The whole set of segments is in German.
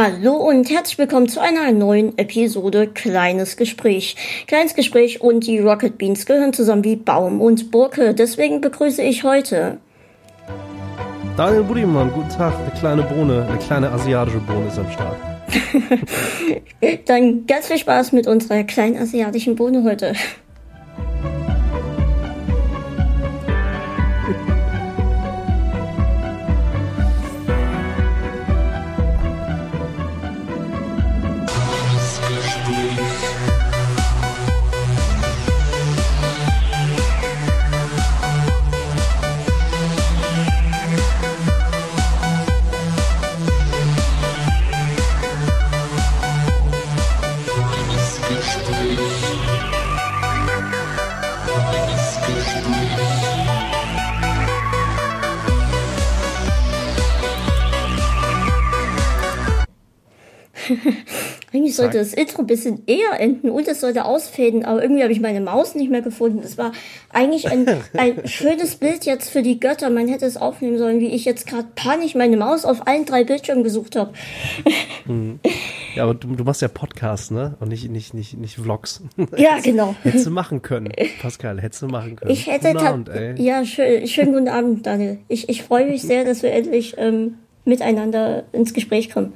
Hallo und herzlich willkommen zu einer neuen Episode Kleines Gespräch. Kleines Gespräch und die Rocket Beans gehören zusammen wie Baum und Burke. Deswegen begrüße ich heute Daniel Budimann, guten Tag. Eine kleine Bohne, eine kleine asiatische Bohne ist am Start. Dann ganz viel Spaß mit unserer kleinen asiatischen Bohne heute. Sollte das Intro ein bisschen eher enden und es sollte ausfäden, aber irgendwie habe ich meine Maus nicht mehr gefunden. Es war eigentlich ein, ein schönes Bild jetzt für die Götter. Man hätte es aufnehmen sollen, wie ich jetzt gerade panisch meine Maus auf allen drei Bildschirmen gesucht habe. Mhm. Ja, aber du, du machst ja Podcasts, ne? Und nicht, nicht, nicht, nicht Vlogs. Ja, genau. Hättest du machen können, Pascal, hättest du machen können. Ich hätte guten Abend, ey. Ja, schön, schönen guten Abend, Daniel. Ich, ich freue mich sehr, dass wir endlich ähm, miteinander ins Gespräch kommen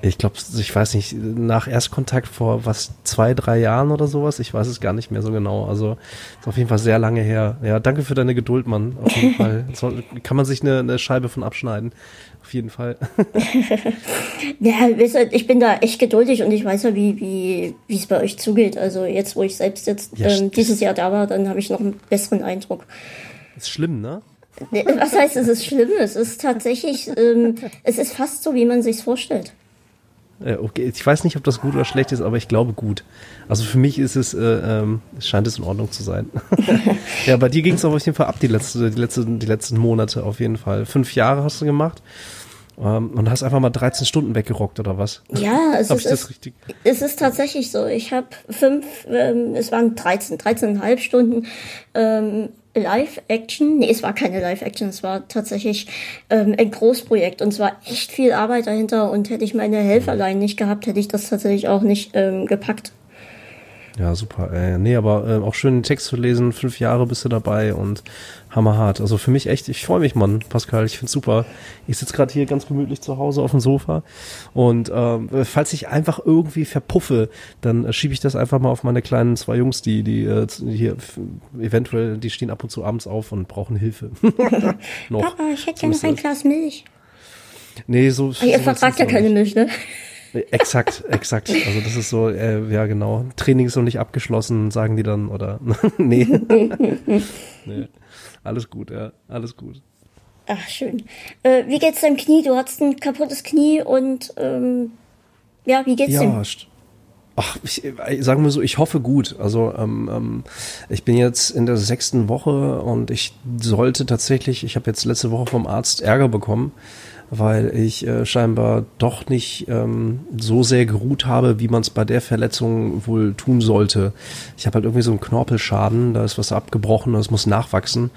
ich glaube, ich weiß nicht, nach Erstkontakt vor was, zwei, drei Jahren oder sowas, ich weiß es gar nicht mehr so genau. Also ist auf jeden Fall sehr lange her. Ja, danke für deine Geduld, Mann. Auf jeden Fall. So, kann man sich eine, eine Scheibe von abschneiden. Auf jeden Fall. ja, ich bin da echt geduldig und ich weiß ja, wie, wie, wie es bei euch zugeht. Also jetzt, wo ich selbst jetzt ja, ähm, dieses Jahr da war, dann habe ich noch einen besseren Eindruck. Ist schlimm, ne? Was heißt, es ist schlimm? Es ist tatsächlich, ähm, es ist fast so, wie man sich's vorstellt. Äh, okay, ich weiß nicht, ob das gut oder schlecht ist, aber ich glaube gut. Also für mich ist es, äh, ähm, scheint es in Ordnung zu sein. ja, bei dir ging es auf jeden Fall ab die, letzte, die, letzte, die letzten Monate auf jeden Fall. Fünf Jahre hast du gemacht. Ähm, und hast einfach mal 13 Stunden weggerockt oder was? Ja, es, ist, es, es ist tatsächlich so. Ich habe fünf, ähm, es waren 13, 13,5 Stunden ähm, Live-Action. Nee, es war keine Live-Action, es war tatsächlich ähm, ein Großprojekt und zwar echt viel Arbeit dahinter und hätte ich meine Helferlein nicht gehabt, hätte ich das tatsächlich auch nicht ähm, gepackt. Ja, super. Äh, nee, aber äh, auch schön den Text zu lesen. Fünf Jahre bist du dabei und hammerhart. Also für mich echt, ich freue mich, Mann, Pascal. Ich find's super. Ich sitze gerade hier ganz gemütlich zu Hause auf dem Sofa und äh, falls ich einfach irgendwie verpuffe, dann äh, schiebe ich das einfach mal auf meine kleinen zwei Jungs, die die äh, hier eventuell, die stehen ab und zu abends auf und brauchen Hilfe. noch. Papa, ich hätte ja noch ein Glas Milch. Nee, so. Aber ihr vertragt ja keine Milch, ne? Exakt, exakt. Also das ist so, äh, ja genau. Training ist noch nicht abgeschlossen, sagen die dann, oder? nee. nee. Alles gut, ja, alles gut. Ach, schön. Äh, wie geht's deinem Knie? Du hast ein kaputtes Knie und ähm, ja, wie geht's ja, dem? Ach, ich, äh, sagen wir so, ich hoffe gut. Also ähm, ähm, ich bin jetzt in der sechsten Woche und ich sollte tatsächlich, ich habe jetzt letzte Woche vom Arzt Ärger bekommen, weil ich äh, scheinbar doch nicht ähm, so sehr geruht habe, wie man es bei der Verletzung wohl tun sollte. Ich habe halt irgendwie so einen Knorpelschaden, da ist was abgebrochen, das muss nachwachsen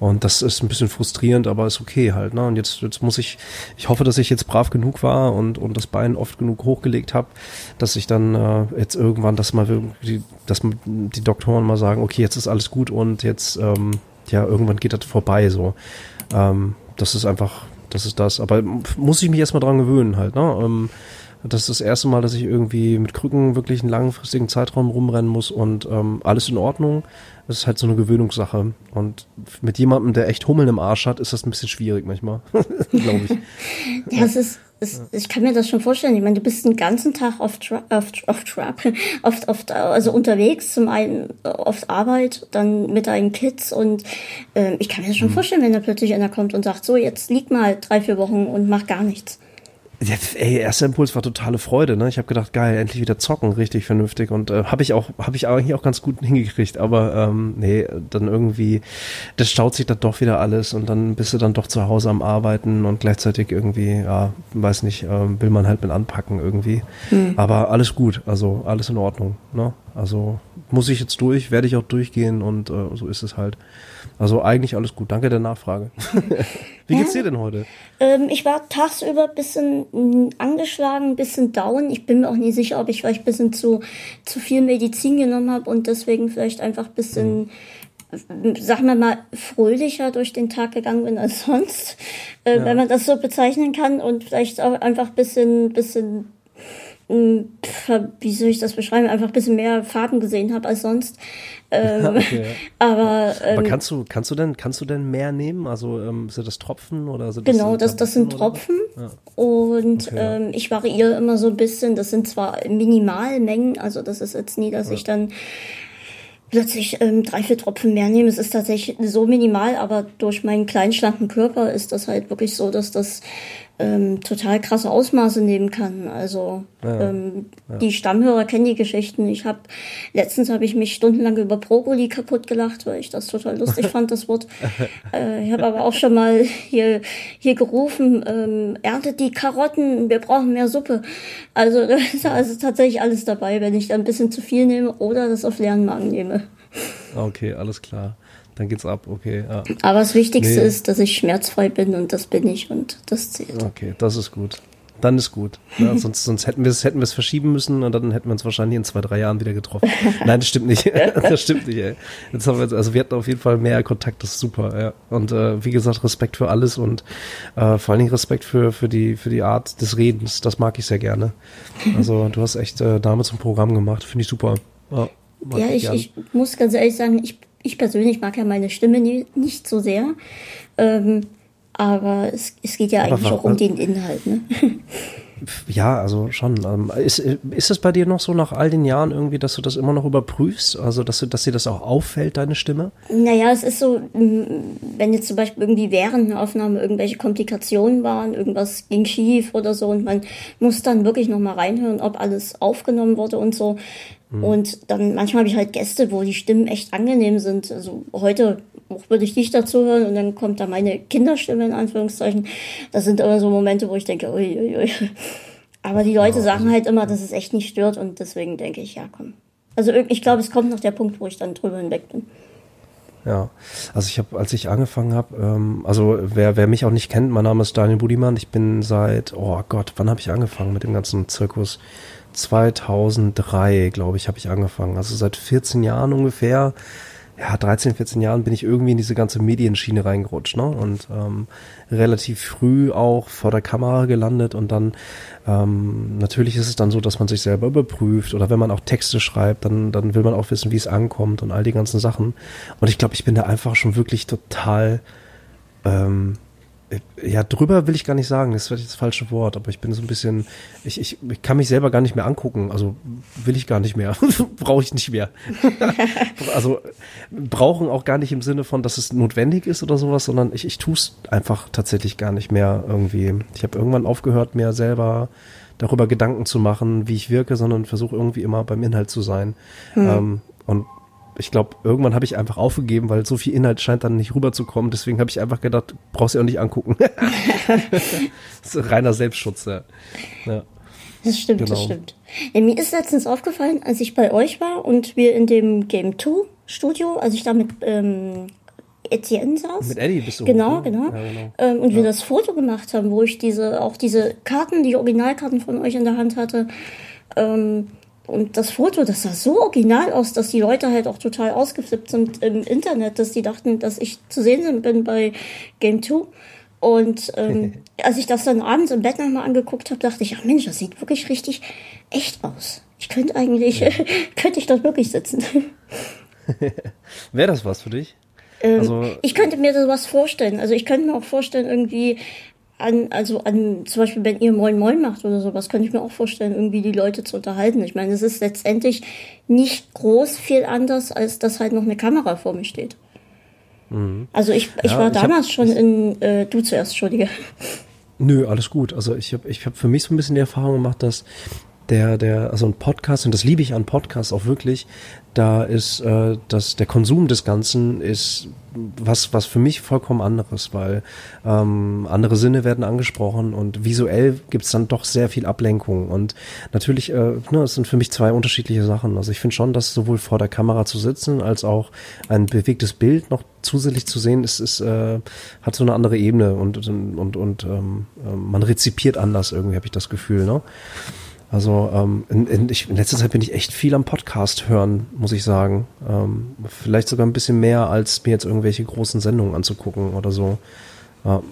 und das ist ein bisschen frustrierend, aber ist okay halt. Ne? Und jetzt, jetzt muss ich, ich hoffe, dass ich jetzt brav genug war und, und das Bein oft genug hochgelegt habe, dass ich dann äh, jetzt irgendwann, dass mal die, dass die Doktoren mal sagen, okay, jetzt ist alles gut und jetzt ähm, ja irgendwann geht das vorbei so. Ähm, das ist einfach das ist das. Aber muss ich mich erstmal dran gewöhnen halt, ne? Ähm, das ist das erste Mal, dass ich irgendwie mit Krücken wirklich einen langfristigen Zeitraum rumrennen muss und ähm, alles in Ordnung. Das ist halt so eine Gewöhnungssache. Und mit jemandem, der echt Hummeln im Arsch hat, ist das ein bisschen schwierig manchmal, glaube ich. ja, es ist, es, ich kann mir das schon vorstellen. Ich meine, du bist den ganzen Tag auf, auf, auf, auf, auf, also unterwegs, zum einen auf Arbeit, dann mit deinen Kids und äh, ich kann mir das schon mhm. vorstellen, wenn da plötzlich einer kommt und sagt, so, jetzt lieg mal drei, vier Wochen und mach gar nichts. Jetzt, ey, erster Impuls war totale Freude, ne? Ich habe gedacht, geil, endlich wieder zocken, richtig vernünftig und äh, habe ich auch habe ich eigentlich auch ganz gut hingekriegt, aber ähm, nee, dann irgendwie das staut sich dann doch wieder alles und dann bist du dann doch zu Hause am arbeiten und gleichzeitig irgendwie, ja, weiß nicht, äh, will man halt mit anpacken irgendwie. Hm. Aber alles gut, also alles in Ordnung, ne? Also muss ich jetzt durch, werde ich auch durchgehen und äh, so ist es halt. Also eigentlich alles gut. Danke der Nachfrage. Wie geht's dir denn heute? Ähm, ich war tagsüber ein bisschen mm, angeschlagen, ein bisschen down. Ich bin mir auch nie sicher, ob ich vielleicht ein bisschen zu, zu viel Medizin genommen habe und deswegen vielleicht einfach ein bisschen, mhm. sagen wir mal, fröhlicher durch den Tag gegangen bin als sonst, äh, ja. wenn man das so bezeichnen kann und vielleicht auch einfach ein bisschen, bisschen wie soll ich das beschreiben, einfach ein bisschen mehr Farben gesehen habe als sonst. Ähm, okay. aber, ähm, aber kannst du, kannst du denn, kannst du denn mehr nehmen? Also ähm, sind das Tropfen oder sind das Genau, das, das sind Tropfen. Ja. Und okay. ähm, ich variiere immer so ein bisschen. Das sind zwar Minimalmengen, also das ist jetzt nie, dass ja. ich dann plötzlich ähm, drei, vier Tropfen mehr nehme. Es ist tatsächlich so minimal, aber durch meinen kleinen, schlanken Körper ist das halt wirklich so, dass das ähm, total krasse Ausmaße nehmen kann. Also ja, ähm, ja. die Stammhörer kennen die Geschichten. Ich habe letztens habe ich mich stundenlang über Brokkoli kaputt gelacht, weil ich das total lustig fand, das Wort. Äh, ich habe aber auch schon mal hier hier gerufen, ähm, erntet die Karotten, wir brauchen mehr Suppe. Also da ist also tatsächlich alles dabei, wenn ich da ein bisschen zu viel nehme oder das auf leeren Magen nehme. Okay, alles klar dann geht's ab, okay. Ja. Aber das Wichtigste nee. ist, dass ich schmerzfrei bin und das bin ich und das zählt. Okay, das ist gut. Dann ist gut. Ja, sonst, sonst hätten wir es hätten wir es verschieben müssen und dann hätten wir uns wahrscheinlich in zwei, drei Jahren wieder getroffen. Nein, das stimmt nicht. das stimmt nicht, ey. Jetzt haben wir jetzt, also wir hatten auf jeden Fall mehr Kontakt, das ist super, ja. Und äh, wie gesagt, Respekt für alles und äh, vor allen Dingen Respekt für, für, die, für die Art des Redens. Das mag ich sehr gerne. Also du hast echt äh, Dame zum Programm gemacht, finde ich super. Ja, ja ich, ich muss ganz ehrlich sagen, ich ich persönlich mag ja meine Stimme nie, nicht so sehr. Ähm, aber es, es geht ja aber eigentlich auch um den Inhalt. Ne? Ja, also schon. Ähm, ist, ist es bei dir noch so nach all den Jahren irgendwie, dass du das immer noch überprüfst? Also, dass, du, dass dir das auch auffällt, deine Stimme? Naja, es ist so, wenn jetzt zum Beispiel irgendwie während einer Aufnahme irgendwelche Komplikationen waren, irgendwas ging schief oder so und man muss dann wirklich nochmal reinhören, ob alles aufgenommen wurde und so. Mhm. Und dann manchmal habe ich halt Gäste, wo die Stimmen echt angenehm sind. Also heute würde ich dich dazu hören und dann kommt da meine Kinderstimme in Anführungszeichen. Das sind immer so Momente, wo ich denke, ui, ui, ui. Aber die Leute ja, sagen also, halt immer, dass es echt nicht stört und deswegen denke ich, ja, komm. Also ich glaube, es kommt noch der Punkt, wo ich dann drüber hinweg bin. Ja, also ich habe, als ich angefangen habe, ähm, also wer, wer mich auch nicht kennt, mein Name ist Daniel Budimann. Ich bin seit, oh Gott, wann habe ich angefangen mit dem ganzen Zirkus? 2003, glaube ich, habe ich angefangen. Also seit 14 Jahren ungefähr, ja, 13, 14 Jahren bin ich irgendwie in diese ganze Medienschiene reingerutscht, ne? Und ähm, relativ früh auch vor der Kamera gelandet und dann ähm, natürlich ist es dann so, dass man sich selber überprüft oder wenn man auch Texte schreibt, dann, dann will man auch wissen, wie es ankommt und all die ganzen Sachen. Und ich glaube, ich bin da einfach schon wirklich total ähm, ja, drüber will ich gar nicht sagen, das ist vielleicht das falsche Wort, aber ich bin so ein bisschen, ich, ich, ich kann mich selber gar nicht mehr angucken, also will ich gar nicht mehr, brauche ich nicht mehr. also brauchen auch gar nicht im Sinne von, dass es notwendig ist oder sowas, sondern ich, ich tue es einfach tatsächlich gar nicht mehr irgendwie. Ich habe irgendwann aufgehört, mir selber darüber Gedanken zu machen, wie ich wirke, sondern versuche irgendwie immer beim Inhalt zu sein. Hm. Ähm, und ich glaube, irgendwann habe ich einfach aufgegeben, weil so viel Inhalt scheint dann nicht rüberzukommen. Deswegen habe ich einfach gedacht, brauchst du auch nicht angucken. das ist reiner Selbstschutz, ja. ja. Das stimmt, genau. das stimmt. Ja, mir ist letztens aufgefallen, als ich bei euch war und wir in dem Game 2 Studio, als ich da mit ähm, Etienne saß. Mit Eddie bist du. Genau, ne? genau. Ja, genau. Ähm, und ja. wir das Foto gemacht haben, wo ich diese, auch diese Karten, die Originalkarten von euch in der Hand hatte. Ähm, und das Foto, das sah so original aus, dass die Leute halt auch total ausgeflippt sind im Internet, dass die dachten, dass ich zu sehen bin bei Game 2. Und ähm, als ich das dann abends im Bett nochmal angeguckt habe, dachte ich, ach Mensch, das sieht wirklich richtig echt aus. Ich könnte eigentlich, ja. könnte ich dort wirklich sitzen. Wäre das was für dich? Ähm, also, ich könnte mir sowas vorstellen. Also ich könnte mir auch vorstellen, irgendwie an, also an, zum Beispiel, wenn ihr Moin Moin macht oder sowas, könnte ich mir auch vorstellen, irgendwie die Leute zu unterhalten. Ich meine, es ist letztendlich nicht groß viel anders, als dass halt noch eine Kamera vor mir steht. Mhm. Also ich, ich ja, war damals ich hab, schon in, äh, du zuerst, Entschuldige. Nö, alles gut. Also ich habe ich hab für mich so ein bisschen die Erfahrung gemacht, dass der, der, also ein Podcast, und das liebe ich an Podcasts auch wirklich, da ist äh, das, der Konsum des Ganzen ist was, was für mich vollkommen anderes, weil ähm, andere Sinne werden angesprochen und visuell gibt's dann doch sehr viel Ablenkung. Und natürlich, äh, ne, es sind für mich zwei unterschiedliche Sachen. Also ich finde schon, dass sowohl vor der Kamera zu sitzen, als auch ein bewegtes Bild noch zusätzlich zu sehen, ist, ist äh, hat so eine andere Ebene und, und, und ähm, man rezipiert anders irgendwie, habe ich das Gefühl. Ne? Also ähm, in, in, ich, in letzter Zeit bin ich echt viel am Podcast hören, muss ich sagen. Ähm, vielleicht sogar ein bisschen mehr, als mir jetzt irgendwelche großen Sendungen anzugucken oder so. Ja.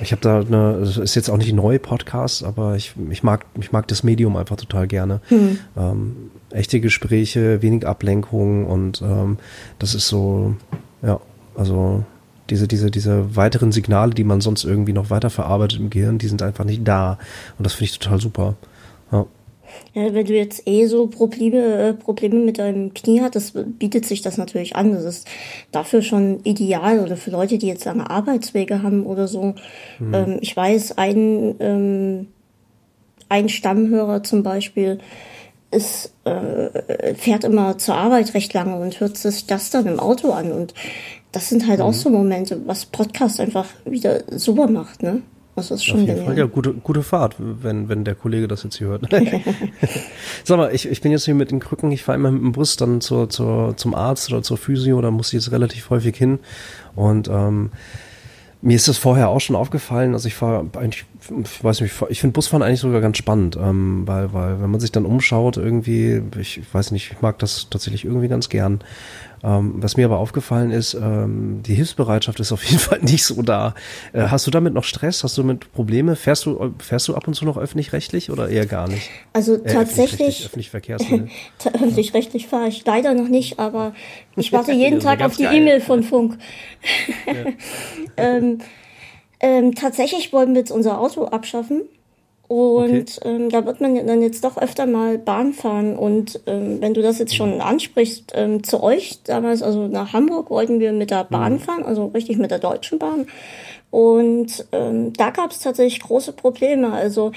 Ich habe da eine, das ist jetzt auch nicht neue Podcast, aber ich, ich mag ich mag das Medium einfach total gerne. Mhm. Ähm, echte Gespräche, wenig Ablenkung und ähm, das ist so, ja, also diese, diese, diese weiteren Signale, die man sonst irgendwie noch weiter verarbeitet im Gehirn, die sind einfach nicht da. Und das finde ich total super. Ja. Ja, wenn du jetzt eh so Probleme, äh, Probleme mit deinem Knie hast, bietet sich das natürlich an. Das ist dafür schon ideal oder für Leute, die jetzt lange Arbeitswege haben oder so. Mhm. Ähm, ich weiß, ein, ähm, ein Stammhörer zum Beispiel ist, äh, fährt immer zur Arbeit recht lange und hört sich das dann im Auto an. Und das sind halt mhm. auch so Momente, was Podcast einfach wieder super macht, ne? Das ist schon Auf jeden Fall, ja, gute, gute Fahrt, wenn, wenn der Kollege das jetzt hier hört. Sag mal, ich, ich bin jetzt hier mit den Krücken, ich fahre immer mit dem Bus dann zur, zur, zum Arzt oder zur Physio, da muss ich jetzt relativ häufig hin. Und ähm, mir ist das vorher auch schon aufgefallen. Also ich fahre eigentlich, ich weiß nicht, ich finde Busfahren eigentlich sogar ganz spannend, ähm, weil, weil wenn man sich dann umschaut, irgendwie, ich weiß nicht, ich mag das tatsächlich irgendwie ganz gern. Ähm, was mir aber aufgefallen ist, ähm, die Hilfsbereitschaft ist auf jeden Fall nicht so da. Äh, hast du damit noch Stress? Hast du damit Probleme? Fährst du, fährst du ab und zu noch öffentlich-rechtlich oder eher gar nicht? Also äh, tatsächlich. Öffentlich Verkehrsmittel. öffentlich-rechtlich fahre ich leider noch nicht, aber ich warte jeden Tag auf die E-Mail von Funk. ähm, ähm, tatsächlich wollen wir jetzt unser Auto abschaffen. Und okay. ähm, da wird man dann jetzt doch öfter mal Bahn fahren. Und ähm, wenn du das jetzt schon ansprichst, ähm, zu euch damals, also nach Hamburg wollten wir mit der Bahn mhm. fahren, also richtig mit der Deutschen Bahn. Und ähm, da gab es tatsächlich große Probleme. Also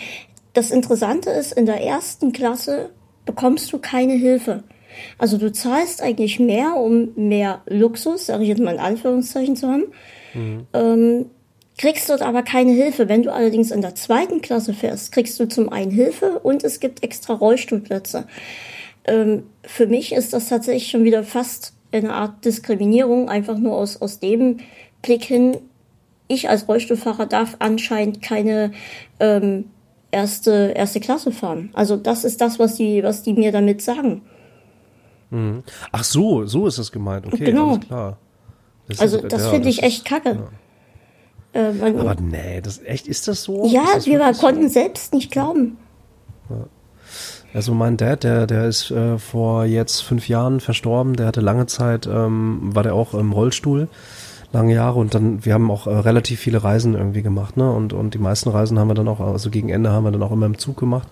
das Interessante ist, in der ersten Klasse bekommst du keine Hilfe. Also du zahlst eigentlich mehr, um mehr Luxus, sage ich jetzt mal in Anführungszeichen zu haben. Mhm. Ähm, kriegst dort aber keine Hilfe. Wenn du allerdings in der zweiten Klasse fährst, kriegst du zum einen Hilfe und es gibt extra Rollstuhlplätze. Ähm, für mich ist das tatsächlich schon wieder fast eine Art Diskriminierung, einfach nur aus, aus dem Blick hin, ich als Rollstuhlfahrer darf anscheinend keine ähm, erste, erste Klasse fahren. Also das ist das, was die, was die mir damit sagen. Mhm. Ach so, so ist es gemeint. Okay, genau. klar. Das also ist, das ja, finde ich echt kacke. Ja. Äh, Aber nee, das echt ist das so? Ja, das wir war, konnten selbst nicht glauben. Ja. Also mein Dad, der, der ist äh, vor jetzt fünf Jahren verstorben. Der hatte lange Zeit, ähm, war der auch im Rollstuhl, lange Jahre. Und dann, wir haben auch äh, relativ viele Reisen irgendwie gemacht, ne? Und und die meisten Reisen haben wir dann auch, also gegen Ende haben wir dann auch immer im Zug gemacht.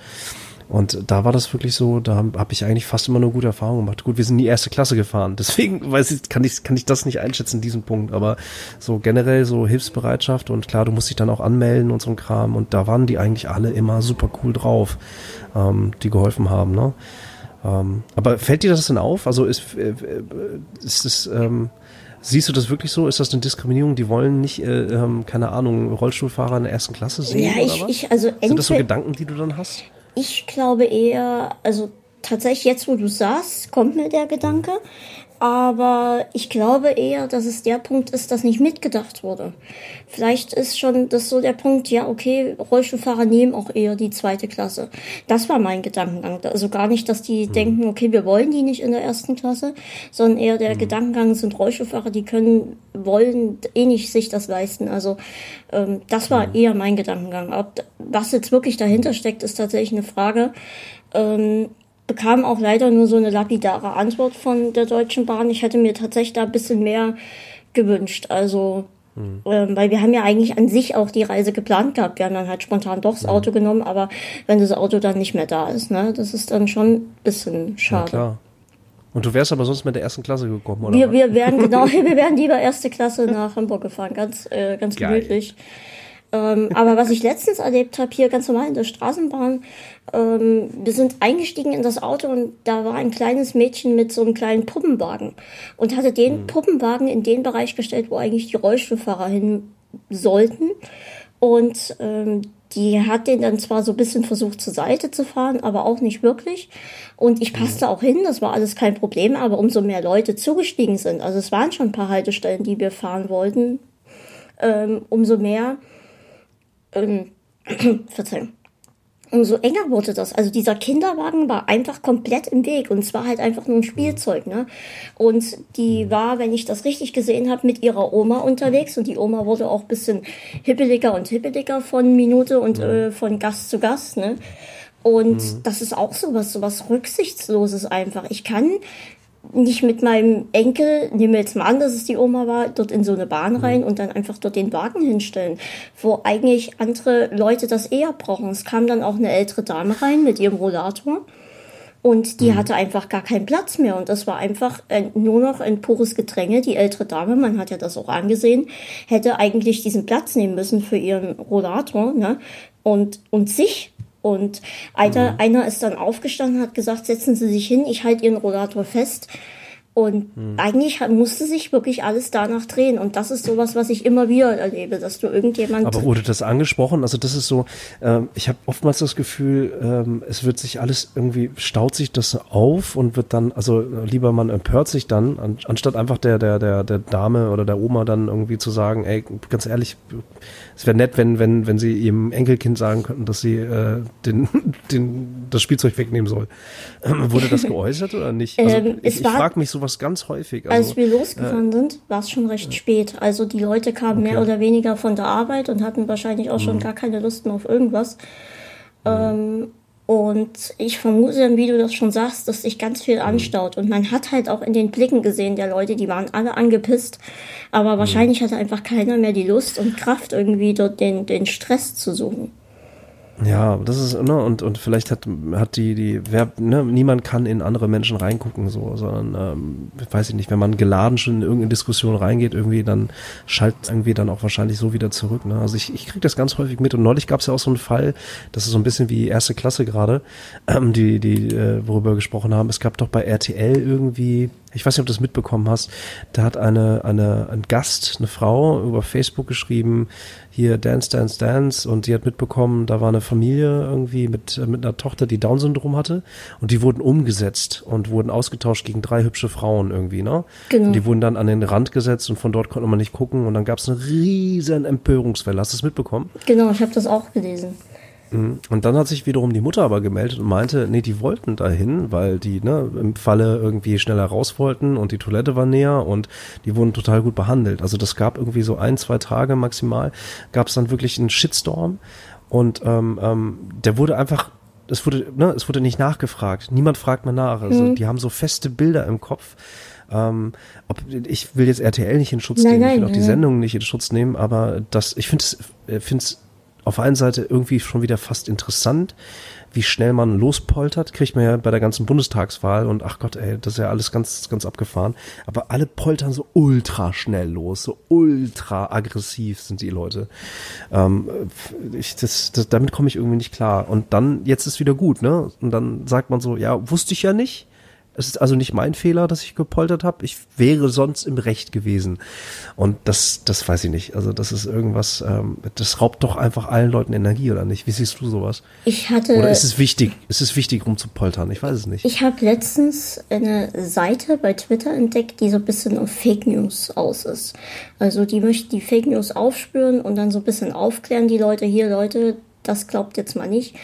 Und da war das wirklich so, da habe hab ich eigentlich fast immer nur gute Erfahrungen gemacht. Gut, wir sind in die erste Klasse gefahren, deswegen weiß ich, kann ich, kann ich das nicht einschätzen, diesen Punkt. Aber so generell so Hilfsbereitschaft und klar, du musst dich dann auch anmelden und so ein Kram. Und da waren die eigentlich alle immer super cool drauf, ähm, die geholfen haben. Ne? Ähm, aber fällt dir das denn auf? Also ist, äh, äh ist es, ähm, Siehst du das wirklich so? Ist das eine Diskriminierung? Die wollen nicht, äh, ähm, keine Ahnung, Rollstuhlfahrer in der ersten Klasse sehen? Ja, ich, ich also Sind das so Gedanken, die du dann hast? Ich glaube eher, also tatsächlich jetzt, wo du sagst, kommt mir der Gedanke. Aber ich glaube eher, dass es der Punkt ist, dass nicht mitgedacht wurde. Vielleicht ist schon das so der Punkt, ja, okay, Rollstuhlfahrer nehmen auch eher die zweite Klasse. Das war mein Gedankengang. Also gar nicht, dass die mhm. denken, okay, wir wollen die nicht in der ersten Klasse, sondern eher der mhm. Gedankengang sind Rollstuhlfahrer, die können, wollen eh nicht sich das leisten. Also ähm, das war mhm. eher mein Gedankengang. Ob, was jetzt wirklich dahinter steckt, ist tatsächlich eine Frage. Ähm, bekam auch leider nur so eine lapidare Antwort von der Deutschen Bahn. Ich hätte mir tatsächlich da ein bisschen mehr gewünscht. Also, mhm. ähm, weil wir haben ja eigentlich an sich auch die Reise geplant gehabt. Wir haben dann halt spontan doch das mhm. Auto genommen, aber wenn das Auto dann nicht mehr da ist, ne, das ist dann schon ein bisschen schade. Ja, klar. Und du wärst aber sonst mit der ersten Klasse gekommen, oder? Wir, wir wären genau, wir wären lieber erste Klasse nach Hamburg gefahren, ganz, äh, ganz Geil. gemütlich. Ähm, aber was ich letztens erlebt habe, hier ganz normal in der Straßenbahn, ähm, wir sind eingestiegen in das Auto und da war ein kleines Mädchen mit so einem kleinen Puppenwagen und hatte den mhm. Puppenwagen in den Bereich gestellt, wo eigentlich die Rollstuhlfahrer hin sollten. Und ähm, die hat den dann zwar so ein bisschen versucht zur Seite zu fahren, aber auch nicht wirklich. Und ich passte auch hin, das war alles kein Problem, aber umso mehr Leute zugestiegen sind, also es waren schon ein paar Haltestellen, die wir fahren wollten, ähm, umso mehr, ähm, Verzeihung, umso enger wurde das. Also dieser Kinderwagen war einfach komplett im Weg und es war halt einfach nur ein Spielzeug, ne? Und die war, wenn ich das richtig gesehen habe, mit ihrer Oma unterwegs und die Oma wurde auch bisschen hippeliger und hippeliger von Minute und äh, von Gast zu Gast, ne? Und mhm. das ist auch sowas, sowas Rücksichtsloses einfach. Ich kann nicht mit meinem Enkel, nehmen wir jetzt mal an, dass es die Oma war, dort in so eine Bahn mhm. rein und dann einfach dort den Wagen hinstellen, wo eigentlich andere Leute das eher brauchen. Es kam dann auch eine ältere Dame rein mit ihrem Rollator und die mhm. hatte einfach gar keinen Platz mehr und das war einfach ein, nur noch ein pures Gedränge. Die ältere Dame, man hat ja das auch angesehen, hätte eigentlich diesen Platz nehmen müssen für ihren Rollator ne? und, und sich und einer, mhm. einer ist dann aufgestanden, hat gesagt, setzen Sie sich hin, ich halte Ihren Rollator fest. Und hm. eigentlich musste sich wirklich alles danach drehen. Und das ist sowas, was ich immer wieder erlebe, dass du irgendjemand. Aber wurde das angesprochen? Also das ist so, ähm, ich habe oftmals das Gefühl, ähm, es wird sich alles irgendwie, staut sich das auf und wird dann, also lieber man empört sich dann, an, anstatt einfach der, der, der, der Dame oder der Oma dann irgendwie zu sagen, ey, ganz ehrlich, es wäre nett, wenn, wenn, wenn sie ihrem Enkelkind sagen könnten, dass sie äh, den, den, das Spielzeug wegnehmen soll. Ähm, wurde das geäußert oder nicht? Also, ähm, ich ich frage mich sowas ganz häufig. Also, als wir losgefahren äh, sind, war es schon recht spät. Also die Leute kamen okay. mehr oder weniger von der Arbeit und hatten wahrscheinlich auch schon mhm. gar keine Lust mehr auf irgendwas. Mhm. Ähm, und ich vermute, wie du das schon sagst, dass sich ganz viel mhm. anstaut. Und man hat halt auch in den Blicken gesehen der Leute, die waren alle angepisst. Aber mhm. wahrscheinlich hatte einfach keiner mehr die Lust und Kraft, irgendwie dort den, den Stress zu suchen. Ja, das ist, ne, und, und vielleicht hat, hat die, die, wer, ne, niemand kann in andere Menschen reingucken, so, sondern, ähm, weiß ich nicht, wenn man geladen schon in irgendeine Diskussion reingeht, irgendwie, dann schaltet irgendwie dann auch wahrscheinlich so wieder zurück, ne. Also ich, ich krieg das ganz häufig mit und neulich gab es ja auch so einen Fall, das ist so ein bisschen wie erste Klasse gerade, ähm, die, die, äh, worüber wir gesprochen haben. Es gab doch bei RTL irgendwie, ich weiß nicht, ob du das mitbekommen hast, da hat eine, eine, ein Gast, eine Frau über Facebook geschrieben, hier Dance, Dance, Dance und die hat mitbekommen, da war eine Familie irgendwie mit, mit einer Tochter, die Down-Syndrom hatte und die wurden umgesetzt und wurden ausgetauscht gegen drei hübsche Frauen irgendwie, ne? Genau. Und die wurden dann an den Rand gesetzt und von dort konnte man nicht gucken und dann gab es eine riesen Empörungswelle. Hast du es mitbekommen? Genau, ich habe das auch gelesen. Mhm. Und dann hat sich wiederum die Mutter aber gemeldet und meinte, nee, die wollten dahin, weil die ne, im Falle irgendwie schneller raus wollten und die Toilette war näher und die wurden total gut behandelt. Also das gab irgendwie so ein, zwei Tage maximal, gab es dann wirklich einen Shitstorm und ähm, ähm, der wurde einfach es wurde, ne, es wurde nicht nachgefragt. Niemand fragt mehr nach. Also mhm. die haben so feste Bilder im Kopf. Ähm, ob, ich will jetzt RTL nicht in Schutz nein, nehmen, ich will auch die Sendung nicht in Schutz nehmen, aber das, ich finde es, äh, finde es auf einer Seite irgendwie schon wieder fast interessant, wie schnell man lospoltert, kriegt man ja bei der ganzen Bundestagswahl und ach Gott, ey, das ist ja alles ganz, ganz abgefahren. Aber alle poltern so ultra schnell los, so ultra aggressiv sind die Leute. Ähm, ich, das, das, damit komme ich irgendwie nicht klar. Und dann, jetzt ist wieder gut, ne? Und dann sagt man so, ja, wusste ich ja nicht. Es ist also nicht mein Fehler, dass ich gepoltert habe. Ich wäre sonst im Recht gewesen. Und das, das weiß ich nicht. Also das ist irgendwas, ähm, das raubt doch einfach allen Leuten Energie, oder nicht? Wie siehst du sowas? Ich hatte. Oder ist es wichtig? Ist es wichtig, um zu poltern? Ich weiß es nicht. Ich habe letztens eine Seite bei Twitter entdeckt, die so ein bisschen auf Fake News aus ist. Also die möchte die Fake News aufspüren und dann so ein bisschen aufklären, die Leute hier, Leute, das glaubt jetzt mal nicht.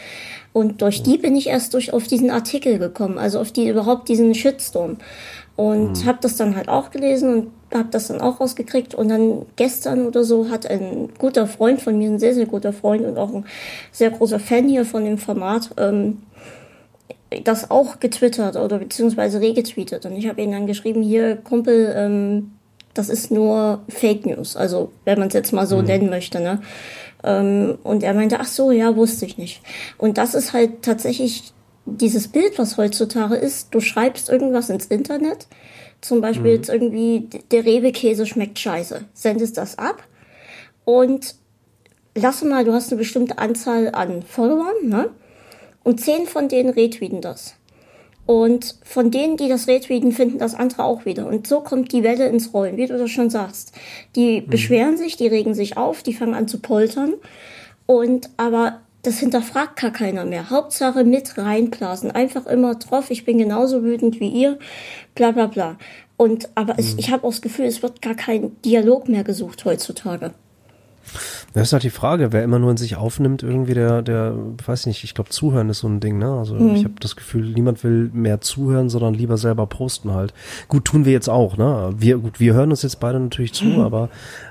Und durch die bin ich erst durch auf diesen Artikel gekommen, also auf die überhaupt diesen Shitstorm. Und mhm. habe das dann halt auch gelesen und habe das dann auch rausgekriegt. Und dann gestern oder so hat ein guter Freund von mir, ein sehr, sehr guter Freund und auch ein sehr großer Fan hier von dem Format, ähm, das auch getwittert oder beziehungsweise regetweetet. Und ich habe ihn dann geschrieben, hier, Kumpel, ähm, das ist nur Fake News. Also, wenn man es jetzt mal so mhm. nennen möchte, ne? Ähm, und er meinte, ach so, ja, wusste ich nicht. Und das ist halt tatsächlich dieses Bild, was heutzutage ist. Du schreibst irgendwas ins Internet, zum Beispiel mhm. jetzt irgendwie, der Rewe-Käse schmeckt scheiße. Sendest das ab und lass mal, du hast eine bestimmte Anzahl an Followern, ne? Und zehn von denen retweeten das. Und von denen, die das retweeten, finden das andere auch wieder. Und so kommt die Welle ins Rollen, wie du das schon sagst. Die mhm. beschweren sich, die regen sich auf, die fangen an zu poltern. Und aber das hinterfragt gar keiner mehr. Hauptsache mit reinblasen. Einfach immer drauf, ich bin genauso wütend wie ihr, bla bla bla. Und aber mhm. es, ich habe auch das Gefühl, es wird gar kein Dialog mehr gesucht heutzutage. Das ist halt die Frage, wer immer nur in sich aufnimmt, irgendwie der, der, weiß nicht, ich glaube, zuhören ist so ein Ding, ne? Also mhm. ich habe das Gefühl, niemand will mehr zuhören, sondern lieber selber posten halt. Gut, tun wir jetzt auch, ne? Wir, gut, wir hören uns jetzt beide natürlich zu, mhm. aber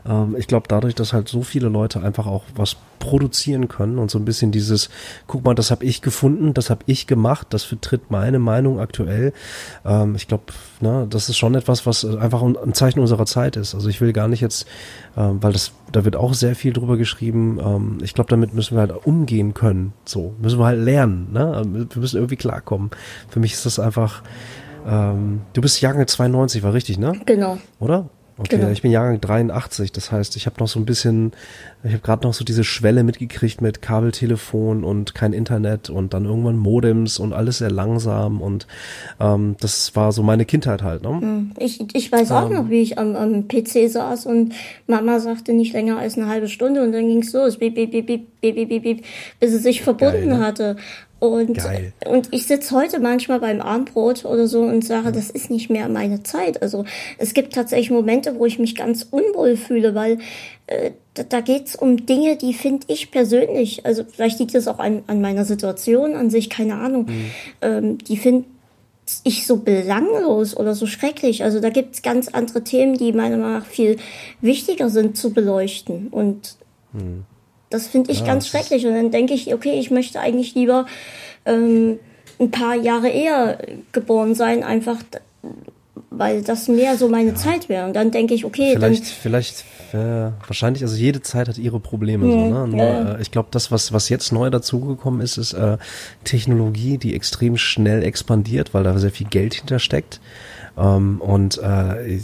ähm, ich glaube, dadurch, dass halt so viele Leute einfach auch was produzieren können und so ein bisschen dieses, guck mal, das habe ich gefunden, das habe ich gemacht, das vertritt meine Meinung aktuell. Ähm, ich glaube, ne, das ist schon etwas, was einfach ein Zeichen unserer Zeit ist. Also ich will gar nicht jetzt, ähm, weil das, da wird auch sehr viel drüber geschrieben. Ähm, ich glaube, damit müssen wir halt umgehen können. So müssen wir halt lernen. Ne? Wir müssen irgendwie klarkommen. Für mich ist das einfach. Ähm, du bist Jahrgang 92, war richtig, ne? Genau. Oder? Okay, genau. ich bin Jahrgang 83, das heißt, ich habe noch so ein bisschen, ich habe gerade noch so diese Schwelle mitgekriegt mit Kabeltelefon und kein Internet und dann irgendwann Modems und alles sehr langsam und ähm, das war so meine Kindheit halt. Ne? Hm, ich, ich weiß auch ähm, noch, wie ich am, am PC saß und Mama sagte nicht länger als eine halbe Stunde und dann ging's los, beep, beep, beep, beep, beep, beep, beep, bis es sich verbunden geil, ne? hatte. Und, und ich sitze heute manchmal beim Armbrot oder so und sage, das ist nicht mehr meine Zeit. Also es gibt tatsächlich Momente, wo ich mich ganz unwohl fühle, weil äh, da, da geht es um Dinge, die finde ich persönlich, also vielleicht liegt es auch an, an meiner Situation an sich, keine Ahnung, mhm. ähm, die finde ich so belanglos oder so schrecklich. Also da gibt es ganz andere Themen, die meiner Meinung nach viel wichtiger sind zu beleuchten. Und mhm. Das finde ich ja, ganz schrecklich. Und dann denke ich, okay, ich möchte eigentlich lieber ähm, ein paar Jahre eher geboren sein, einfach weil das mehr so meine ja. Zeit wäre. Und dann denke ich, okay, vielleicht, dann, vielleicht, äh, wahrscheinlich, also jede Zeit hat ihre Probleme. Mh, so, ne? Nur, ja. äh, ich glaube, das, was, was jetzt neu dazugekommen ist, ist äh, Technologie, die extrem schnell expandiert, weil da sehr viel Geld hintersteckt. Ähm, und äh,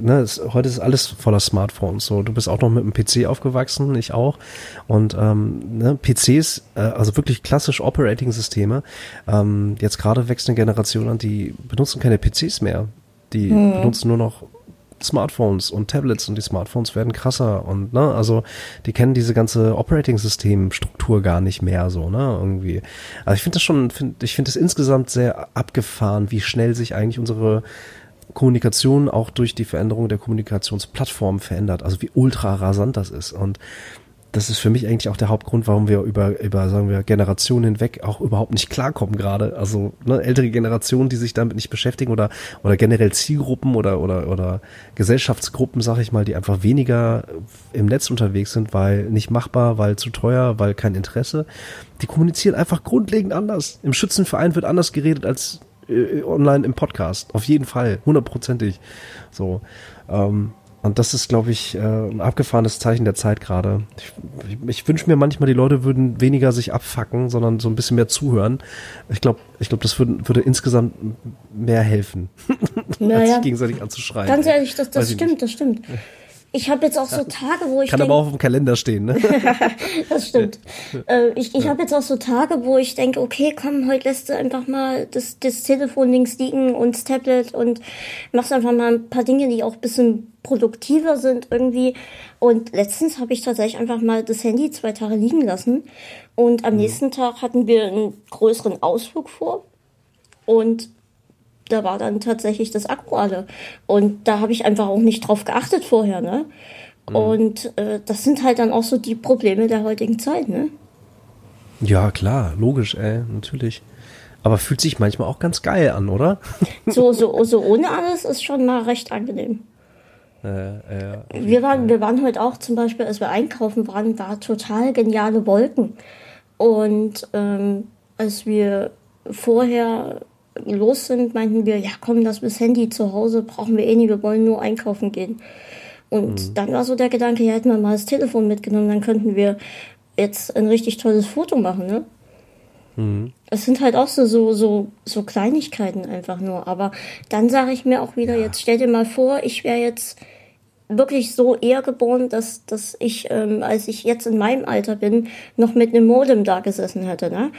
ne, es, heute ist alles voller Smartphones. So, du bist auch noch mit einem PC aufgewachsen, ich auch. Und ähm, ne, PCs, äh, also wirklich klassisch Operating-Systeme, ähm, jetzt gerade wächst eine Generation an, die benutzen keine PCs mehr. Die hm. benutzen nur noch Smartphones und Tablets und die Smartphones werden krasser und ne, also die kennen diese ganze Operating-System-Struktur gar nicht mehr so, ne, irgendwie. Also ich finde das schon, find, ich finde es insgesamt sehr abgefahren, wie schnell sich eigentlich unsere Kommunikation auch durch die Veränderung der Kommunikationsplattform verändert, also wie ultra rasant das ist und das ist für mich eigentlich auch der Hauptgrund, warum wir über, über sagen wir, Generationen hinweg auch überhaupt nicht klarkommen gerade. Also ne, ältere Generationen, die sich damit nicht beschäftigen oder, oder generell Zielgruppen oder, oder, oder Gesellschaftsgruppen, sag ich mal, die einfach weniger im Netz unterwegs sind, weil nicht machbar, weil zu teuer, weil kein Interesse. Die kommunizieren einfach grundlegend anders. Im Schützenverein wird anders geredet als äh, online im Podcast. Auf jeden Fall, hundertprozentig. So. Ähm, und das ist, glaube ich, äh, ein abgefahrenes Zeichen der Zeit gerade. Ich, ich wünsche mir manchmal, die Leute würden weniger sich abfacken, sondern so ein bisschen mehr zuhören. Ich glaube, ich glaube, das würde, würde insgesamt mehr helfen, naja, als sich gegenseitig anzuschreien. Ganz ehrlich, das, das stimmt, das stimmt. Ich habe jetzt auch so Tage, wo ich. Kann denk, aber auch auf dem Kalender stehen, ne? das stimmt. Äh, ich ich habe jetzt auch so Tage, wo ich denke, okay, komm, heute lässt du einfach mal das, das Telefon links liegen und das Tablet und machst einfach mal ein paar Dinge, die auch bisschen produktiver sind irgendwie. Und letztens habe ich tatsächlich einfach mal das Handy zwei Tage liegen lassen. Und am mhm. nächsten Tag hatten wir einen größeren Ausflug vor. Und da war dann tatsächlich das Akku alle. Und da habe ich einfach auch nicht drauf geachtet vorher, ne? Mhm. Und äh, das sind halt dann auch so die Probleme der heutigen Zeit, ne? Ja, klar, logisch, ey, natürlich. Aber fühlt sich manchmal auch ganz geil an, oder? So, so, so ohne alles ist schon mal recht angenehm. Äh, äh, wir, waren, wir waren heute auch zum Beispiel, als wir einkaufen waren, war total geniale Wolken. Und ähm, als wir vorher los sind, meinten wir, ja komm, das bis Handy zu Hause brauchen wir eh nie, wir wollen nur einkaufen gehen. Und mhm. dann war so der Gedanke, ja, hätten wir mal das Telefon mitgenommen, dann könnten wir jetzt ein richtig tolles Foto machen, ne? Mhm. Es sind halt auch so, so, so, so Kleinigkeiten einfach nur. Aber dann sage ich mir auch wieder, ja. jetzt stell dir mal vor, ich wäre jetzt wirklich so eher geboren, dass, dass ich, ähm, als ich jetzt in meinem Alter bin, noch mit einem Modem da gesessen hätte, ne?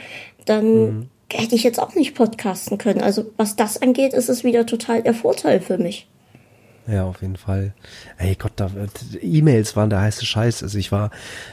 Dann mhm. Hätte ich jetzt auch nicht podcasten können. Also was das angeht, ist es wieder total der Vorteil für mich. Ja, auf jeden Fall. Ey Gott, da, E-Mails waren der heiße Scheiß. Also ich war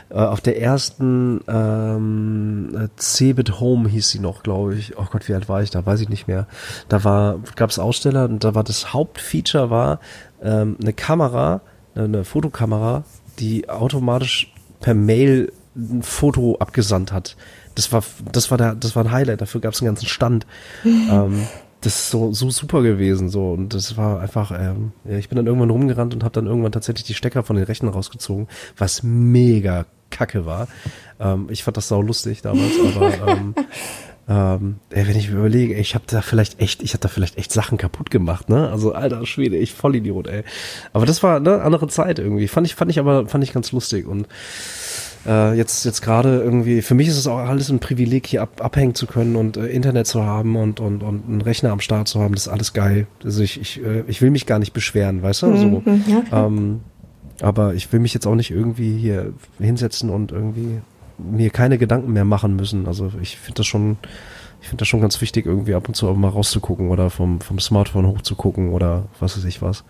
äh, auf der ersten ähm, Cebit Home hieß sie noch, glaube ich. Oh Gott, wie alt war ich da? Weiß ich nicht mehr. Da war, gab es Aussteller und da war das Hauptfeature war ähm, eine Kamera, eine Fotokamera, die automatisch per Mail ein Foto abgesandt hat. Das war, das war der, das war ein Highlight. Dafür gab es einen ganzen Stand. ähm, das ist so, so super gewesen, so. Und das war einfach, ähm, ja, ich bin dann irgendwann rumgerannt und habe dann irgendwann tatsächlich die Stecker von den Rechten rausgezogen, was mega kacke war. Ähm, ich fand das sau lustig damals, aber ähm, ähm, ey, wenn ich mir überlege, ey, ich habe da vielleicht echt, ich habe da vielleicht echt Sachen kaputt gemacht, ne? Also alter Schwede, ich voll Idiot, ey. Aber das war ne andere Zeit irgendwie. Fand ich, fand ich aber, fand ich ganz lustig und äh, jetzt jetzt gerade irgendwie, für mich ist es auch alles ein Privileg, hier ab, abhängen zu können und äh, Internet zu haben und, und, und einen Rechner am Start zu haben. Das ist alles geil. Also ich, ich, äh, ich will mich gar nicht beschweren, weißt du? So, mhm, ja, ähm, aber ich will mich jetzt auch nicht irgendwie hier hinsetzen und irgendwie mir keine Gedanken mehr machen müssen. Also ich finde das schon, ich finde das schon ganz wichtig, irgendwie ab und zu auch mal rauszugucken oder vom, vom Smartphone hochzugucken oder was weiß ich was.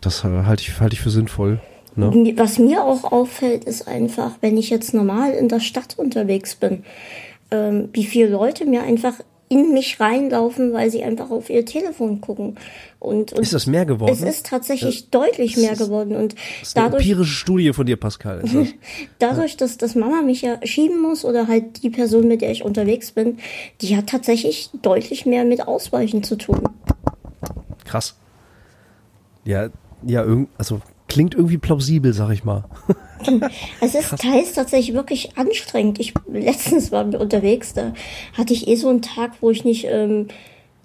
Das äh, halte ich, halte ich für sinnvoll. Ne? Was mir auch auffällt, ist einfach, wenn ich jetzt normal in der Stadt unterwegs bin, ähm, wie viele Leute mir einfach in mich reinlaufen, weil sie einfach auf ihr Telefon gucken. Und, und ist das mehr geworden? Es ist tatsächlich ja. deutlich mehr geworden. Und das ist dadurch, eine empirische Studie von dir, Pascal. Dadurch, dass, dass Mama mich ja schieben muss oder halt die Person, mit der ich unterwegs bin, die hat tatsächlich deutlich mehr mit Ausweichen zu tun. Krass. Ja, ja, irgend, also klingt irgendwie plausibel, sag ich mal. es ist Krass. teils tatsächlich wirklich anstrengend. Ich letztens war unterwegs, da hatte ich eh so einen Tag, wo ich nicht ähm,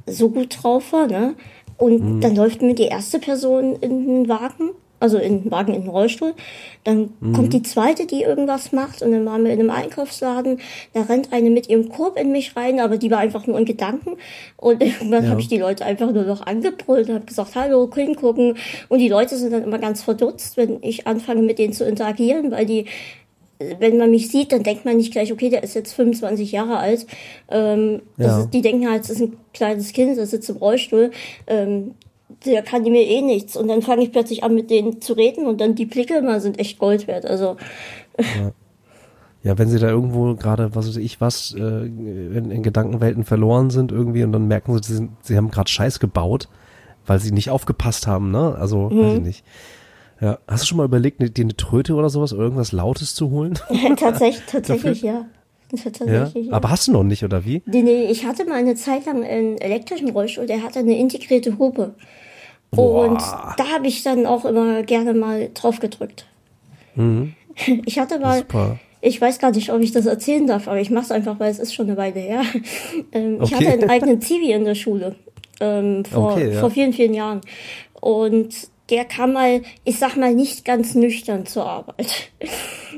so gut drauf war, ne? Und mhm. dann läuft mir die erste Person in den Wagen also in Wagen in den Rollstuhl. Dann mhm. kommt die zweite, die irgendwas macht und dann waren wir in einem Einkaufsladen. Da rennt eine mit ihrem Korb in mich rein, aber die war einfach nur in Gedanken. Und irgendwann ja. habe ich die Leute einfach nur noch angebrüllt und habe gesagt, hallo, hingucken. Und die Leute sind dann immer ganz verdutzt, wenn ich anfange mit denen zu interagieren, weil die wenn man mich sieht, dann denkt man nicht gleich, okay, der ist jetzt 25 Jahre alt. Ähm, ja. ist, die denken halt, das ist ein kleines Kind, das sitzt im Rollstuhl. Ähm, der kann die mir eh nichts. Und dann fange ich plötzlich an, mit denen zu reden und dann die Blicke immer sind echt Gold wert. Also. Ja. ja wenn sie da irgendwo gerade, was weiß ich was, äh, in, in, Gedankenwelten verloren sind irgendwie und dann merken sie, sie, sind, sie haben gerade Scheiß gebaut, weil sie nicht aufgepasst haben, ne? Also, mhm. weiß ich nicht. Ja. Hast du schon mal überlegt, dir eine Tröte oder sowas irgendwas Lautes zu holen? tatsächlich, tatsächlich, ja. Ja? Aber hast du noch nicht, oder wie? Nee, nee, ich hatte mal eine Zeit lang einen elektrischen Rollstuhl, der hatte eine integrierte Hupe. Boah. Und da habe ich dann auch immer gerne mal drauf gedrückt. Mhm. Ich hatte mal, Super. ich weiß gar nicht, ob ich das erzählen darf, aber ich mache es einfach, weil es ist schon eine Weile her. Ähm, okay. Ich hatte einen eigenen Zivi in der Schule ähm, vor, okay, ja. vor vielen, vielen Jahren. Und der kam mal, ich sag mal, nicht ganz nüchtern zur Arbeit.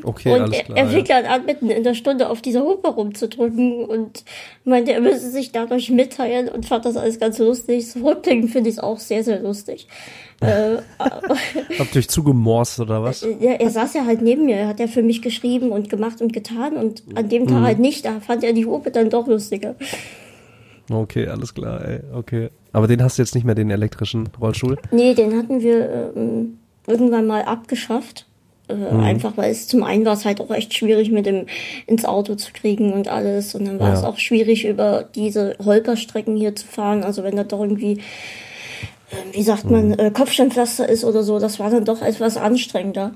Okay, und alles klar, er, er fing ja. an, mitten in der Stunde auf dieser Hupe rumzudrücken und meinte, er müsse sich dadurch mitteilen und fand das alles ganz lustig. Zurückblickend finde ich es auch sehr, sehr lustig. äh, Habt ihr euch zugemorst oder was? Ja, äh, er saß ja halt neben mir, er hat ja für mich geschrieben und gemacht und getan und an dem Tag mhm. halt nicht, da fand er die Hupe dann doch lustiger. Okay, alles klar, ey, okay. Aber den hast du jetzt nicht mehr, den elektrischen Rollstuhl? Nee, den hatten wir ähm, irgendwann mal abgeschafft. Äh, mhm. Einfach weil es zum einen war es halt auch echt schwierig, mit dem ins Auto zu kriegen und alles. Und dann war ja. es auch schwierig, über diese Holperstrecken hier zu fahren. Also wenn da doch irgendwie, äh, wie sagt man, mhm. äh, Kopfsteinpflaster ist oder so, das war dann doch etwas anstrengender.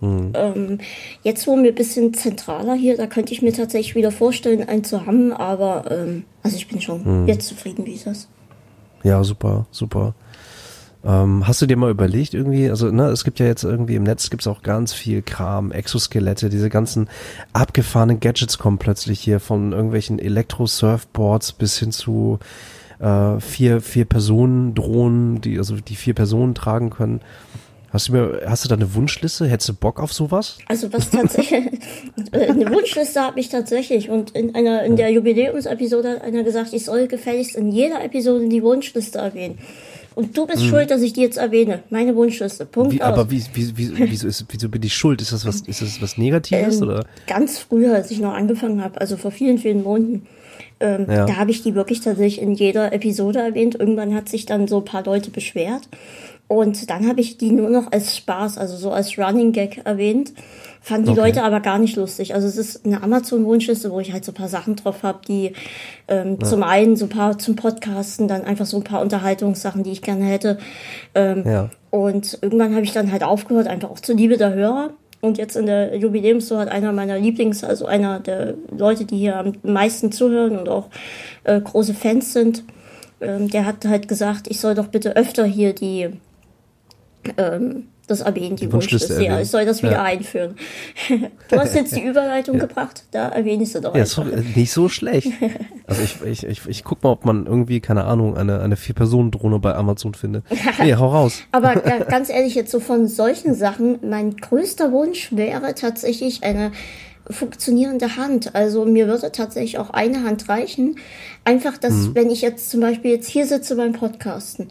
Mhm. Ähm, jetzt wo wir ein bisschen zentraler hier, da könnte ich mir tatsächlich wieder vorstellen, einen zu haben, aber ähm, also ich bin schon mhm. jetzt zufrieden, wie es ist. Ja, super, super. Ähm, hast du dir mal überlegt irgendwie, also ne, es gibt ja jetzt irgendwie im Netz gibt's auch ganz viel Kram, Exoskelette, diese ganzen abgefahrenen Gadgets kommen plötzlich hier von irgendwelchen Elektro-Surfboards bis hin zu äh, vier, vier Personen Drohnen, die also die vier Personen tragen können. Hast du mir, hast du da eine Wunschliste? Hättest du Bock auf sowas? Also was tatsächlich, eine Wunschliste habe ich tatsächlich und in einer, in der Jubiläumsepisode hat einer gesagt, ich soll gefälligst in jeder Episode die Wunschliste erwähnen. Und du bist hm. schuld, dass ich die jetzt erwähne. Meine Wunschliste. Punkt. Wie, aber wie, wie, wie, wieso, ist, wieso bin ich schuld? Ist das was, ist das was Negatives? Ähm, oder? Ganz früher, als ich noch angefangen habe, also vor vielen, vielen Monaten, ähm, ja. da habe ich die wirklich tatsächlich in jeder Episode erwähnt. Irgendwann hat sich dann so ein paar Leute beschwert. Und dann habe ich die nur noch als Spaß, also so als Running Gag erwähnt. Fanden die okay. Leute aber gar nicht lustig. Also es ist eine Amazon-Wunschliste, wo ich halt so ein paar Sachen drauf habe, die ähm, ja. zum einen so ein paar zum Podcasten, dann einfach so ein paar Unterhaltungssachen, die ich gerne hätte. Ähm, ja. Und irgendwann habe ich dann halt aufgehört, einfach auch zur Liebe der Hörer. Und jetzt in der Jubiläumstour hat einer meiner Lieblings, also einer der Leute, die hier am meisten zuhören und auch äh, große Fans sind, ähm, der hat halt gesagt, ich soll doch bitte öfter hier die ähm, das erwähnt, die, die Wunschliste. Ja, ich soll das wieder ja. einführen. du hast jetzt die Überleitung ja. gebracht, da erwähnst du doch. Ja, ist nicht so schlecht. Also ich, ich, ich, ich guck mal, ob man irgendwie, keine Ahnung, eine, eine Vier-Personen-Drohne bei Amazon findet. Nee, hau raus. Aber ganz ehrlich, jetzt so von solchen Sachen, mein größter Wunsch wäre tatsächlich eine funktionierende Hand. Also mir würde tatsächlich auch eine Hand reichen. Einfach, dass, mhm. wenn ich jetzt zum Beispiel jetzt hier sitze beim Podcasten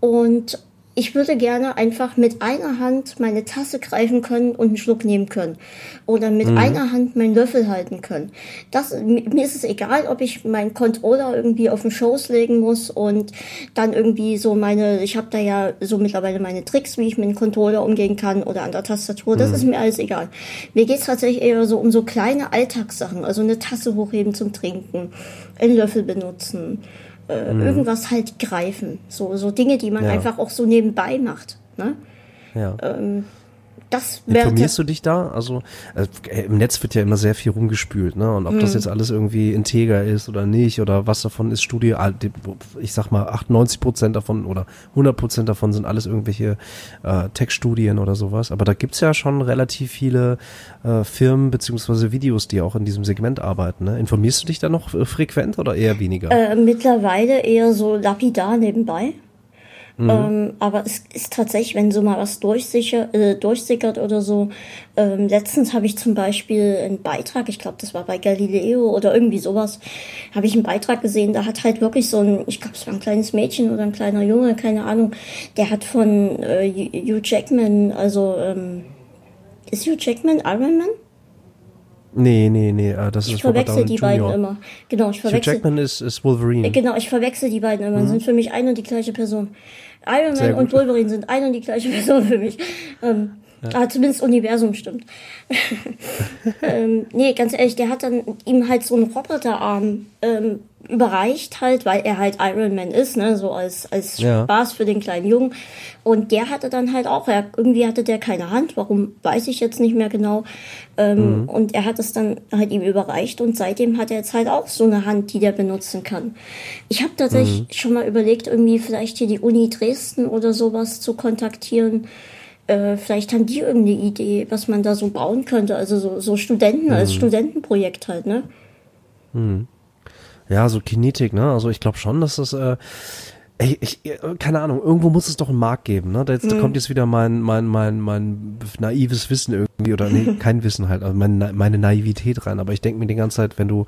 und ich würde gerne einfach mit einer Hand meine Tasse greifen können und einen Schluck nehmen können. Oder mit mhm. einer Hand meinen Löffel halten können. Das, mir ist es egal, ob ich meinen Controller irgendwie auf den Schoß legen muss und dann irgendwie so meine, ich habe da ja so mittlerweile meine Tricks, wie ich mit dem Controller umgehen kann oder an der Tastatur. Das mhm. ist mir alles egal. Mir geht es tatsächlich eher so um so kleine Alltagssachen. Also eine Tasse hochheben zum Trinken, einen Löffel benutzen äh, mhm. irgendwas halt greifen. So, so Dinge, die man ja. einfach auch so nebenbei macht. Ne? Ja. Ähm, das Informierst du dich da? Also äh, im Netz wird ja immer sehr viel rumgespült, ne? Und ob mhm. das jetzt alles irgendwie integer ist oder nicht oder was davon ist Studie, ah, ich sag mal 98 Prozent davon oder 100 Prozent davon sind alles irgendwelche äh, Tech-Studien oder sowas. Aber da gibt's ja schon relativ viele äh, Firmen beziehungsweise Videos, die auch in diesem Segment arbeiten. Ne? Informierst du dich da noch äh, frequent oder eher weniger? Äh, mittlerweile eher so lapidar nebenbei. Mhm. Ähm, aber es ist tatsächlich, wenn so mal was durchsicher, äh, durchsickert oder so. Ähm, letztens habe ich zum Beispiel einen Beitrag, ich glaube, das war bei Galileo oder irgendwie sowas, habe ich einen Beitrag gesehen, da hat halt wirklich so ein, ich glaube, es war ein kleines Mädchen oder ein kleiner Junge, keine Ahnung, der hat von äh, Hugh Jackman, also ähm, ist Hugh Jackman Iron Man? Nee, nee, nee, äh, das ich ist Ich verwechsel die Junior. beiden immer. Genau, ich verwechsel. Hugh Jackman ist, ist Wolverine. Genau, ich verwechsel die beiden immer. Mhm. Sind für mich eine und die gleiche Person. Iron Man und Wolverine sind eine und die gleiche Person für mich. Ähm, ja. Ah, zumindest Universum stimmt. ähm, nee, ganz ehrlich, der hat dann ihm halt so einen Roboterarm ähm, überreicht halt, weil er halt Iron Man ist, ne, so als, als ja. Spaß für den kleinen Jungen. Und der hatte dann halt auch, er, irgendwie hatte der keine Hand, warum weiß ich jetzt nicht mehr genau. Ähm, mhm. Und er hat es dann halt ihm überreicht und seitdem hat er jetzt halt auch so eine Hand, die der benutzen kann. Ich habe tatsächlich mhm. schon mal überlegt, irgendwie vielleicht hier die Uni Dresden oder sowas zu kontaktieren äh, vielleicht haben die irgendeine Idee, was man da so bauen könnte. Also so, so Studenten mhm. als Studentenprojekt halt, ne? Mhm. Ja, so Kinetik, ne? Also ich glaube schon, dass das, äh, ey, ich, äh, keine Ahnung, irgendwo muss es doch einen Markt geben, ne? Da, jetzt, mhm. da kommt jetzt wieder mein, mein, mein, mein naives Wissen irgendwie, oder nee, kein Wissen halt, also meine, meine Naivität rein. Aber ich denke mir die ganze Zeit, wenn du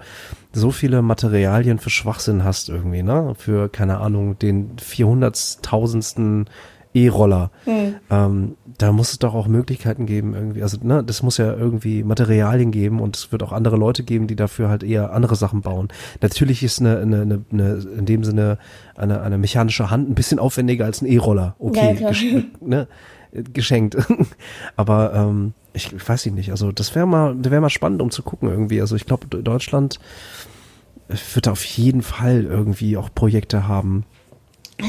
so viele Materialien für Schwachsinn hast irgendwie, ne? Für, keine Ahnung, den vierhunderttausendsten E-Roller. Mhm. Ähm, da muss es doch auch Möglichkeiten geben, irgendwie. Also, ne, das muss ja irgendwie Materialien geben und es wird auch andere Leute geben, die dafür halt eher andere Sachen bauen. Natürlich ist eine, eine, eine, eine in dem Sinne eine, eine mechanische Hand ein bisschen aufwendiger als ein E-Roller. Okay, ja, gesch ne, geschenkt. Aber ähm, ich, ich weiß nicht, also das wäre mal, das wäre mal spannend, um zu gucken irgendwie. Also ich glaube, Deutschland wird auf jeden Fall irgendwie auch Projekte haben,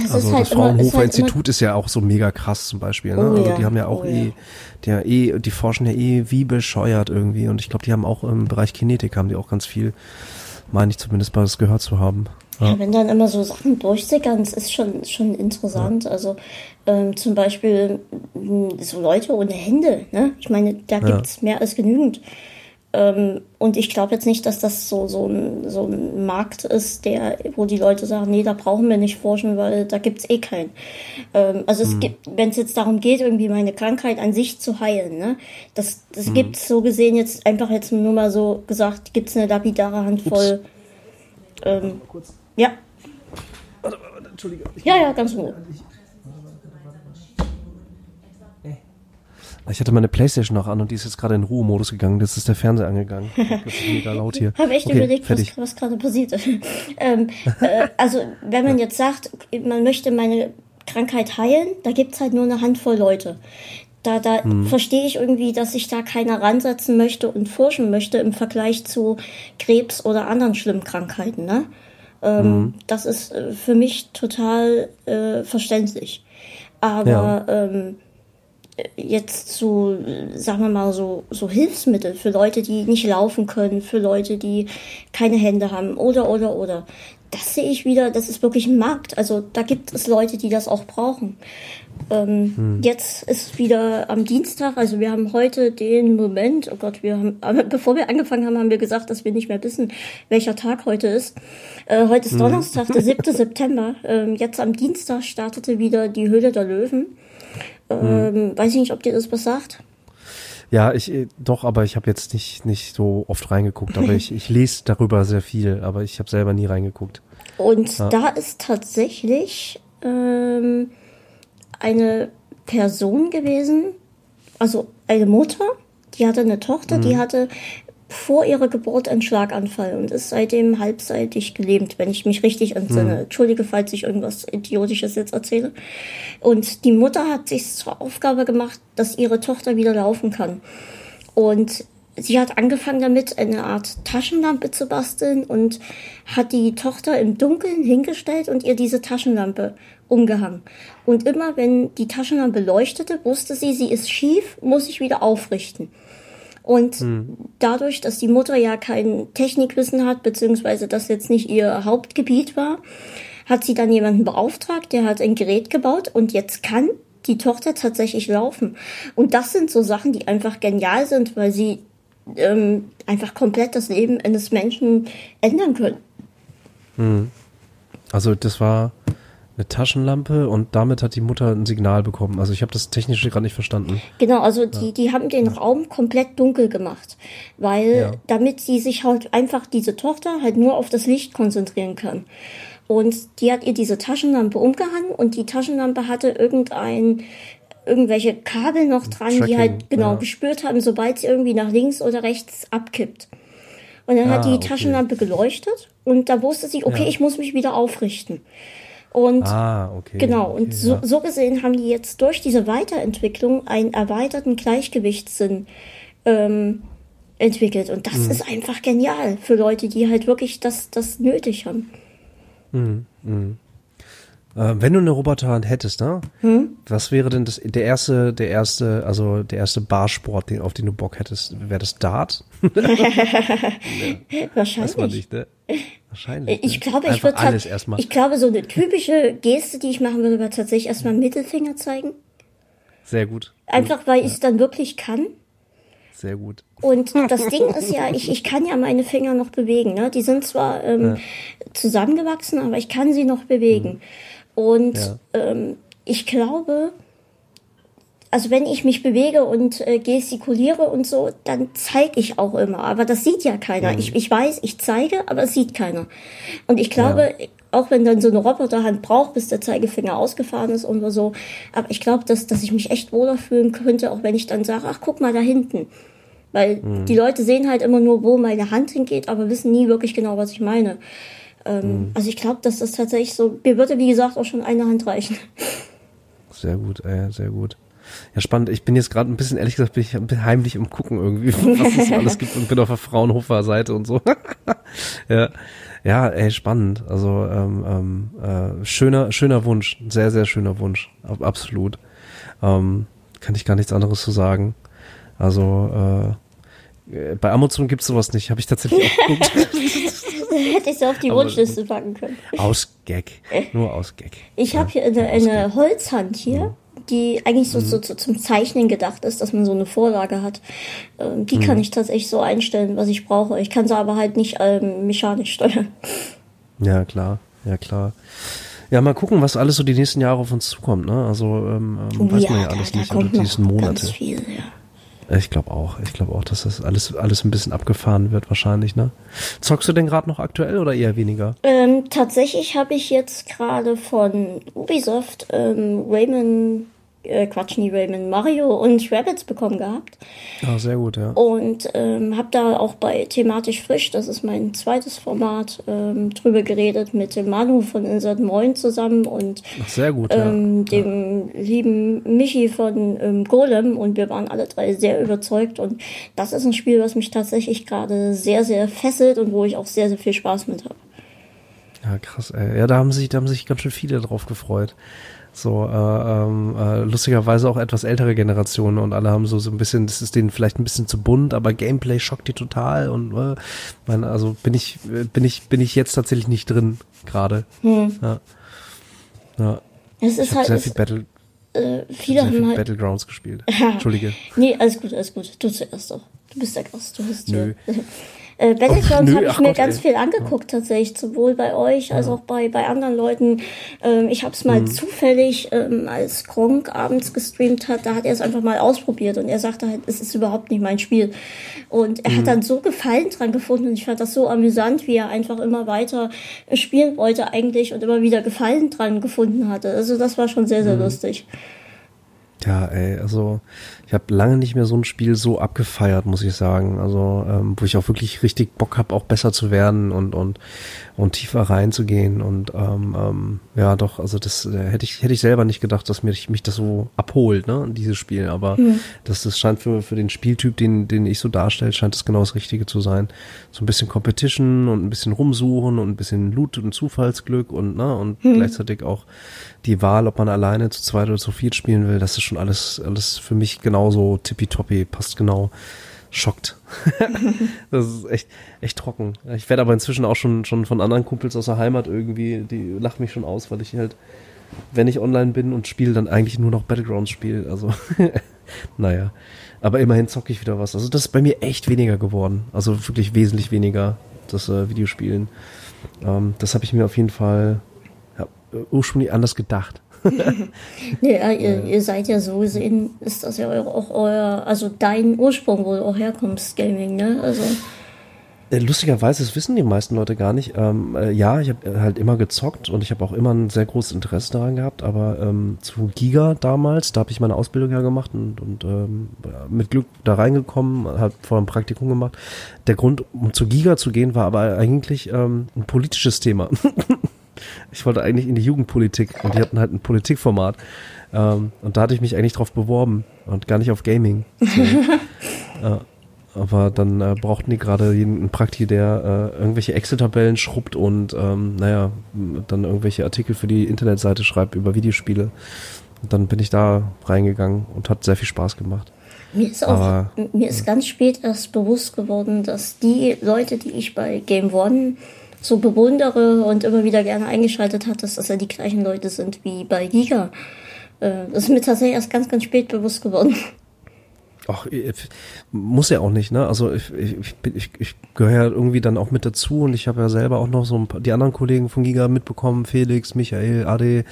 das also halt das Fraunhofer halt Institut ist ja auch so mega krass zum Beispiel. Ne? Oh, also die haben ja auch oh, eh, der eh, die forschen ja eh wie bescheuert irgendwie und ich glaube, die haben auch im Bereich Kinetik haben die auch ganz viel, meine ich zumindest mal das gehört zu haben. Ja. ja wenn dann immer so Sachen durchsickern, das ist schon schon interessant. Ja. Also ähm, zum Beispiel so Leute ohne Hände. Ne? Ich meine, da gibt's ja. mehr als genügend. Ähm, und ich glaube jetzt nicht, dass das so, so, ein, so ein Markt ist, der, wo die Leute sagen, nee, da brauchen wir nicht forschen, weil da gibt's eh keinen. Ähm, also es hm. gibt, wenn es jetzt darum geht, irgendwie meine Krankheit an sich zu heilen, ne, das, das hm. gibt's so gesehen jetzt einfach jetzt nur mal so gesagt, gibt's eine lapidare Handvoll. Ähm, ja. Warte, warte, Entschuldige. Ja, ja, ganz. Ich hatte meine Playstation noch an und die ist jetzt gerade in Ruhemodus gegangen. Jetzt ist der Fernseher angegangen. Das ist mega laut hier. Habe echt okay, überlegt, was, was gerade passiert ist. ähm, äh, also, wenn man jetzt sagt, man möchte meine Krankheit heilen, da gibt's halt nur eine Handvoll Leute. Da, da hm. verstehe ich irgendwie, dass sich da keiner ransetzen möchte und forschen möchte im Vergleich zu Krebs oder anderen schlimmen Krankheiten. Ne? Ähm, hm. Das ist äh, für mich total äh, verständlich. Aber ja. ähm, jetzt so, sagen wir mal, so, so Hilfsmittel für Leute, die nicht laufen können, für Leute, die keine Hände haben oder, oder, oder. Das sehe ich wieder, das ist wirklich ein Markt. Also da gibt es Leute, die das auch brauchen. Ähm, hm. Jetzt ist wieder am Dienstag, also wir haben heute den Moment, oh Gott, wir haben, bevor wir angefangen haben, haben wir gesagt, dass wir nicht mehr wissen, welcher Tag heute ist. Äh, heute ist hm. Donnerstag, der 7. September. Ähm, jetzt am Dienstag startete wieder die Höhle der Löwen. Ähm, hm. Weiß ich nicht, ob dir das was sagt. Ja, ich äh, doch, aber ich habe jetzt nicht nicht so oft reingeguckt, aber ich, ich lese darüber sehr viel, aber ich habe selber nie reingeguckt. Und ja. da ist tatsächlich ähm, eine Person gewesen, also eine Mutter, die hatte eine Tochter, mhm. die hatte vor ihrer Geburt einen Schlaganfall und ist seitdem halbseitig gelähmt, wenn ich mich richtig entsinne. Mhm. Entschuldige, falls ich irgendwas Idiotisches jetzt erzähle. Und die Mutter hat sich zur Aufgabe gemacht, dass ihre Tochter wieder laufen kann. Und sie hat angefangen damit, eine Art Taschenlampe zu basteln und hat die Tochter im Dunkeln hingestellt und ihr diese Taschenlampe umgehangen. Und immer wenn die Taschenlampe leuchtete, wusste sie, sie ist schief, muss ich wieder aufrichten. Und hm. dadurch, dass die Mutter ja kein Technikwissen hat, beziehungsweise das jetzt nicht ihr Hauptgebiet war, hat sie dann jemanden beauftragt, der hat ein Gerät gebaut und jetzt kann die Tochter tatsächlich laufen. Und das sind so Sachen, die einfach genial sind, weil sie ähm, einfach komplett das Leben eines Menschen ändern können. Hm. Also das war eine Taschenlampe und damit hat die Mutter ein Signal bekommen. Also ich habe das technisch gerade nicht verstanden. Genau, also die, die haben den Raum komplett dunkel gemacht, weil ja. damit sie sich halt einfach diese Tochter halt nur auf das Licht konzentrieren kann. Und die hat ihr diese Taschenlampe umgehangen und die Taschenlampe hatte irgendein irgendwelche Kabel noch dran, Tracking, die halt genau ja. gespürt haben, sobald sie irgendwie nach links oder rechts abkippt. Und dann ah, hat die okay. Taschenlampe geleuchtet und da wusste sie, okay, ja. ich muss mich wieder aufrichten. Und ah, okay. genau, und okay, so, ja. so gesehen haben die jetzt durch diese Weiterentwicklung einen erweiterten Gleichgewichtssinn ähm, entwickelt. Und das mhm. ist einfach genial für Leute, die halt wirklich das, das nötig haben. Mhm. Mhm. Äh, wenn du eine Roboterhand hättest, ne? Hm? Was wäre denn das, der erste, der erste, also der erste Barsport, den, auf den du Bock hättest? Wäre das Dart? Wahrscheinlich. Nicht, ne? Wahrscheinlich. Ich ne? glaube, ich würde alles erstmal. Ich glaube, so eine typische Geste, die ich machen würde, wäre tatsächlich erstmal Mittelfinger zeigen. Sehr gut. Einfach, weil ja. ich es dann wirklich kann. Sehr gut. Und das Ding ist ja, ich, ich kann ja meine Finger noch bewegen. Ne? Die sind zwar ähm, ja. zusammengewachsen, aber ich kann sie noch bewegen. Mhm. Und ja. ähm, ich glaube, also wenn ich mich bewege und äh, gestikuliere und so, dann zeige ich auch immer. Aber das sieht ja keiner. Mhm. Ich, ich weiß, ich zeige, aber es sieht keiner. Und ich glaube, ja. auch wenn dann so eine Roboterhand braucht, bis der Zeigefinger ausgefahren ist und so, aber ich glaube, dass, dass ich mich echt wohler fühlen könnte, auch wenn ich dann sage, ach, guck mal da hinten. Weil mhm. die Leute sehen halt immer nur, wo meine Hand hingeht, aber wissen nie wirklich genau, was ich meine. Ähm, mhm. Also ich glaube, dass das tatsächlich so, mir würde wie gesagt auch schon eine Hand reichen. Sehr gut, äh, sehr gut. Ja, spannend. Ich bin jetzt gerade ein bisschen, ehrlich gesagt, bin ich heimlich im Gucken irgendwie, was es alles gibt und bin auf der Fraunhofer-Seite und so. ja. ja, ey, spannend. Also ähm, ähm, äh, schöner, schöner Wunsch, sehr, sehr schöner Wunsch, absolut. Ähm, kann ich gar nichts anderes zu sagen. Also äh, bei Amazon gibt's sowas nicht, habe ich tatsächlich auch geguckt. Hätte ich so auf die Wunschliste packen können. Aus Gag. Nur aus Gag. Ich habe hier eine, eine Holzhand hier, mhm. Die eigentlich so, mhm. so, so, zum Zeichnen gedacht ist, dass man so eine Vorlage hat. Ähm, die mhm. kann ich tatsächlich so einstellen, was ich brauche. Ich kann sie aber halt nicht ähm, mechanisch steuern. Ja, klar. Ja, klar. Ja, mal gucken, was alles so die nächsten Jahre auf uns zukommt. Ne? Also ähm, ähm oh, weiß man ja alles da, nicht da so die nächsten Monate. Ganz viel, ja. Ich glaube auch. Ich glaube auch, dass das alles, alles ein bisschen abgefahren wird wahrscheinlich, ne? Zockst du denn gerade noch aktuell oder eher weniger? Ähm, tatsächlich habe ich jetzt gerade von Ubisoft ähm, Rayman äh, Quatsch, nie Rayman, Mario und Rabbits bekommen gehabt. Ah, sehr gut, ja. Und ähm, habe da auch bei Thematisch Frisch, das ist mein zweites Format, ähm, drüber geredet mit dem Manu von Insert Moin zusammen und Ach, sehr gut, ähm, ja. dem ja. lieben Michi von ähm, Golem und wir waren alle drei sehr überzeugt und das ist ein Spiel, was mich tatsächlich gerade sehr, sehr fesselt und wo ich auch sehr, sehr viel Spaß mit habe. Ja, krass, ey. Ja, da haben sich, da haben sich ganz schön viele drauf gefreut. So, äh, ähm, äh, lustigerweise auch etwas ältere Generationen und alle haben so, so ein bisschen, das ist denen vielleicht ein bisschen zu bunt, aber Gameplay schockt die total und äh, mein, also bin ich, bin ich, bin ich jetzt tatsächlich nicht drin gerade. Hm. Ja. ja. Es ist halt, sehr viel Battle, äh, viele sehr haben viel halt, Battlegrounds gespielt. Entschuldige. nee, alles gut, alles gut. Du zuerst doch. Du bist der Gast, du hast Nö. Äh, Battlegrounds habe ich mir Gott, ganz ey. viel angeguckt tatsächlich, sowohl bei euch als auch bei, bei anderen Leuten. Ähm, ich habe es mal mhm. zufällig, ähm, als Gronk abends gestreamt hat, da hat er es einfach mal ausprobiert und er sagte halt, es ist überhaupt nicht mein Spiel. Und er mhm. hat dann so Gefallen dran gefunden und ich fand das so amüsant, wie er einfach immer weiter spielen wollte eigentlich und immer wieder Gefallen dran gefunden hatte. Also das war schon sehr, sehr mhm. lustig. Ja, ey, also ich habe lange nicht mehr so ein Spiel so abgefeiert, muss ich sagen. Also ähm, wo ich auch wirklich richtig Bock habe, auch besser zu werden und und und tiefer reinzugehen und ähm, ähm, ja, doch. Also das äh, hätte ich hätte ich selber nicht gedacht, dass mich mich das so abholt, ne, dieses Spiel. Aber mhm. das das scheint für für den Spieltyp, den den ich so darstelle, scheint das genau das Richtige zu sein. So ein bisschen Competition und ein bisschen rumsuchen und ein bisschen Loot und Zufallsglück und ne und mhm. gleichzeitig auch die Wahl, ob man alleine zu zweit oder zu viert spielen will. Das ist schon alles alles für mich genau genauso tippitoppi, passt genau. Schockt. das ist echt, echt trocken. Ich werde aber inzwischen auch schon, schon von anderen Kumpels aus der Heimat irgendwie, die lachen mich schon aus, weil ich halt, wenn ich online bin und spiele, dann eigentlich nur noch Battlegrounds spiele. Also, naja. Aber immerhin zocke ich wieder was. Also das ist bei mir echt weniger geworden. Also wirklich wesentlich weniger, das äh, Videospielen. Ähm, das habe ich mir auf jeden Fall ursprünglich anders gedacht. ja, ihr, ihr, seid ja so gesehen, ist das ja auch euer, also dein Ursprung, wo du auch herkommst, Gaming, ne? Also. Äh, lustigerweise, das wissen die meisten Leute gar nicht. Ähm, äh, ja, ich habe halt immer gezockt und ich habe auch immer ein sehr großes Interesse daran gehabt, aber ähm, zu Giga damals, da habe ich meine Ausbildung ja gemacht und, und ähm, mit Glück da reingekommen, habe vor einem Praktikum gemacht. Der Grund, um zu Giga zu gehen, war aber eigentlich ähm, ein politisches Thema. Ich wollte eigentlich in die Jugendpolitik und die hatten halt ein Politikformat. Ähm, und da hatte ich mich eigentlich drauf beworben und gar nicht auf Gaming. So. äh, aber dann äh, brauchten die gerade einen Prakti, der äh, irgendwelche Excel-Tabellen schrubbt und ähm, naja, dann irgendwelche Artikel für die Internetseite schreibt über Videospiele. Und dann bin ich da reingegangen und hat sehr viel Spaß gemacht. Mir ist auch, Aber, mir ist ganz spät erst bewusst geworden, dass die Leute, die ich bei Game One so bewundere und immer wieder gerne eingeschaltet hat, dass das ja die gleichen Leute sind wie bei Giga. Äh, das ist mir tatsächlich erst ganz, ganz spät bewusst geworden. Ach, muss ja auch nicht, ne? Also ich, ich, ich, ich gehöre ja irgendwie dann auch mit dazu und ich habe ja selber auch noch so ein paar, die anderen Kollegen von Giga mitbekommen, Felix, Michael, Ade,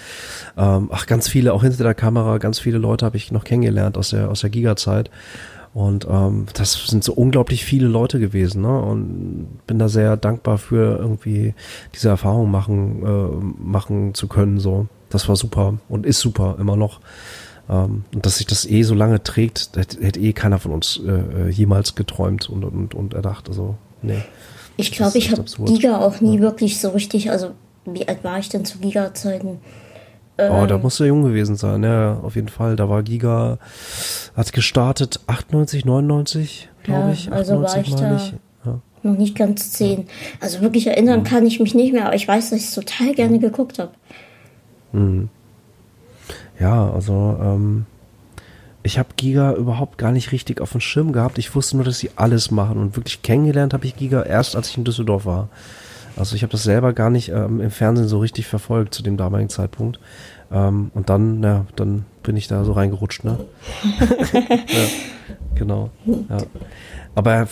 ähm, ach ganz viele, auch hinter der Kamera, ganz viele Leute habe ich noch kennengelernt aus der aus der Giga-Zeit. Und ähm, das sind so unglaublich viele Leute gewesen, ne? Und bin da sehr dankbar für irgendwie diese Erfahrung machen, äh, machen zu können. So, das war super und ist super immer noch. Ähm, und dass sich das eh so lange trägt, hätte, hätte eh keiner von uns äh, äh, jemals geträumt und, und, und erdacht. Also, nee. Ich glaube, ich habe Giga auch nie ja. wirklich so richtig, also wie alt war ich denn zu Giga-Zeiten? Oh, da ähm, muss er jung gewesen sein, ja, auf jeden Fall. Da war Giga, hat gestartet 98, 99, glaube ja, ich. Also war ich da. Ja. noch nicht ganz zehn. Also wirklich erinnern mhm. kann ich mich nicht mehr, aber ich weiß, dass ich es total gerne mhm. geguckt habe. Mhm. Ja, also ähm, ich habe Giga überhaupt gar nicht richtig auf dem Schirm gehabt. Ich wusste nur, dass sie alles machen und wirklich kennengelernt habe ich Giga erst, als ich in Düsseldorf war. Also ich habe das selber gar nicht ähm, im Fernsehen so richtig verfolgt zu dem damaligen Zeitpunkt. Ähm, und dann, ja, dann bin ich da so reingerutscht, ne? ja, genau. Ja. Aber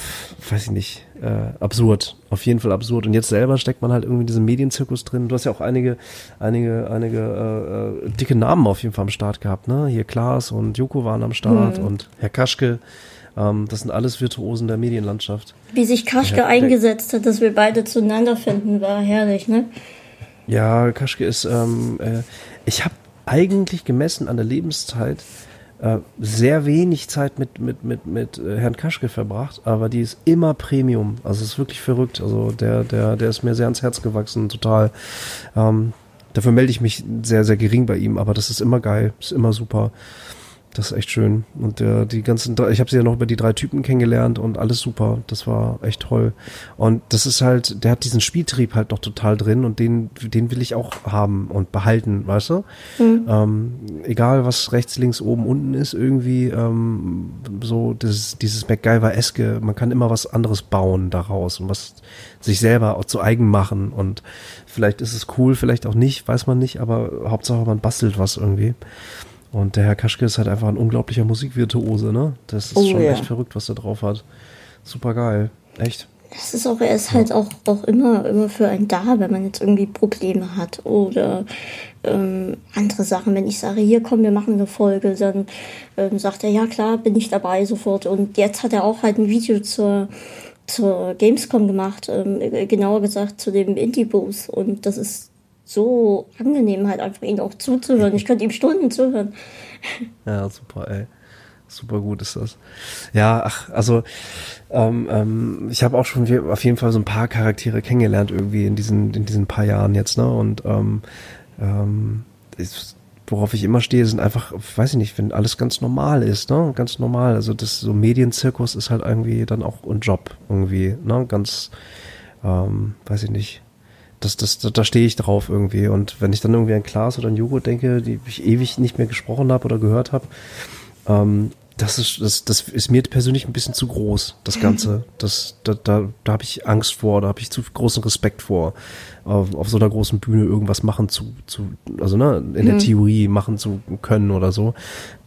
weiß ich nicht, äh, absurd, auf jeden Fall absurd. Und jetzt selber steckt man halt irgendwie in diesem Medienzirkus drin. Du hast ja auch einige, einige, einige äh, äh dicke Namen auf jeden Fall am Start gehabt, ne? Hier Klaas und Joko waren am Start mhm. und Herr Kaschke. Ähm, das sind alles Virtuosen der Medienlandschaft. Wie sich Kaschke ja, eingesetzt hat, dass wir beide zueinander finden, war herrlich, ne? Ja, Kaschke ist, ähm, äh, ich habe eigentlich gemessen an der Lebenszeit äh, sehr wenig Zeit mit, mit, mit, mit äh, Herrn Kaschke verbracht, aber die ist immer Premium. Also es ist wirklich verrückt. Also der, der, der ist mir sehr ans Herz gewachsen, total. Ähm, dafür melde ich mich sehr, sehr gering bei ihm, aber das ist immer geil, ist immer super. Das ist echt schön. Und der, die ganzen, ich habe sie ja noch über die drei Typen kennengelernt und alles super. Das war echt toll. Und das ist halt, der hat diesen Spieltrieb halt noch total drin und den, den will ich auch haben und behalten, weißt du? Mhm. Ähm, egal was rechts, links, oben, unten ist, irgendwie ähm, so das, dieses MacGyver-eske, man kann immer was anderes bauen daraus und was sich selber auch zu eigen machen. Und vielleicht ist es cool, vielleicht auch nicht, weiß man nicht, aber Hauptsache man bastelt was irgendwie. Und der Herr Kaschke ist halt einfach ein unglaublicher Musikvirtuose, ne? Das ist oh, schon ja. echt verrückt, was er drauf hat. Super geil. Echt. Das ist auch, er ist halt auch, auch immer, immer für einen da, wenn man jetzt irgendwie Probleme hat oder ähm, andere Sachen. Wenn ich sage, hier komm, wir machen eine Folge, dann ähm, sagt er, ja klar, bin ich dabei sofort. Und jetzt hat er auch halt ein Video zur, zur Gamescom gemacht, ähm, genauer gesagt zu dem Indie-Booth. Und das ist so angenehm, halt einfach ihn auch zuzuhören. Ich könnte ihm Stunden zuhören. Ja, super, ey. Super gut ist das. Ja, ach, also ähm, ähm, ich habe auch schon auf jeden Fall so ein paar Charaktere kennengelernt irgendwie in diesen in diesen paar Jahren jetzt, ne? Und ähm, ähm, ist, worauf ich immer stehe, sind einfach, weiß ich nicht, wenn alles ganz normal ist, ne? Ganz normal. Also das so Medienzirkus ist halt irgendwie dann auch ein Job irgendwie, ne? Ganz, ähm, weiß ich nicht das, das, da stehe ich drauf irgendwie. Und wenn ich dann irgendwie an Klaas oder an Jugo denke, die ich ewig nicht mehr gesprochen habe oder gehört habe, ähm, das ist, das, das ist mir persönlich ein bisschen zu groß, das Ganze. Das, da, da, da habe ich Angst vor, da habe ich zu großen Respekt vor, auf, auf so einer großen Bühne irgendwas machen zu, zu also ne, in der mhm. Theorie machen zu können oder so.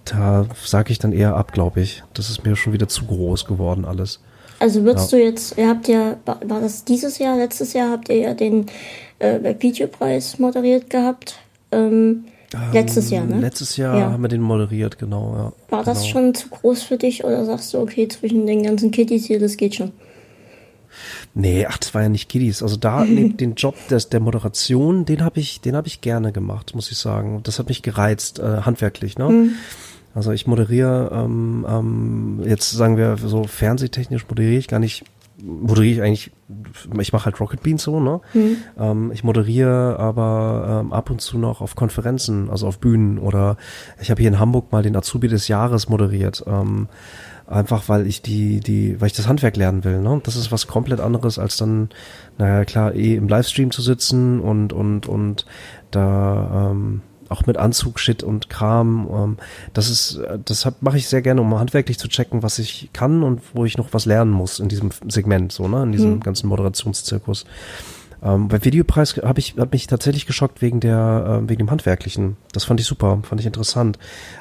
Da sage ich dann eher ab, glaube ich. Das ist mir schon wieder zu groß geworden alles. Also würdest ja. du jetzt, ihr habt ja, war das dieses Jahr, letztes Jahr habt ihr ja den äh, Videopreis moderiert gehabt. Ähm, ähm, letztes Jahr, ne? Letztes Jahr ja. haben wir den moderiert, genau, ja. War das genau. schon zu groß für dich oder sagst du, okay, zwischen den ganzen Kiddies hier, das geht schon? Nee, ach, das war ja nicht Kiddies. Also da den Job des, der Moderation, den habe ich, den habe ich gerne gemacht, muss ich sagen. Das hat mich gereizt, äh, handwerklich, ne? Mhm. Also ich moderiere ähm, ähm, jetzt sagen wir so fernsehtechnisch moderiere ich gar nicht moderiere ich eigentlich, ich mache halt Rocket Beans so, ne? Mhm. Ähm, ich moderiere aber ähm, ab und zu noch auf Konferenzen, also auf Bühnen oder ich habe hier in Hamburg mal den Azubi des Jahres moderiert. Ähm, einfach weil ich die, die, weil ich das Handwerk lernen will, ne? Das ist was komplett anderes, als dann, naja klar, eh im Livestream zu sitzen und, und, und da ähm, auch mit Anzug, Shit und Kram. Ähm, das ist, das mache ich sehr gerne, um handwerklich zu checken, was ich kann und wo ich noch was lernen muss in diesem Segment, so, ne, in diesem mhm. ganzen Moderationszirkus. Ähm, bei Videopreis habe ich hat mich tatsächlich geschockt wegen der äh, wegen dem handwerklichen. Das fand ich super, fand ich interessant.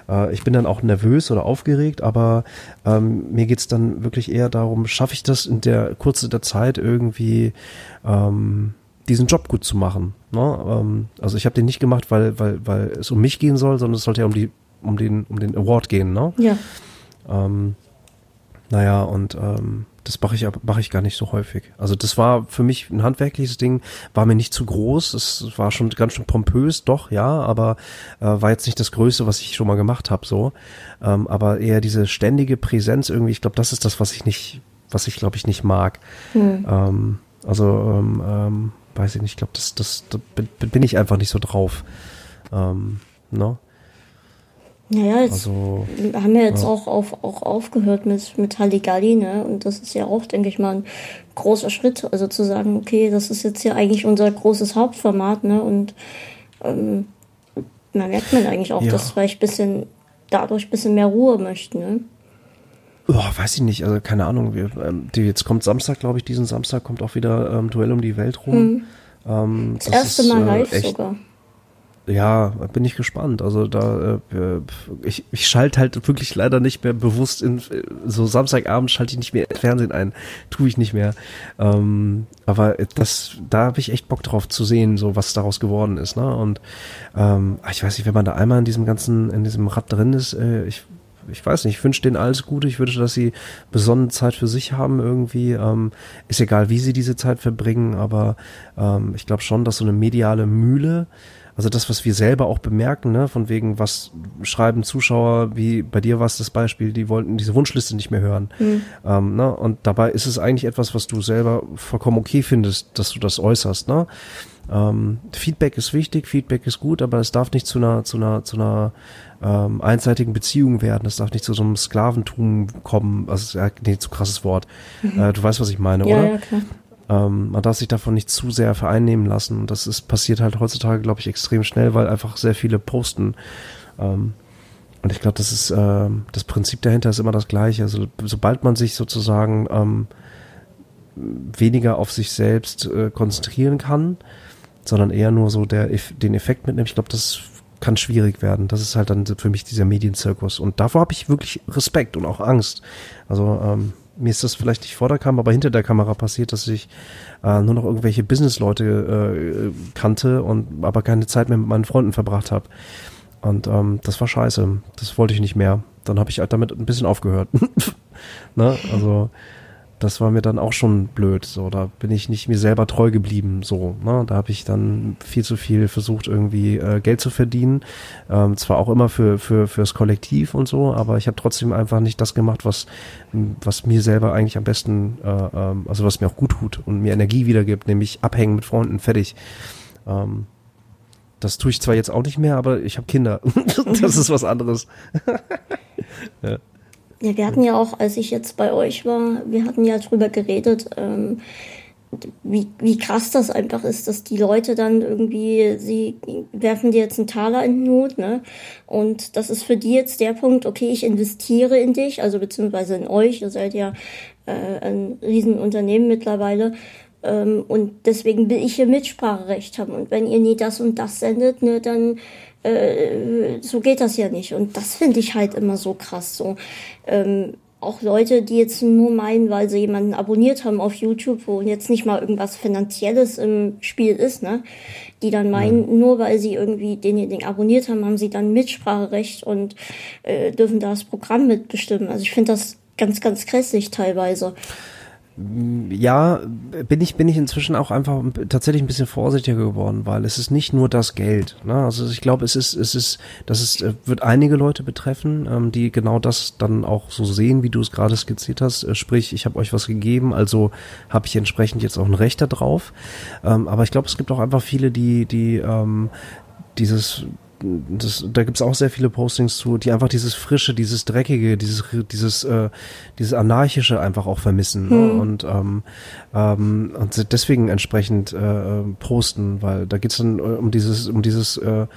Äh, ich bin dann auch nervös oder aufgeregt, aber ähm, mir geht's dann wirklich eher darum, schaffe ich das in der Kurze der Zeit irgendwie ähm, diesen Job gut zu machen. Ne? Ähm, also ich habe den nicht gemacht, weil, weil, weil es um mich gehen soll, sondern es sollte ja um die, um den, um den Award gehen, ne? Ja. Ähm, naja, und ähm, das mache ich, mache ich gar nicht so häufig. Also das war für mich ein handwerkliches Ding, war mir nicht zu groß. Es war schon ganz schön pompös, doch, ja, aber äh, war jetzt nicht das Größte, was ich schon mal gemacht habe, so. Ähm, aber eher diese ständige Präsenz irgendwie, ich glaube, das ist das, was ich nicht, was ich, glaube ich, nicht mag. Hm. Ähm, also ähm, ähm, weiß ich nicht, ich glaube, das, das, da bin ich einfach nicht so drauf. Ähm, ne? Naja, jetzt also, haben wir jetzt ja. auch, auf, auch aufgehört mit, mit Halligalli, ne? Und das ist ja auch, denke ich mal, ein großer Schritt. Also zu sagen, okay, das ist jetzt ja eigentlich unser großes Hauptformat, ne? Und ähm, da merkt man eigentlich auch, ja. dass vielleicht bisschen dadurch ein bisschen mehr Ruhe möchten, ne? Oh, weiß ich nicht, also keine Ahnung. Wir, ähm, die, jetzt kommt Samstag, glaube ich, diesen Samstag kommt auch wieder ähm, Duell um die Welt rum. Mhm. Das, das, erste ist, Mal äh, live echt, sogar. Ja, bin ich gespannt. Also da, äh, ich, ich schalte halt wirklich leider nicht mehr bewusst in so Samstagabend schalte ich nicht mehr Fernsehen ein, tue ich nicht mehr. Ähm, aber das, da habe ich echt Bock drauf zu sehen, so was daraus geworden ist. Ne? Und ähm, ich weiß nicht, wenn man da einmal in diesem ganzen, in diesem Rad drin ist, äh, ich ich weiß nicht, ich wünsche denen alles Gute. Ich wünsche, dass sie besondere Zeit für sich haben irgendwie. Ähm, ist egal, wie sie diese Zeit verbringen, aber ähm, ich glaube schon, dass so eine mediale Mühle also das, was wir selber auch bemerken, ne, von wegen, was schreiben Zuschauer, wie bei dir war es das Beispiel, die wollten diese Wunschliste nicht mehr hören. Mhm. Ähm, ne, und dabei ist es eigentlich etwas, was du selber vollkommen okay findest, dass du das äußerst. Ne? Ähm, Feedback ist wichtig, Feedback ist gut, aber es darf nicht zu einer, zu einer, zu einer ähm, einseitigen Beziehung werden. Es darf nicht zu so einem Sklaventum kommen. Also, ja, nee, zu krasses Wort. Mhm. Äh, du weißt, was ich meine, ja, oder? Ja, klar. Ähm, man darf sich davon nicht zu sehr vereinnehmen lassen. Und das ist passiert halt heutzutage, glaube ich, extrem schnell, weil einfach sehr viele posten. Ähm, und ich glaube, das ist äh, das Prinzip dahinter ist immer das gleiche. Also sobald man sich sozusagen ähm, weniger auf sich selbst äh, konzentrieren kann, sondern eher nur so der den Effekt mitnimmt, ich glaube, das kann schwierig werden. Das ist halt dann für mich dieser Medienzirkus. Und davor habe ich wirklich Respekt und auch Angst. Also ähm, mir ist das vielleicht nicht vor der Kamera, aber hinter der Kamera passiert, dass ich äh, nur noch irgendwelche Businessleute äh, kannte und aber keine Zeit mehr mit meinen Freunden verbracht habe. Und ähm, das war scheiße. Das wollte ich nicht mehr. Dann habe ich halt damit ein bisschen aufgehört. ne? Also das war mir dann auch schon blöd. So, da bin ich nicht mir selber treu geblieben. So, ne? da habe ich dann viel zu viel versucht, irgendwie äh, Geld zu verdienen. Ähm, zwar auch immer für für fürs Kollektiv und so, aber ich habe trotzdem einfach nicht das gemacht, was was mir selber eigentlich am besten, äh, ähm, also was mir auch gut tut und mir Energie wiedergibt, nämlich abhängen mit Freunden, fertig. Ähm, das tue ich zwar jetzt auch nicht mehr, aber ich habe Kinder. das ist was anderes. ja. Ja, wir hatten ja auch, als ich jetzt bei euch war, wir hatten ja drüber geredet, ähm, wie, wie krass das einfach ist, dass die Leute dann irgendwie, sie werfen dir jetzt einen Taler in den Hut, ne? Und das ist für die jetzt der Punkt, okay, ich investiere in dich, also beziehungsweise in euch, ihr seid ja äh, ein Riesenunternehmen mittlerweile. Ähm, und deswegen will ich hier Mitspracherecht haben. Und wenn ihr nie das und das sendet, ne, dann äh, so geht das ja nicht. Und das finde ich halt immer so krass. So ähm, auch Leute, die jetzt nur meinen, weil sie jemanden abonniert haben auf YouTube, wo jetzt nicht mal irgendwas Finanzielles im Spiel ist, ne? Die dann meinen, nur weil sie irgendwie denjenigen abonniert haben, haben sie dann Mitspracherecht und äh, dürfen das Programm mitbestimmen. Also ich finde das ganz, ganz grässlich teilweise ja, bin ich, bin ich inzwischen auch einfach tatsächlich ein bisschen vorsichtiger geworden, weil es ist nicht nur das Geld. Ne? Also ich glaube, es ist, es ist, das ist, äh, wird einige Leute betreffen, ähm, die genau das dann auch so sehen, wie du es gerade skizziert hast. Äh, sprich, ich habe euch was gegeben, also habe ich entsprechend jetzt auch ein Recht darauf. Ähm, aber ich glaube, es gibt auch einfach viele, die, die ähm, dieses das, da gibt's auch sehr viele Postings zu, die einfach dieses Frische, dieses Dreckige, dieses, dieses, äh, dieses Anarchische einfach auch vermissen. Ne? Hm. Und, ähm, ähm, und deswegen entsprechend äh, posten, weil da geht's dann äh, um dieses, um dieses äh,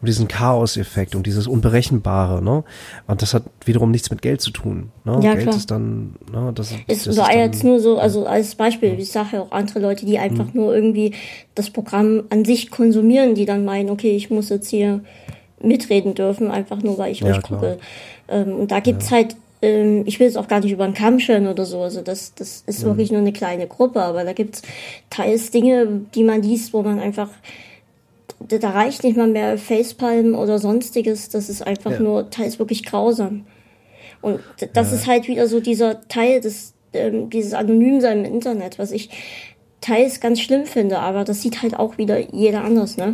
um diesen Chaos-Effekt, um dieses Unberechenbare, ne? Und das hat wiederum nichts mit Geld zu tun. Ne? Ja, Geld klar. ist dann, ne, das, es das war ist dann, jetzt nur so, also als Beispiel, ich sage ja auch andere Leute, die einfach mhm. nur irgendwie das Programm an sich konsumieren, die dann meinen, okay, ich muss jetzt hier mitreden dürfen, einfach nur weil ich ja, euch gucke. Ähm, und da gibt's ja. halt ähm, ich will es auch gar nicht über den Kamm scheren oder so. Also das, das ist mhm. wirklich nur eine kleine Gruppe, aber da gibt's teils Dinge, die man liest, wo man einfach da reicht nicht mal mehr Facepalm oder sonstiges. Das ist einfach ja. nur teils wirklich grausam. Und das ja. ist halt wieder so dieser Teil des, ähm, dieses Anonymsein im Internet, was ich teils ganz schlimm finde, aber das sieht halt auch wieder jeder anders, ne?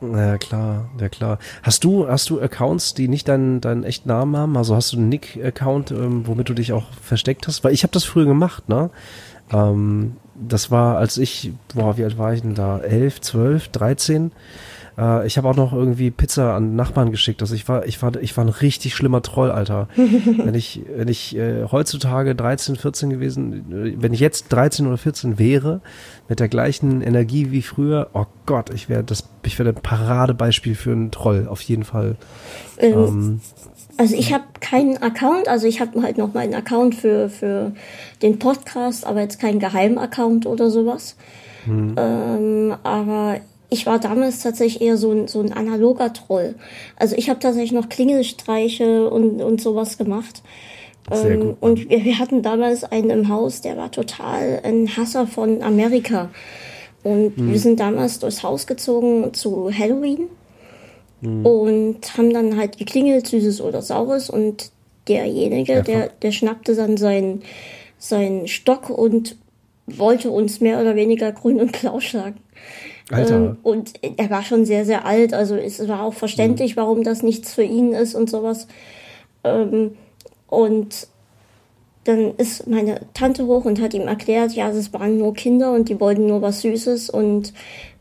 Ja, klar, ja klar. Hast du, hast du Accounts, die nicht deinen, deinen echten Namen haben? Also hast du einen Nick-Account, ähm, womit du dich auch versteckt hast? Weil ich habe das früher gemacht, ne? Ähm, das war, als ich, boah, wie alt war ich denn da? Elf, zwölf, dreizehn? Äh, ich habe auch noch irgendwie Pizza an Nachbarn geschickt. Also ich war, ich war, ich war ein richtig schlimmer Troll, Alter. wenn ich, wenn ich äh, heutzutage 13, 14 gewesen, äh, wenn ich jetzt 13 oder 14 wäre, mit der gleichen Energie wie früher, oh Gott, ich wäre das, ich wäre ein Paradebeispiel für einen Troll, auf jeden Fall. Ähm, ähm, also ich habe keinen Account, also ich habe halt noch meinen Account für, für den Podcast, aber jetzt keinen Geheim-Account oder sowas. Hm. Ähm, aber ich war damals tatsächlich eher so ein, so ein analoger Troll. Also ich habe tatsächlich noch Klingelstreiche und, und sowas gemacht. Ähm. Und wir, wir hatten damals einen im Haus, der war total ein Hasser von Amerika. Und hm. wir sind damals durchs Haus gezogen zu Halloween Mhm. Und haben dann halt geklingelt, süßes oder saures. Und derjenige, der, der schnappte dann seinen, seinen Stock und wollte uns mehr oder weniger grün und blau schlagen. Alter. Ähm, und er war schon sehr, sehr alt, also es war auch verständlich, mhm. warum das nichts für ihn ist und sowas. Ähm, und dann ist meine Tante hoch und hat ihm erklärt, ja, es waren nur Kinder und die wollten nur was Süßes und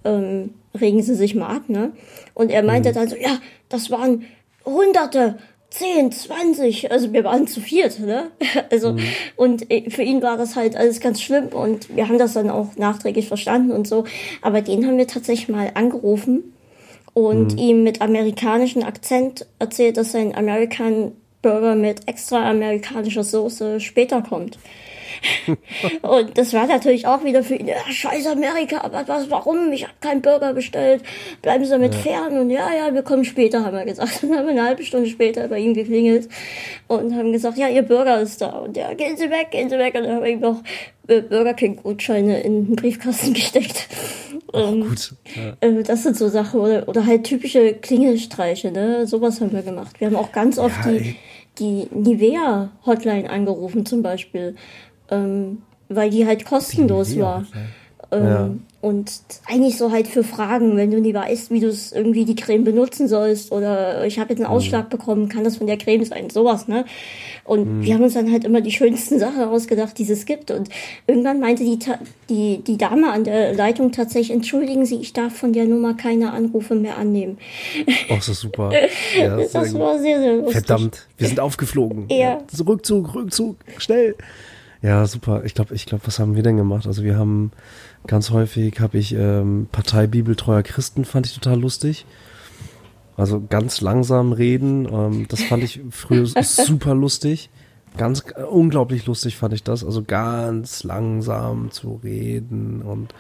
ähm, regen sie sich mal ab, ne? Und er meinte mhm. dann so, ja, das waren Hunderte, 10, 20, also wir waren zu viert, ne? Also, mhm. und äh, für ihn war das halt alles ganz schlimm und wir haben das dann auch nachträglich verstanden und so. Aber den haben wir tatsächlich mal angerufen und mhm. ihm mit amerikanischem Akzent erzählt, dass sein American Burger mit extra amerikanischer Soße später kommt. und das war natürlich auch wieder für ihn, ja, scheiß Amerika, aber was, warum? Ich habe keinen Burger bestellt. Bleiben Sie damit ja. fern. Und ja, ja, wir kommen später, haben wir gesagt. Dann haben wir eine halbe Stunde später bei ihm geklingelt und haben gesagt, ja, Ihr Burger ist da. Und ja, gehen Sie weg, gehen Sie weg. Und dann haben wir ihm noch äh, Burger King Gutscheine in den Briefkasten gesteckt. Ach, ähm, gut. Ja. Äh, das sind so Sachen oder, oder halt typische Klingelstreiche, ne? Sowas haben wir gemacht. Wir haben auch ganz oft ja, die, die Nivea Hotline angerufen zum Beispiel ähm, weil die halt kostenlos die war. Ähm, ja. Und eigentlich so halt für Fragen, wenn du nie weißt, wie du es irgendwie die Creme benutzen sollst oder ich habe jetzt einen mhm. Ausschlag mhm. bekommen, kann das von der Creme sein, sowas, ne? Und mhm. wir haben uns dann halt immer die schönsten Sachen ausgedacht, die es gibt. Und irgendwann meinte die, die, die Dame an der Leitung tatsächlich, entschuldigen Sie, ich darf von der Nummer keine Anrufe mehr annehmen. Oh, das ist super. Ja, das, das war sehr, sehr lustig. Verdammt, wir sind aufgeflogen. Ja. ja. Rückzug, Rückzug, schnell. Ja, super. Ich glaube, ich glaube, was haben wir denn gemacht? Also wir haben ganz häufig habe ich ähm, Partei Bibeltreuer Christen fand ich total lustig. Also ganz langsam reden, ähm, das fand ich früher super lustig. Ganz äh, unglaublich lustig fand ich das. Also ganz langsam zu reden und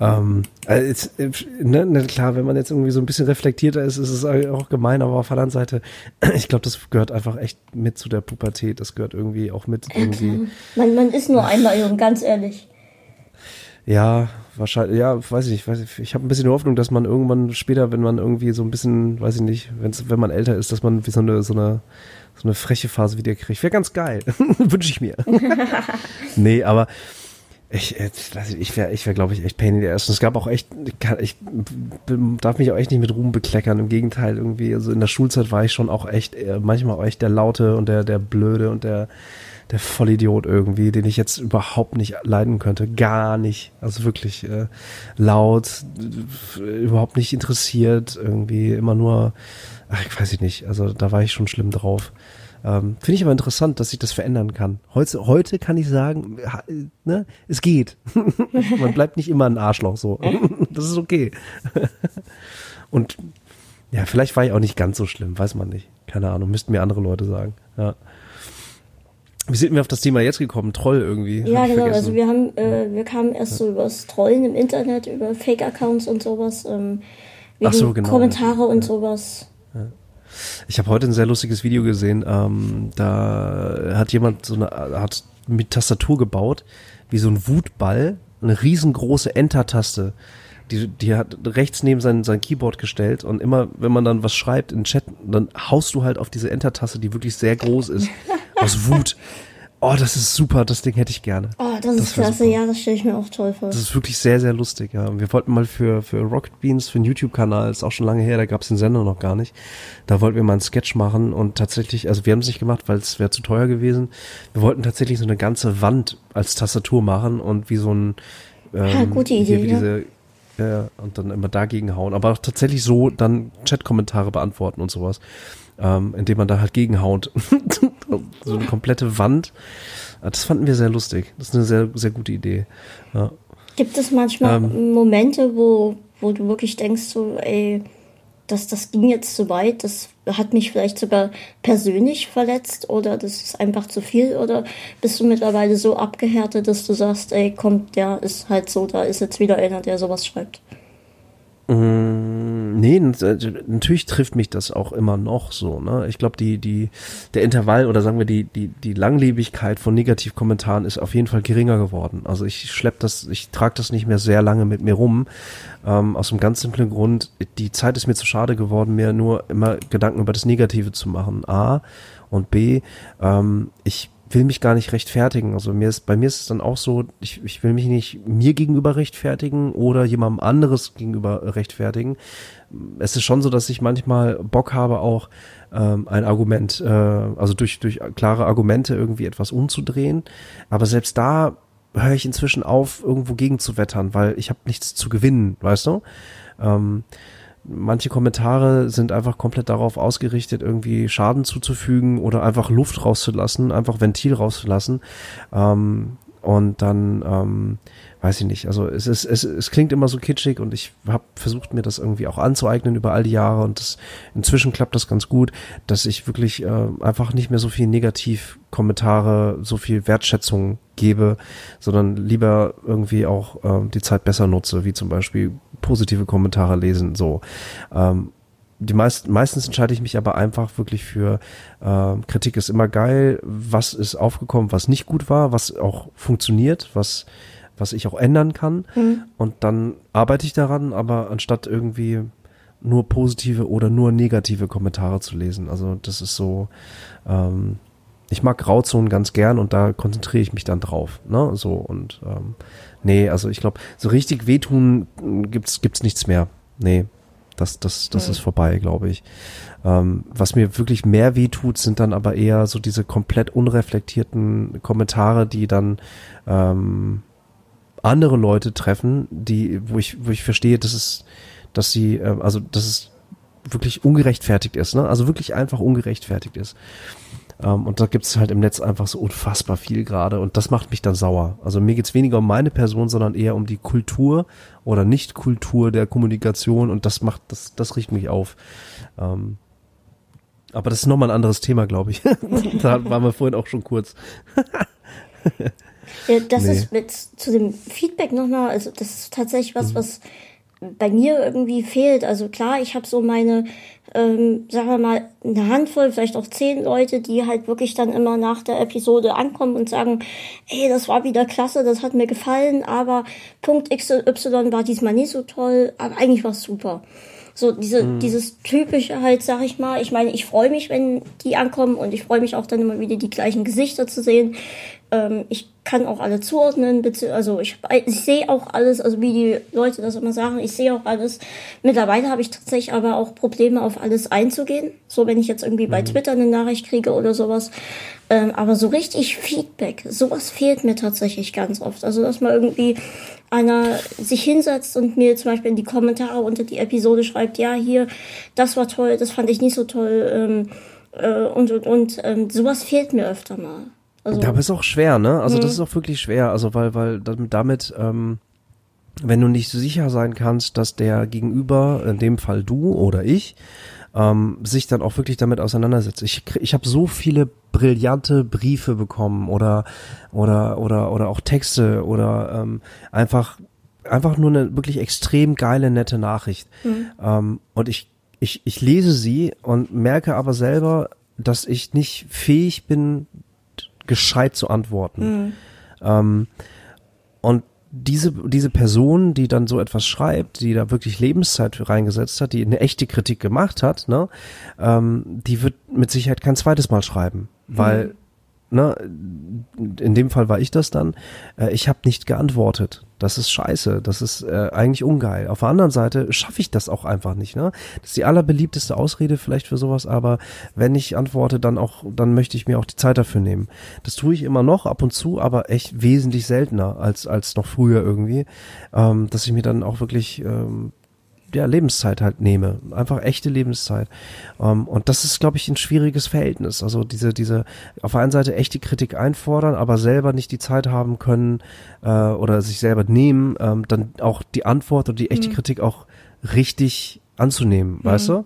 ähm, äh, jetzt, äh, ne, ne, klar, wenn man jetzt irgendwie so ein bisschen reflektierter ist, ist es auch gemein, aber auf der anderen Seite, ich glaube, das gehört einfach echt mit zu der Pubertät. Das gehört irgendwie auch mit irgendwie. Man, man ist nur einmal jung, ganz ehrlich. Ja, wahrscheinlich, ja, weiß ich nicht. Weiß ich ich habe ein bisschen Hoffnung, dass man irgendwann später, wenn man irgendwie so ein bisschen, weiß ich nicht, wenn's, wenn man älter ist, dass man wie so eine, so eine so eine freche Phase wieder kriegt. Wäre ganz geil. Wünsche ich mir. nee, aber ich, ich wäre, ich wäre, glaube ich, echt Pain in the Ass. Und es gab auch echt, ich, darf mich auch echt nicht mit Ruhm bekleckern. Im Gegenteil, irgendwie, also in der Schulzeit war ich schon auch echt, äh, manchmal auch echt der Laute und der, der Blöde und der, der Vollidiot irgendwie, den ich jetzt überhaupt nicht leiden könnte. Gar nicht. Also wirklich äh, laut, überhaupt nicht interessiert, irgendwie immer nur ach, ich weiß ich nicht, also da war ich schon schlimm drauf. Ähm, Finde ich aber interessant, dass sich das verändern kann. Heute, heute kann ich sagen, ne, es geht. Man bleibt nicht immer ein Arschloch so. das ist okay. Und ja, vielleicht war ich auch nicht ganz so schlimm, weiß man nicht. Keine Ahnung, müssten mir andere Leute sagen. Ja. Wie sind wir auf das Thema jetzt gekommen? Troll irgendwie? Ja, genau. Also wir haben, äh, wir kamen erst so übers Trollen im Internet, über Fake-Accounts und sowas, ähm, wegen so, genau. Kommentare und ja. sowas. Ich habe heute ein sehr lustiges Video gesehen. Ähm, da hat jemand so eine hat mit Tastatur gebaut, wie so ein Wutball, eine riesengroße Enter-Taste. Die, die hat rechts neben sein, sein Keyboard gestellt und immer, wenn man dann was schreibt in Chat, dann haust du halt auf diese Enter-Taste, die wirklich sehr groß ist, aus Wut. Oh, das ist super, das Ding hätte ich gerne. Oh, das, das ist klasse, super. ja, das stelle ich mir auch toll vor. Das ist wirklich sehr, sehr lustig, ja. Wir wollten mal für, für Rocket Beans, für einen YouTube-Kanal, ist auch schon lange her, da gab es den Sender noch gar nicht. Da wollten wir mal einen Sketch machen und tatsächlich, also wir haben es nicht gemacht, weil es wäre zu teuer gewesen. Wir wollten tatsächlich so eine ganze Wand als Tastatur machen und wie so ein ähm, ja, gute Idee, wie diese, ja, und dann immer dagegen hauen. Aber auch tatsächlich so dann Chat-Kommentare beantworten und sowas ähm, indem man da halt gegenhaut. so eine komplette Wand. Das fanden wir sehr lustig. Das ist eine sehr, sehr gute Idee. Ja. Gibt es manchmal ähm, Momente, wo, wo du wirklich denkst, so, ey, das, das ging jetzt zu weit, das hat mich vielleicht sogar persönlich verletzt oder das ist einfach zu viel oder bist du mittlerweile so abgehärtet, dass du sagst, ey, komm, der ist halt so, da ist jetzt wieder einer, der sowas schreibt? Mm, nee, äh, natürlich trifft mich das auch immer noch so. Ne? Ich glaube, die, die, der Intervall oder sagen wir die, die, die Langlebigkeit von Negativkommentaren ist auf jeden Fall geringer geworden. Also ich schlepp das, ich trage das nicht mehr sehr lange mit mir rum. Ähm, aus einem ganz simplen Grund, die Zeit ist mir zu schade geworden, mir nur immer Gedanken über das Negative zu machen. A und B, ähm, ich will mich gar nicht rechtfertigen. Also mir ist, bei mir ist es dann auch so, ich, ich will mich nicht mir gegenüber rechtfertigen oder jemandem anderes gegenüber rechtfertigen. Es ist schon so, dass ich manchmal Bock habe, auch ähm, ein Argument, äh, also durch, durch klare Argumente irgendwie etwas umzudrehen. Aber selbst da höre ich inzwischen auf, irgendwo gegen zu wettern, weil ich habe nichts zu gewinnen, weißt du? Ähm, manche Kommentare sind einfach komplett darauf ausgerichtet, irgendwie Schaden zuzufügen oder einfach Luft rauszulassen, einfach Ventil rauszulassen. Ähm, und dann ähm, weiß ich nicht. Also es ist, es, es klingt immer so kitschig und ich habe versucht, mir das irgendwie auch anzueignen über all die Jahre und das, inzwischen klappt das ganz gut, dass ich wirklich äh, einfach nicht mehr so viel Negativkommentare, so viel Wertschätzung gebe, sondern lieber irgendwie auch äh, die Zeit besser nutze, wie zum Beispiel positive Kommentare lesen. So. Ähm, die meisten, meistens entscheide ich mich aber einfach wirklich für äh, Kritik ist immer geil, was ist aufgekommen, was nicht gut war, was auch funktioniert, was was ich auch ändern kann. Mhm. Und dann arbeite ich daran, aber anstatt irgendwie nur positive oder nur negative Kommentare zu lesen. Also das ist so, ähm, ich mag Grauzonen ganz gern und da konzentriere ich mich dann drauf. Ne? So und ähm, nee, also ich glaube, so richtig wehtun gibt's gibt's nichts mehr. Nee, das, das, das mhm. ist vorbei, glaube ich. Ähm, was mir wirklich mehr wehtut, sind dann aber eher so diese komplett unreflektierten Kommentare, die dann ähm, andere Leute treffen, die, wo ich, wo ich verstehe, dass es, dass sie, äh, also dass es wirklich ungerechtfertigt ist, ne? Also wirklich einfach ungerechtfertigt ist. Ähm, und da gibt es halt im Netz einfach so unfassbar viel gerade und das macht mich dann sauer. Also mir geht's weniger um meine Person, sondern eher um die Kultur oder Nicht-Kultur der Kommunikation und das macht, das, das riecht mich auf. Ähm, aber das ist nochmal ein anderes Thema, glaube ich. da waren wir vorhin auch schon kurz. Ja, das nee. ist mit zu dem Feedback nochmal, also das ist tatsächlich was, mhm. was bei mir irgendwie fehlt. Also klar, ich habe so meine, ähm, sagen wir mal, eine Handvoll, vielleicht auch zehn Leute, die halt wirklich dann immer nach der Episode ankommen und sagen, hey, das war wieder klasse, das hat mir gefallen, aber Punkt XY war diesmal nicht so toll, aber eigentlich war es super. So diese, mhm. dieses typische halt, sag ich mal. Ich meine, ich freue mich, wenn die ankommen und ich freue mich auch dann immer wieder die gleichen Gesichter zu sehen. Ähm, ich kann auch alle zuordnen, also ich, ich sehe auch alles, also wie die Leute das immer sagen, ich sehe auch alles. Mittlerweile habe ich tatsächlich aber auch Probleme, auf alles einzugehen. So, wenn ich jetzt irgendwie bei mhm. Twitter eine Nachricht kriege oder sowas. Ähm, aber so richtig Feedback, sowas fehlt mir tatsächlich ganz oft. Also, dass mal irgendwie einer sich hinsetzt und mir zum Beispiel in die Kommentare unter die Episode schreibt, ja, hier, das war toll, das fand ich nicht so toll, ähm, äh, und, und, und, ähm, sowas fehlt mir öfter mal. Also, Aber ist auch schwer, ne? Also das mhm. ist auch wirklich schwer, also weil, weil damit, ähm, wenn du nicht so sicher sein kannst, dass der Gegenüber, in dem Fall du oder ich, ähm, sich dann auch wirklich damit auseinandersetzt. Ich, ich habe so viele brillante Briefe bekommen oder oder oder oder auch Texte oder ähm, einfach einfach nur eine wirklich extrem geile nette Nachricht. Mhm. Ähm, und ich ich ich lese sie und merke aber selber, dass ich nicht fähig bin, gescheit zu antworten. Mhm. Ähm, und diese, diese Person, die dann so etwas schreibt, die da wirklich Lebenszeit für reingesetzt hat, die eine echte Kritik gemacht hat, ne, ähm, die wird mit Sicherheit kein zweites Mal schreiben, weil mhm ne, in dem Fall war ich das dann, äh, ich habe nicht geantwortet. Das ist scheiße, das ist äh, eigentlich ungeil. Auf der anderen Seite schaffe ich das auch einfach nicht. Ne? Das ist die allerbeliebteste Ausrede vielleicht für sowas, aber wenn ich antworte, dann auch, dann möchte ich mir auch die Zeit dafür nehmen. Das tue ich immer noch ab und zu, aber echt wesentlich seltener als als noch früher irgendwie, ähm, dass ich mir dann auch wirklich ähm, ja, Lebenszeit halt nehme. Einfach echte Lebenszeit. Um, ähm, und das ist, glaube ich, ein schwieriges Verhältnis. Also diese, diese auf der einen Seite echte Kritik einfordern, aber selber nicht die Zeit haben können äh, oder sich selber nehmen, ähm, dann auch die Antwort und die echte mhm. Kritik auch richtig anzunehmen, mhm. weißt du?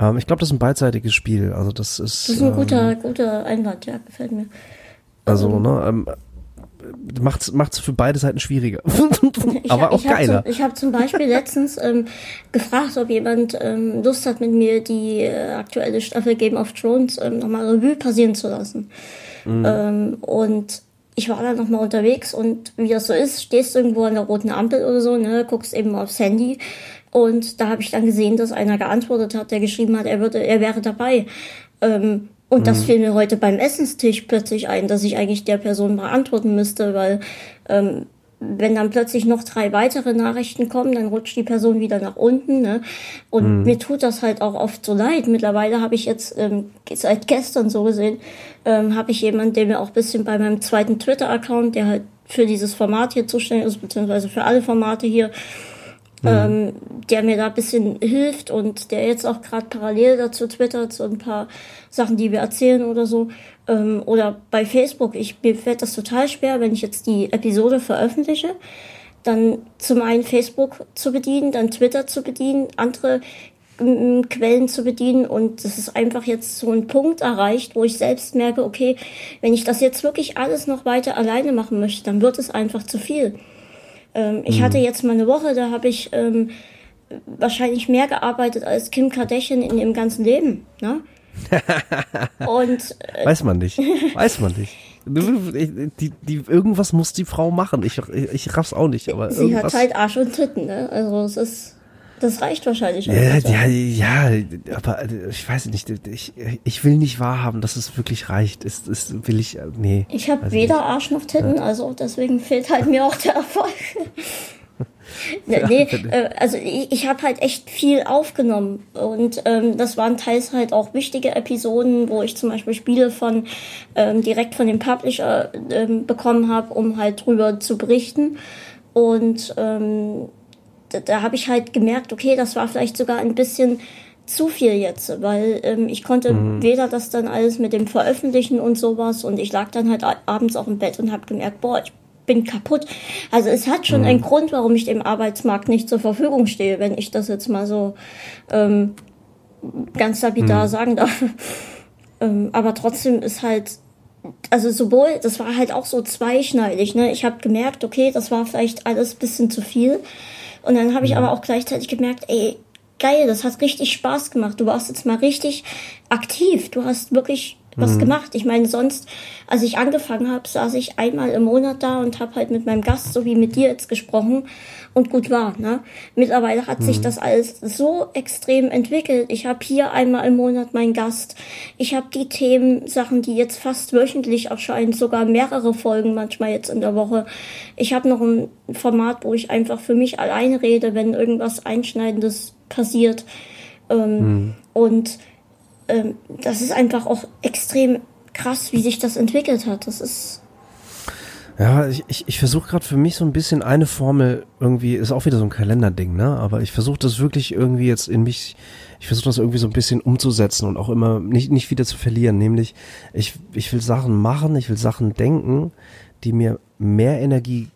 Ähm, ich glaube, das ist ein beidseitiges Spiel. Also das ist. Das ist ein guter, ähm, guter Einwand, ja, gefällt mir. Also, ähm, ne, ähm, macht's macht's für beide Seiten schwieriger, aber auch ich geiler. Zum, ich habe zum Beispiel letztens ähm, gefragt, ob jemand ähm, Lust hat, mit mir die äh, aktuelle Staffel Game of Thrones ähm, nochmal Revue passieren zu lassen. Mhm. Ähm, und ich war dann nochmal unterwegs und wie das so ist, stehst du irgendwo an der roten Ampel oder so, ne, guckst eben aufs Handy und da habe ich dann gesehen, dass einer geantwortet hat, der geschrieben hat, er würde, er wäre dabei. Ähm, Und das mhm. fiel mir heute beim Essenstisch plötzlich ein, dass ich eigentlich der Person beantworten müsste, weil ähm, wenn dann plötzlich noch drei weitere Nachrichten kommen, dann rutscht die Person wieder nach unten. Ne? Und mhm. mir tut das halt auch oft so leid. Mittlerweile habe ich jetzt ähm, seit gestern so gesehen, ähm, habe ich jemanden, der mir auch bisschen bei meinem zweiten Twitter-Account, der halt für dieses Format hier zuständig ist, beziehungsweise für alle Formate hier, mhm. ähm, der mir da ein bisschen hilft und der jetzt auch gerade parallel dazu twittert, so ein paar Sachen, die wir erzählen oder so. Ähm, oder bei Facebook, ich, mir fällt das total schwer, wenn ich jetzt die Episode veröffentliche, dann zum einen Facebook zu bedienen, dann Twitter zu bedienen, andere Quellen zu bedienen und das ist einfach jetzt so ein Punkt erreicht, wo ich selbst merke, okay, wenn ich das jetzt wirklich alles noch weiter alleine machen möchte, dann wird es einfach zu viel. Ähm, ich mhm. hatte jetzt mal eine Woche, da habe ich ähm, wahrscheinlich mehr gearbeitet als Kim Kardashian in ihrem ganzen Leben. Ne? Und äh, weiß man nicht, weiß man nicht. Die, die, irgendwas muss die Frau machen. Ich, ich, ich raff's auch nicht. Aber sie irgendwas... hat halt Arsch und Titten, ne? Also es ist. Das reicht wahrscheinlich. Ja, ja, ja, aber äh, ich weiß nicht, ich, ich will nicht wahrhaben, dass es wirklich reicht. Ist, ist, will ich, äh, nee. Ich habe weder nicht. Arsch noch Titten, ja. also deswegen fehlt halt mir auch der Erfolg. nee, nee äh, also ich, ich habe halt echt viel aufgenommen und ähm, das waren teils halt auch wichtige Episoden, wo ich zum Beispiel Spiele von ähm, direkt von dem Publisher ähm, bekommen habe, um halt drüber zu berichten und ähm, da, da habe ich halt gemerkt, okay, das war vielleicht sogar ein bisschen zu viel jetzt, weil ähm, ich konnte mhm. weder das dann alles mit dem Veröffentlichen und sowas und ich lag dann halt abends auch im Bett und habe gemerkt, boah, ich bin kaputt. Also es hat schon mhm. einen Grund, warum ich dem Arbeitsmarkt nicht zur Verfügung stehe, wenn ich das jetzt mal so ähm, ganz lapidar mhm. sagen darf. ähm, aber trotzdem ist halt also sowohl, das war halt auch so zweischneidig, ne? Ich habe gemerkt, okay, das war vielleicht alles bisschen zu viel. Und dann habe ich aber auch gleichzeitig gemerkt, ey, geil, das hat richtig Spaß gemacht. Du warst jetzt mal richtig aktiv. Du hast wirklich was mhm. gemacht. Ich meine, sonst, als ich angefangen habe, saß ich einmal im Monat da und habe halt mit meinem Gast, so wie mit dir jetzt gesprochen und gut war. Ne? Mittlerweile hat mhm. sich das alles so extrem entwickelt. Ich habe hier einmal im Monat meinen Gast. Ich habe die Themen, Sachen, die jetzt fast wöchentlich erscheinen, sogar mehrere Folgen manchmal jetzt in der Woche. Ich habe noch ein Format, wo ich einfach für mich alleine rede, wenn irgendwas Einschneidendes passiert. Ähm, mhm. Und ähm, das ist einfach auch extrem krass, wie sich das entwickelt hat. Das ist ja, ich, ich, ich versuche gerade für mich so ein bisschen eine Formel irgendwie, ist auch wieder so ein Kalenderding, ne? Aber ich versuche das wirklich irgendwie jetzt in mich, ich versuche das irgendwie so ein bisschen umzusetzen und auch immer nicht, nicht wieder zu verlieren. Nämlich, ich, ich will Sachen machen, ich will Sachen denken, die mir mehr Energie,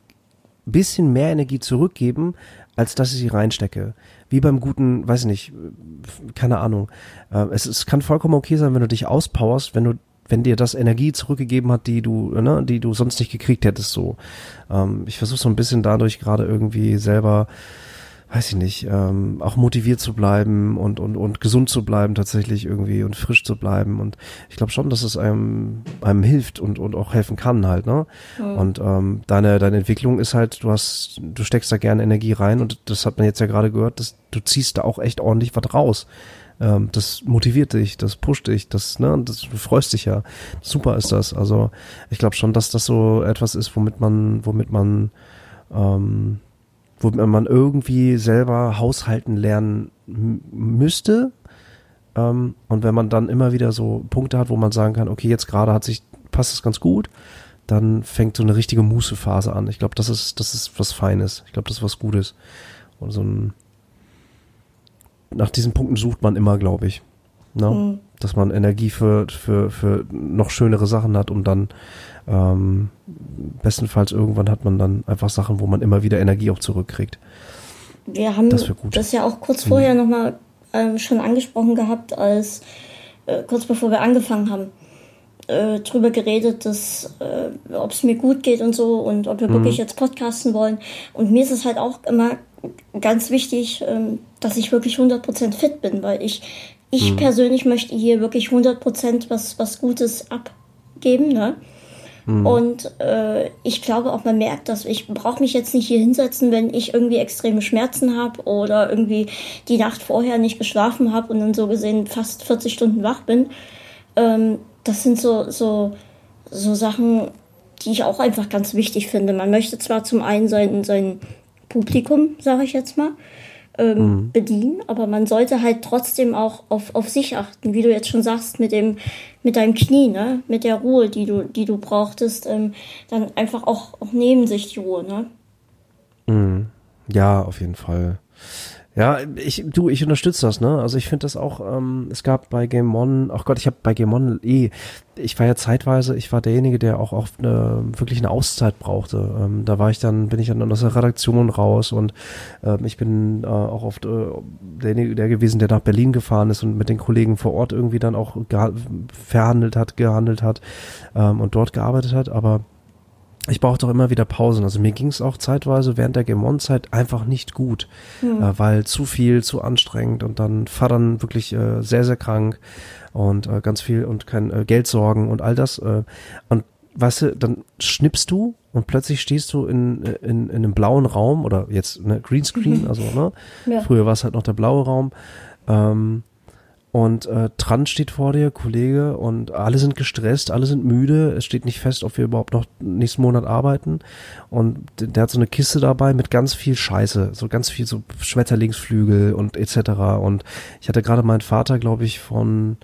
bisschen mehr Energie zurückgeben, als dass ich sie reinstecke. Wie beim guten, weiß ich nicht, keine Ahnung. Äh, es, es kann vollkommen okay sein, wenn du dich auspowerst, wenn du wenn dir das Energie zurückgegeben hat, die du, ne, die du sonst nicht gekriegt hättest, so. Ähm, ich versuche so ein bisschen dadurch gerade irgendwie selber, weiß ich nicht, ähm, auch motiviert zu bleiben und, und, und gesund zu bleiben tatsächlich irgendwie und frisch zu bleiben. Und ich glaube schon, dass es einem, einem hilft und, und auch helfen kann halt, ne? Mhm. Und ähm, deine, deine Entwicklung ist halt, du hast, du steckst da gerne Energie rein und das hat man jetzt ja gerade gehört, dass du ziehst da auch echt ordentlich was raus ähm, das motiviert dich, das pusht dich, das, ne, das, freust dich ja. Super ist das. Also ich glaube schon, dass das so etwas ist, womit man, womit man, ähm, womit man irgendwie selber haushalten lernen müsste. Ähm, und wenn man dann immer wieder so Punkte hat, wo man sagen kann, okay, jetzt gerade hat sich, passt es ganz gut, dann fängt so eine richtige Mußephase an. Ich glaube, das ist, das ist was Feines. Ich glaube, das ist was Gutes. Und so ein, nach diesen Punkten sucht man immer, glaube ich. Ne? Mhm. Dass man Energie für, für, für noch schönere Sachen hat, um dann ähm, bestenfalls irgendwann hat man dann einfach Sachen, wo man immer wieder Energie auch zurückkriegt. Wir haben das, das ja auch kurz vorher mhm. nochmal äh, schon angesprochen gehabt, als äh, kurz bevor wir angefangen haben, äh, drüber geredet, dass äh, ob es mir gut geht und so und ob wir mhm. wirklich jetzt podcasten wollen. Und mir ist es halt auch immer ganz wichtig, ähm, dass ich wirklich 100% fit bin, weil ich, ich mhm. persönlich möchte hier wirklich 100% was, was Gutes abgeben, ne? Mhm. Und äh, ich glaube auch, man merkt dass Ich brauche mich jetzt nicht hier hinsetzen, wenn ich irgendwie extreme Schmerzen habe oder irgendwie die Nacht vorher nicht geschlafen habe und dann so gesehen fast 40 Stunden wach bin. ähm, das sind so, so, so Sachen, die ich auch einfach ganz wichtig finde. Man möchte zwar zum einen sein, sein Publikum, sage ich jetzt mal, ähm, mhm. bedienen, aber man sollte halt trotzdem auch auf, auf sich achten, wie du jetzt schon sagst, mit dem, mit deinem Knie, ne, mit der Ruhe, die du, die du brauchtest, ähm, dann einfach auch, auch neben sich die Ruhe, ne? Mhm. Ja, auf jeden Fall. Ja, ich, du, ich unterstütze das, ne? Also ich finde das auch, ähm, es gab bei Game One, ach Gott, ich habe bei Game One eh, ich war ja zeitweise, ich war derjenige, der auch oft eine, wirklich eine Auszeit brauchte. Ähm, da war ich dann, bin ich dann aus der Redaktion raus und ähm, ich bin äh, auch oft äh, derjenige der gewesen, der nach Berlin gefahren ist und mit den Kollegen vor Ort irgendwie dann auch verhandelt hat, gehandelt hat ähm, und dort gearbeitet hat, aber ich brauchte auch immer wieder Pausen. Also mir ging es auch zeitweise während der Game zeit einfach nicht gut, mhm. äh, weil zu viel, zu anstrengend und dann Vatern wirklich äh, sehr, sehr krank und äh, ganz viel und kein äh, Geldsorgen und all das. Äh, und weißt du, dann schnippst du und plötzlich stehst du in, in, in einem blauen Raum oder jetzt ne, Greenscreen, mhm. also ne? Ja. Früher war es halt noch der blaue Raum. Ähm, und äh, Trant steht vor dir, Kollege, und alle sind gestresst, alle sind müde. Es steht nicht fest, ob wir überhaupt noch nächsten Monat arbeiten. Und der hat so eine Kiste dabei mit ganz viel Scheiße, so ganz viel so Schmetterlingsflügel und etc. Und ich hatte gerade meinen Vater, glaube ich, von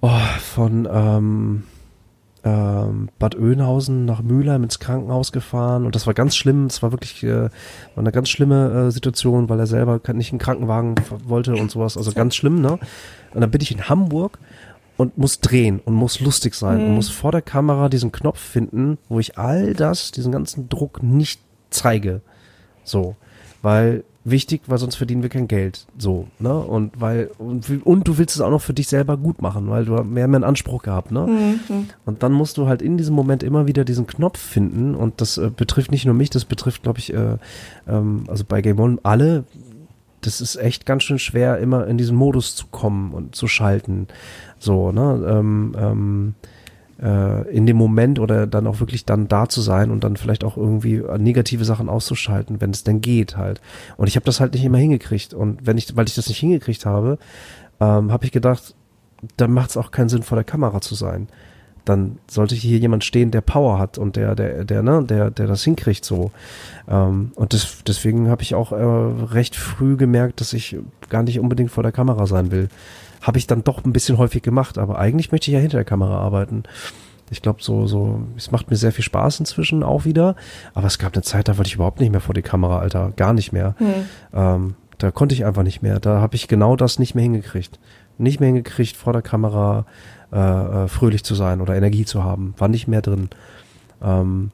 oh, von ähm, ähm, Bad Oeynhausen nach Mülheim ins Krankenhaus gefahren und das war ganz schlimm. Es war wirklich äh, war eine ganz schlimme äh, Situation, weil er selber nicht einen Krankenwagen wollte und sowas. Also ganz schlimm, ne? Und dann bin ich in Hamburg und muss drehen und muss lustig sein mhm. und muss vor der Kamera diesen Knopf finden, wo ich all das, diesen ganzen Druck nicht zeige. So. Weil wichtig, weil sonst verdienen wir kein Geld. So, ne? Und weil, und, und du willst es auch noch für dich selber gut machen, weil du mehr mehr einen Anspruch gehabt, ne? Mhm. Und dann musst du halt in diesem Moment immer wieder diesen Knopf finden und das äh, betrifft nicht nur mich, das betrifft, glaube ich, äh, ähm, also bei Game One alle. Das ist echt ganz schön schwer, immer in diesen Modus zu kommen und zu schalten. So, ne? Ähm, ähm, äh, in dem Moment oder dann auch wirklich dann da zu sein und dann vielleicht auch irgendwie negative Sachen auszuschalten, wenn es denn geht halt. Und ich habe das halt nicht immer hingekriegt. Und wenn ich, weil ich das nicht hingekriegt habe, ähm, habe ich gedacht, dann macht es auch keinen Sinn, vor der Kamera zu sein. Dann sollte hier jemand stehen, der Power hat und der, der, der, ne, der, der das hinkriegt so. Ähm, und das, deswegen habe ich auch äh, recht früh gemerkt, dass ich gar nicht unbedingt vor der Kamera sein will habe ich dann doch ein bisschen häufig gemacht, aber eigentlich möchte ich ja hinter der Kamera arbeiten. Ich glaube, so, so, es macht mir sehr viel Spaß inzwischen auch wieder. Aber es gab eine Zeit, da wollte ich überhaupt nicht mehr vor die Kamera, Alter. Gar nicht mehr. Hm. Ähm, da konnte ich einfach nicht mehr. Da habe ich genau das nicht mehr hingekriegt. Nicht mehr hingekriegt, vor der Kamera äh, äh, fröhlich zu sein oder Energie zu haben. War nicht mehr drin. Ähm,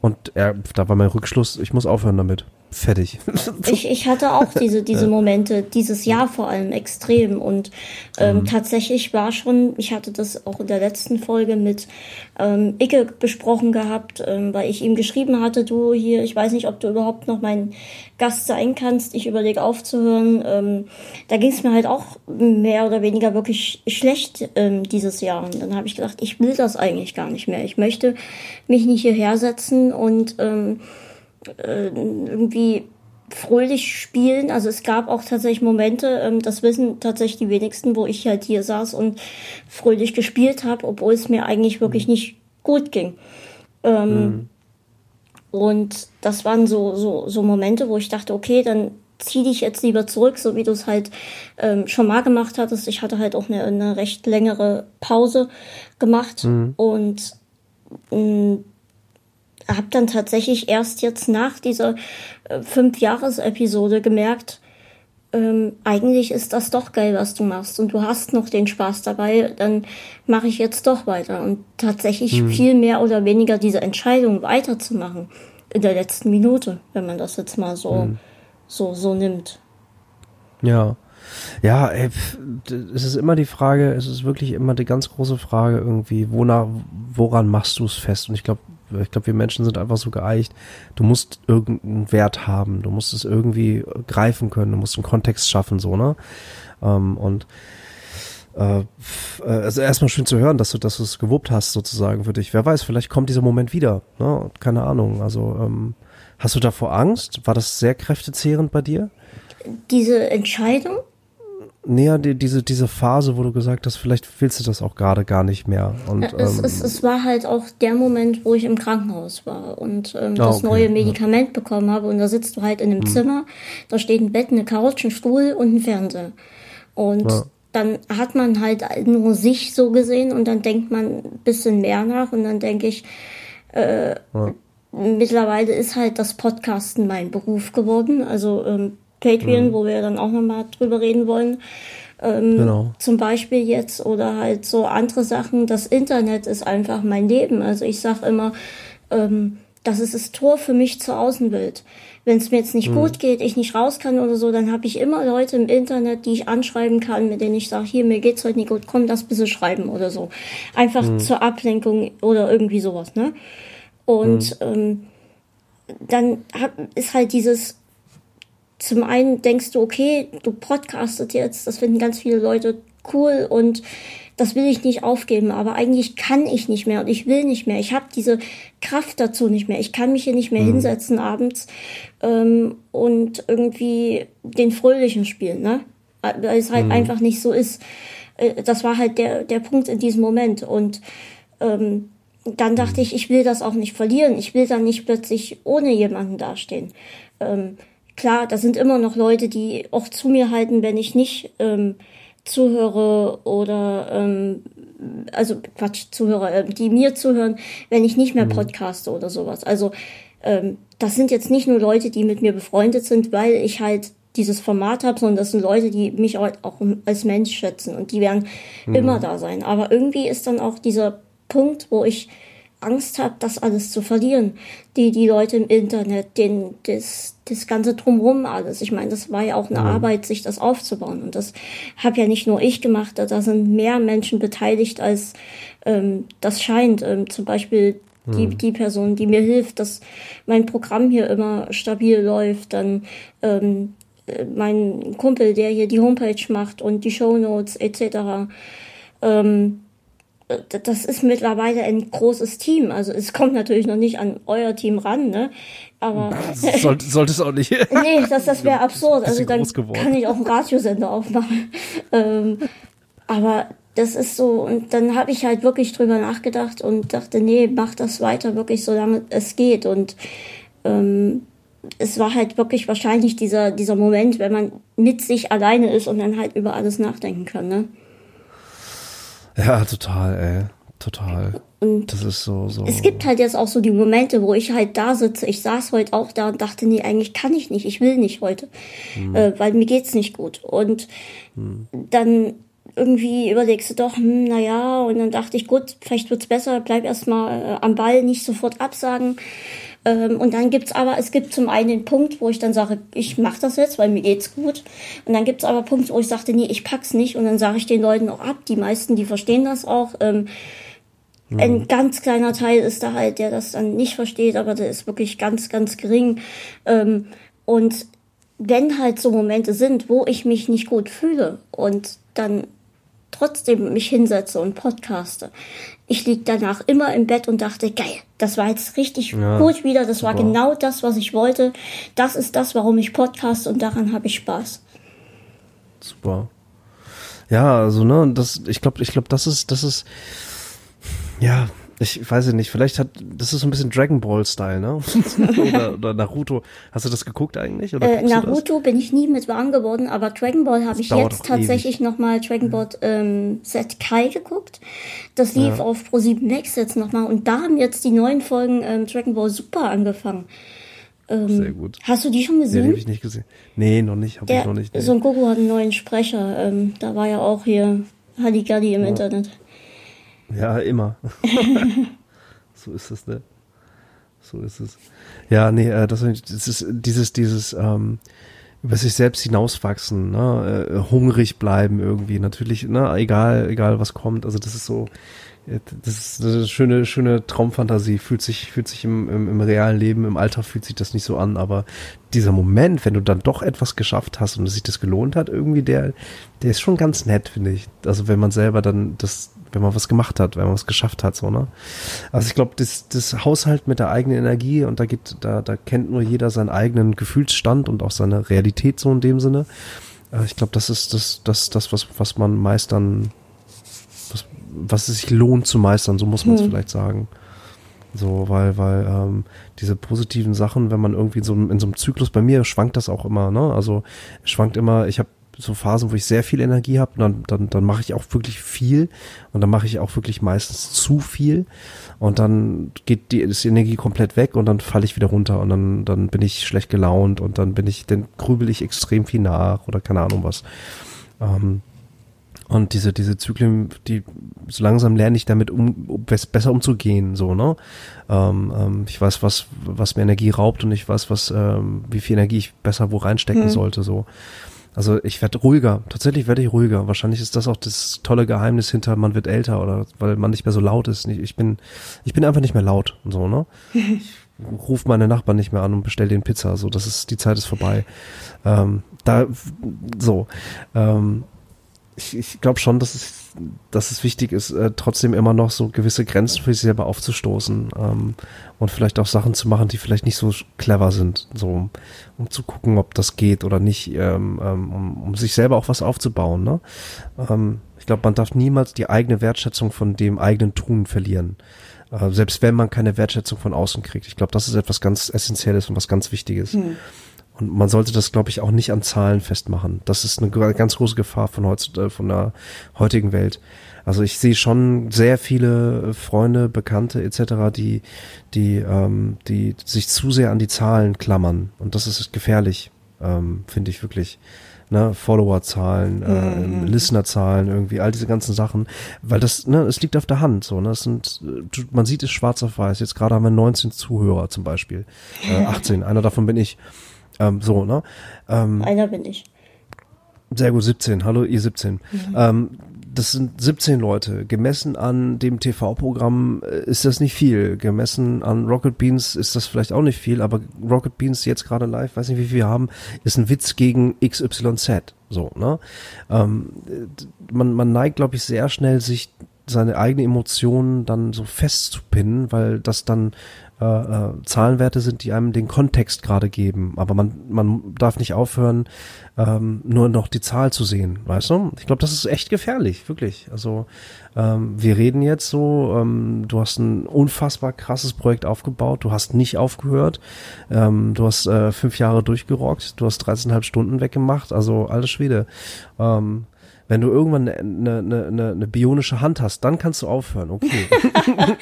und er, da war mein Rückschluss, ich muss aufhören damit fertig. ich, ich hatte auch diese, diese Momente, dieses Jahr vor allem extrem. Und ähm, mhm. tatsächlich war schon, ich hatte das auch in der letzten Folge mit ähm, Icke besprochen gehabt, ähm, weil ich ihm geschrieben hatte, du hier, ich weiß nicht, ob du überhaupt noch mein Gast sein kannst, ich überlege aufzuhören. Ähm, da ging es mir halt auch mehr oder weniger wirklich schlecht ähm, dieses Jahr. Und dann habe ich gedacht, ich will das eigentlich gar nicht mehr. Ich möchte mich nicht hierher setzen und ähm, äh, irgendwie fröhlich spielen. Also es gab auch tatsächlich Momente, ähm, das wissen tatsächlich die wenigsten, wo ich halt hier saß und fröhlich gespielt habe, obwohl es mir eigentlich wirklich mhm. nicht gut ging. Ähm, mhm. Und das waren so, so, so Momente, wo ich dachte, okay, dann zieh dich jetzt lieber zurück, so wie du es halt ähm, schon mal gemacht hattest. Ich hatte halt auch eine, eine recht längere Pause gemacht mhm. und mh, mm, habe dann tatsächlich erst jetzt nach dieser äh, Fünf-Jahres-Episode gemerkt, ähm, eigentlich ist das doch geil, was du machst und du hast noch den Spaß dabei, dann mache ich jetzt doch weiter. Und tatsächlich mhm. viel mehr oder weniger diese Entscheidung weiterzumachen in der letzten Minute, wenn man das jetzt mal so, mhm. so, so nimmt. Ja. Ja, ey, es ist immer die Frage, es ist wirklich immer die ganz große Frage irgendwie, wonach, woran machst du es fest? Und ich glaube, ich glaube, wir Menschen sind einfach so geeicht. Du musst irgendeinen Wert haben. Du musst es irgendwie greifen können. Du musst einen Kontext schaffen, so, ne? Ähm, und äh, also erstmal schön zu hören, dass du, dass du es gewuppt hast, sozusagen für dich. Wer weiß, vielleicht kommt dieser Moment wieder. Ne? Keine Ahnung. Also ähm, hast du davor Angst? War das sehr kräftezehrend bei dir? Diese Entscheidung? Näher die, diese, diese Phase, wo du gesagt hast, vielleicht willst du das auch gerade gar nicht mehr. Und, es, ähm, es, es war halt auch der Moment, wo ich im Krankenhaus war und ähm, ah, das okay. neue Medikament ja. bekommen habe. Und da sitzt du halt in einem hm. Zimmer, da steht ein Bett, eine Couch, ein Stuhl und ein Fernseher. Und ja. dann hat man halt nur sich so gesehen und dann denkt man ein bisschen mehr nach und dann denke ich, äh, ja. mittlerweile ist halt das Podcasten mein Beruf geworden. Also ähm, Patreon, mhm. wo wir dann auch nochmal drüber reden wollen. Ähm, genau. Zum Beispiel jetzt oder halt so andere Sachen. Das Internet ist einfach mein Leben. Also ich sage immer, ähm, das ist das Tor für mich zur Außenwelt. Wenn es mir jetzt nicht mhm. gut geht, ich nicht raus kann oder so, dann habe ich immer Leute im Internet, die ich anschreiben kann, mit denen ich sage, hier, mir geht's heute nicht gut, komm, das bitte schreiben oder so. Einfach mhm. zur Ablenkung oder irgendwie sowas, ne? Und mhm. ähm, dann hab, ist halt dieses zum einen denkst du, okay, du podcastet jetzt, das finden ganz viele Leute cool und das will ich nicht aufgeben, aber eigentlich kann ich nicht mehr und ich will nicht mehr. Ich habe diese Kraft dazu nicht mehr. Ich kann mich hier nicht mehr mhm. hinsetzen abends ähm, und irgendwie den Fröhlichen spielen, ne? Weil es halt mhm. einfach nicht so ist. Äh, das war halt der, der Punkt in diesem Moment. Und ähm, dann dachte ich, ich will das auch nicht verlieren. Ich will dann nicht plötzlich ohne jemanden dastehen. Ähm, klar, da sind immer noch Leute, die auch zu mir halten, wenn ich nicht ähm, zuhöre oder ähm, also Quatsch, zuhöre, äh, die mir zuhören, wenn ich nicht mehr mhm. podcaste oder sowas. Also ähm, das sind jetzt nicht nur Leute, die mit mir befreundet sind, weil ich halt dieses Format habe, sondern das sind Leute, die mich auch, auch als Mensch schätzen und die werden mhm. immer da sein. Aber irgendwie ist dann auch dieser Punkt, wo ich Angst habe, das alles zu verlieren. Die, die Leute im Internet, den, das, das ganze Drumherum alles. Ich meine, das war ja auch eine mhm. Arbeit, sich das aufzubauen. Und das habe ja nicht nur ich gemacht, da sind mehr Menschen beteiligt, als ähm, das scheint. Ähm, zum Beispiel die, mhm. die Person, die mir hilft, dass mein Programm hier immer stabil läuft, dann ähm, äh, mein Kumpel, der hier die Homepage macht und die Show Notes etc. Ähm, das ist mittlerweile ein großes Team. Also es kommt natürlich noch nicht an euer Team ran, ne? Aber sollte, sollte es auch nicht. nee, das, das wäre absurd. Also dann kann ich auch einen Radiosender aufmachen. Ähm, aber das ist so, und dann habe ich halt wirklich drüber nachgedacht und dachte, nee, mach das weiter wirklich, solange es geht. Und ähm, es war halt wirklich wahrscheinlich dieser, dieser Moment, wenn man mit sich alleine ist und dann halt über alles nachdenken kann, ne? Ja, total, ey. Total. Und das ist so, so. Es gibt halt jetzt auch so die Momente, wo ich halt da sitze. Ich saß heute auch da und dachte, nee, eigentlich kann ich nicht. Ich will nicht heute. Hm. Äh, weil mir geht's nicht gut. Und hm. dann irgendwie überlegst du doch, hm, naja, und dann dachte ich, gut, vielleicht wird's besser, bleib erstmal äh, am Ball, nicht sofort absagen. Ähm, und dann gibt's aber, es gibt zum einen den Punkt, wo ich dann sage, ich mache das jetzt, weil mir geht's gut. Und dann gibt's aber Punkte, wo ich sagte, nee, ich pack's nicht. Und dann sage ich den Leuten auch ab. Die meisten, die verstehen das auch. Ähm, mhm. Ein ganz kleiner Teil ist da halt, der das dann nicht versteht, aber der ist wirklich ganz, ganz gering. Ähm, und wenn halt so Momente sind, wo ich mich nicht gut fühle und dann trotzdem mich hinsetze und podcaste. Ich lieg danach immer im Bett und dachte, geil, das war jetzt richtig ja, gut wieder, das super. war genau das, was ich wollte. Das ist das, warum ich podcaste und daran habe ich Spaß. Super. Ja, also ne, das ich glaube, ich glaube, das ist das ist ja, ich weiß nicht, vielleicht hat, das ist so ein bisschen Dragon Ball Style, ne? oder, oder Naruto. Hast du das geguckt eigentlich? Oder äh, Naruto bin ich nie mit warm geworden, aber Dragon Ball habe ich jetzt tatsächlich nochmal Dragon Ball ähm, Set Kai geguckt. Das lief ja. auf Pro 7 Next jetzt nochmal und da haben jetzt die neuen Folgen ähm, Dragon Ball Super angefangen. Ähm, Sehr gut. Hast du die schon gesehen? Nee, habe ich nicht gesehen. Nee, noch nicht, habe ich noch nicht. Nee. Son Goku hat einen neuen Sprecher. Ähm, da war ja auch hier Halligalli im ja. Internet. Ja, immer. so ist es, ne? So ist es. Ja, nee, äh, das, das ist dieses, dieses, ähm, über sich selbst hinauswachsen, ne? Äh, hungrig bleiben irgendwie, natürlich, ne, egal, egal was kommt. Also das ist so, das ist eine schöne, schöne Traumfantasie. Fühlt sich, fühlt sich im, im, im realen Leben, im Alltag fühlt sich das nicht so an, aber dieser Moment, wenn du dann doch etwas geschafft hast und sich das gelohnt hat, irgendwie, der, der ist schon ganz nett, finde ich. Also wenn man selber dann das, wenn man was gemacht hat, wenn man was geschafft hat, so, ne? Also ich glaube, das, das Haushalt mit der eigenen Energie und da geht, da, da kennt nur jeder seinen eigenen Gefühlsstand und auch seine Realität so in dem Sinne. Äh, ich glaube, das ist das, das, das, was, was man meistern, was, es sich lohnt zu meistern, so muss man es hm. vielleicht sagen. So, weil, weil ähm, diese positiven Sachen, wenn man irgendwie in so, in so einem Zyklus, bei mir schwankt das auch immer, ne? Also schwankt immer, ich habe so Phasen, wo ich sehr viel Energie habe, dann, dann, dann mache ich auch wirklich viel und dann mache ich auch wirklich meistens zu viel und dann geht die, ist die Energie komplett weg und dann falle ich wieder runter und dann, dann bin ich schlecht gelaunt und dann bin ich, dann grübel ich extrem viel nach oder keine Ahnung was. Ähm, und diese, diese Zyklen, die so langsam lerne ich damit um, um besser umzugehen, so, ne? Ähm, ähm, ich weiß, was, was mir Energie raubt und ich weiß, was, ähm, wie viel Energie ich besser wo reinstecken hm. sollte, so. Also ich werde ruhiger. Tatsächlich werde ich ruhiger. Wahrscheinlich ist das auch das tolle Geheimnis hinter, man wird älter oder weil man nicht mehr so laut ist. Ich bin, ich bin einfach nicht mehr laut und so, ne? Ich ruf meine Nachbarn nicht mehr an und bestell den Pizza. So, das ist, die Zeit ist vorbei. Ähm, da, so. Ähm, ich, ich glaube schon, dass es, dass es wichtig ist, äh, trotzdem immer noch so gewisse Grenzen für sich selber aufzustoßen ähm, und vielleicht auch Sachen zu machen, die vielleicht nicht so clever sind, so um zu gucken, ob das geht oder nicht, ähm, ähm, um, um sich selber auch was aufzubauen. Ne? Ähm, ich glaube, man darf niemals die eigene Wertschätzung von dem eigenen Tun verlieren. Äh, selbst wenn man keine Wertschätzung von außen kriegt. Ich glaube, das ist etwas ganz Essentielles und was ganz Wichtiges. Hm. Und man sollte das, glaube ich, auch nicht an Zahlen festmachen. Das ist eine ganz große Gefahr von, heutzutage, von der heutigen Welt. Also ich sehe schon sehr viele Freunde, Bekannte etc., die, die, ähm, die sich zu sehr an die Zahlen klammern. Und das ist gefährlich, ähm, finde ich wirklich. Ne, Followerzahlen, äh, mhm. Listenerzahlen, irgendwie, all diese ganzen Sachen, weil das, ne, es liegt auf der Hand, so, ne, es sind, man sieht es schwarz auf weiß, jetzt gerade haben wir 19 Zuhörer zum Beispiel, äh, 18, einer davon bin ich, ähm, so, ne? Ähm, Einer bin ich. Sehr gut, 17. Hallo, ihr 17. Mhm. Ähm, das sind 17 Leute. Gemessen an dem TV-Programm äh, ist das nicht viel. Gemessen an Rocket Beans ist das vielleicht auch nicht viel, aber Rocket Beans jetzt gerade live, weiß nicht, wie viel wir haben, ist ein Witz gegen XYZ. So, ne? Ähm, man, man neigt, glaube ich, sehr schnell, sich seine eigenen Emotionen dann so festzupinnen, weil das dann äh, äh, Zahlenwerte sind, die einem den Kontext gerade geben. Aber man, man darf nicht aufhören, ähm, nur noch die Zahl zu sehen, weißt du? Ich glaube, das ist echt gefährlich, wirklich. Also ähm, wir reden jetzt so, ähm, du hast ein unfassbar krasses Projekt aufgebaut, du hast nicht aufgehört, ähm, du hast äh, fünf Jahre durchgerockt, du hast 13,5 Stunden weggemacht, also alles Schwede. Ähm, wenn du irgendwann eine, eine, eine, eine bionische Hand hast, dann kannst du aufhören, okay.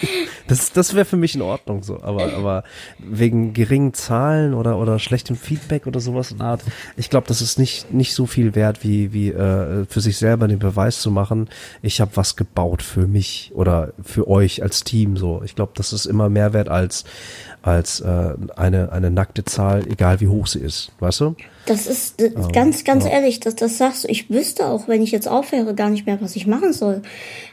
das das wäre für mich in Ordnung so. Aber, aber wegen geringen Zahlen oder, oder schlechtem Feedback oder sowas in Art, ich glaube, das ist nicht, nicht so viel wert, wie, wie äh, für sich selber den Beweis zu machen, ich habe was gebaut für mich oder für euch als Team. so. Ich glaube, das ist immer mehr wert als, als äh, eine, eine nackte Zahl, egal wie hoch sie ist, weißt du? Das ist äh, ganz, ganz ja. ehrlich, dass das sagst du. Ich wüsste auch, wenn ich jetzt aufhöre, gar nicht mehr, was ich machen soll.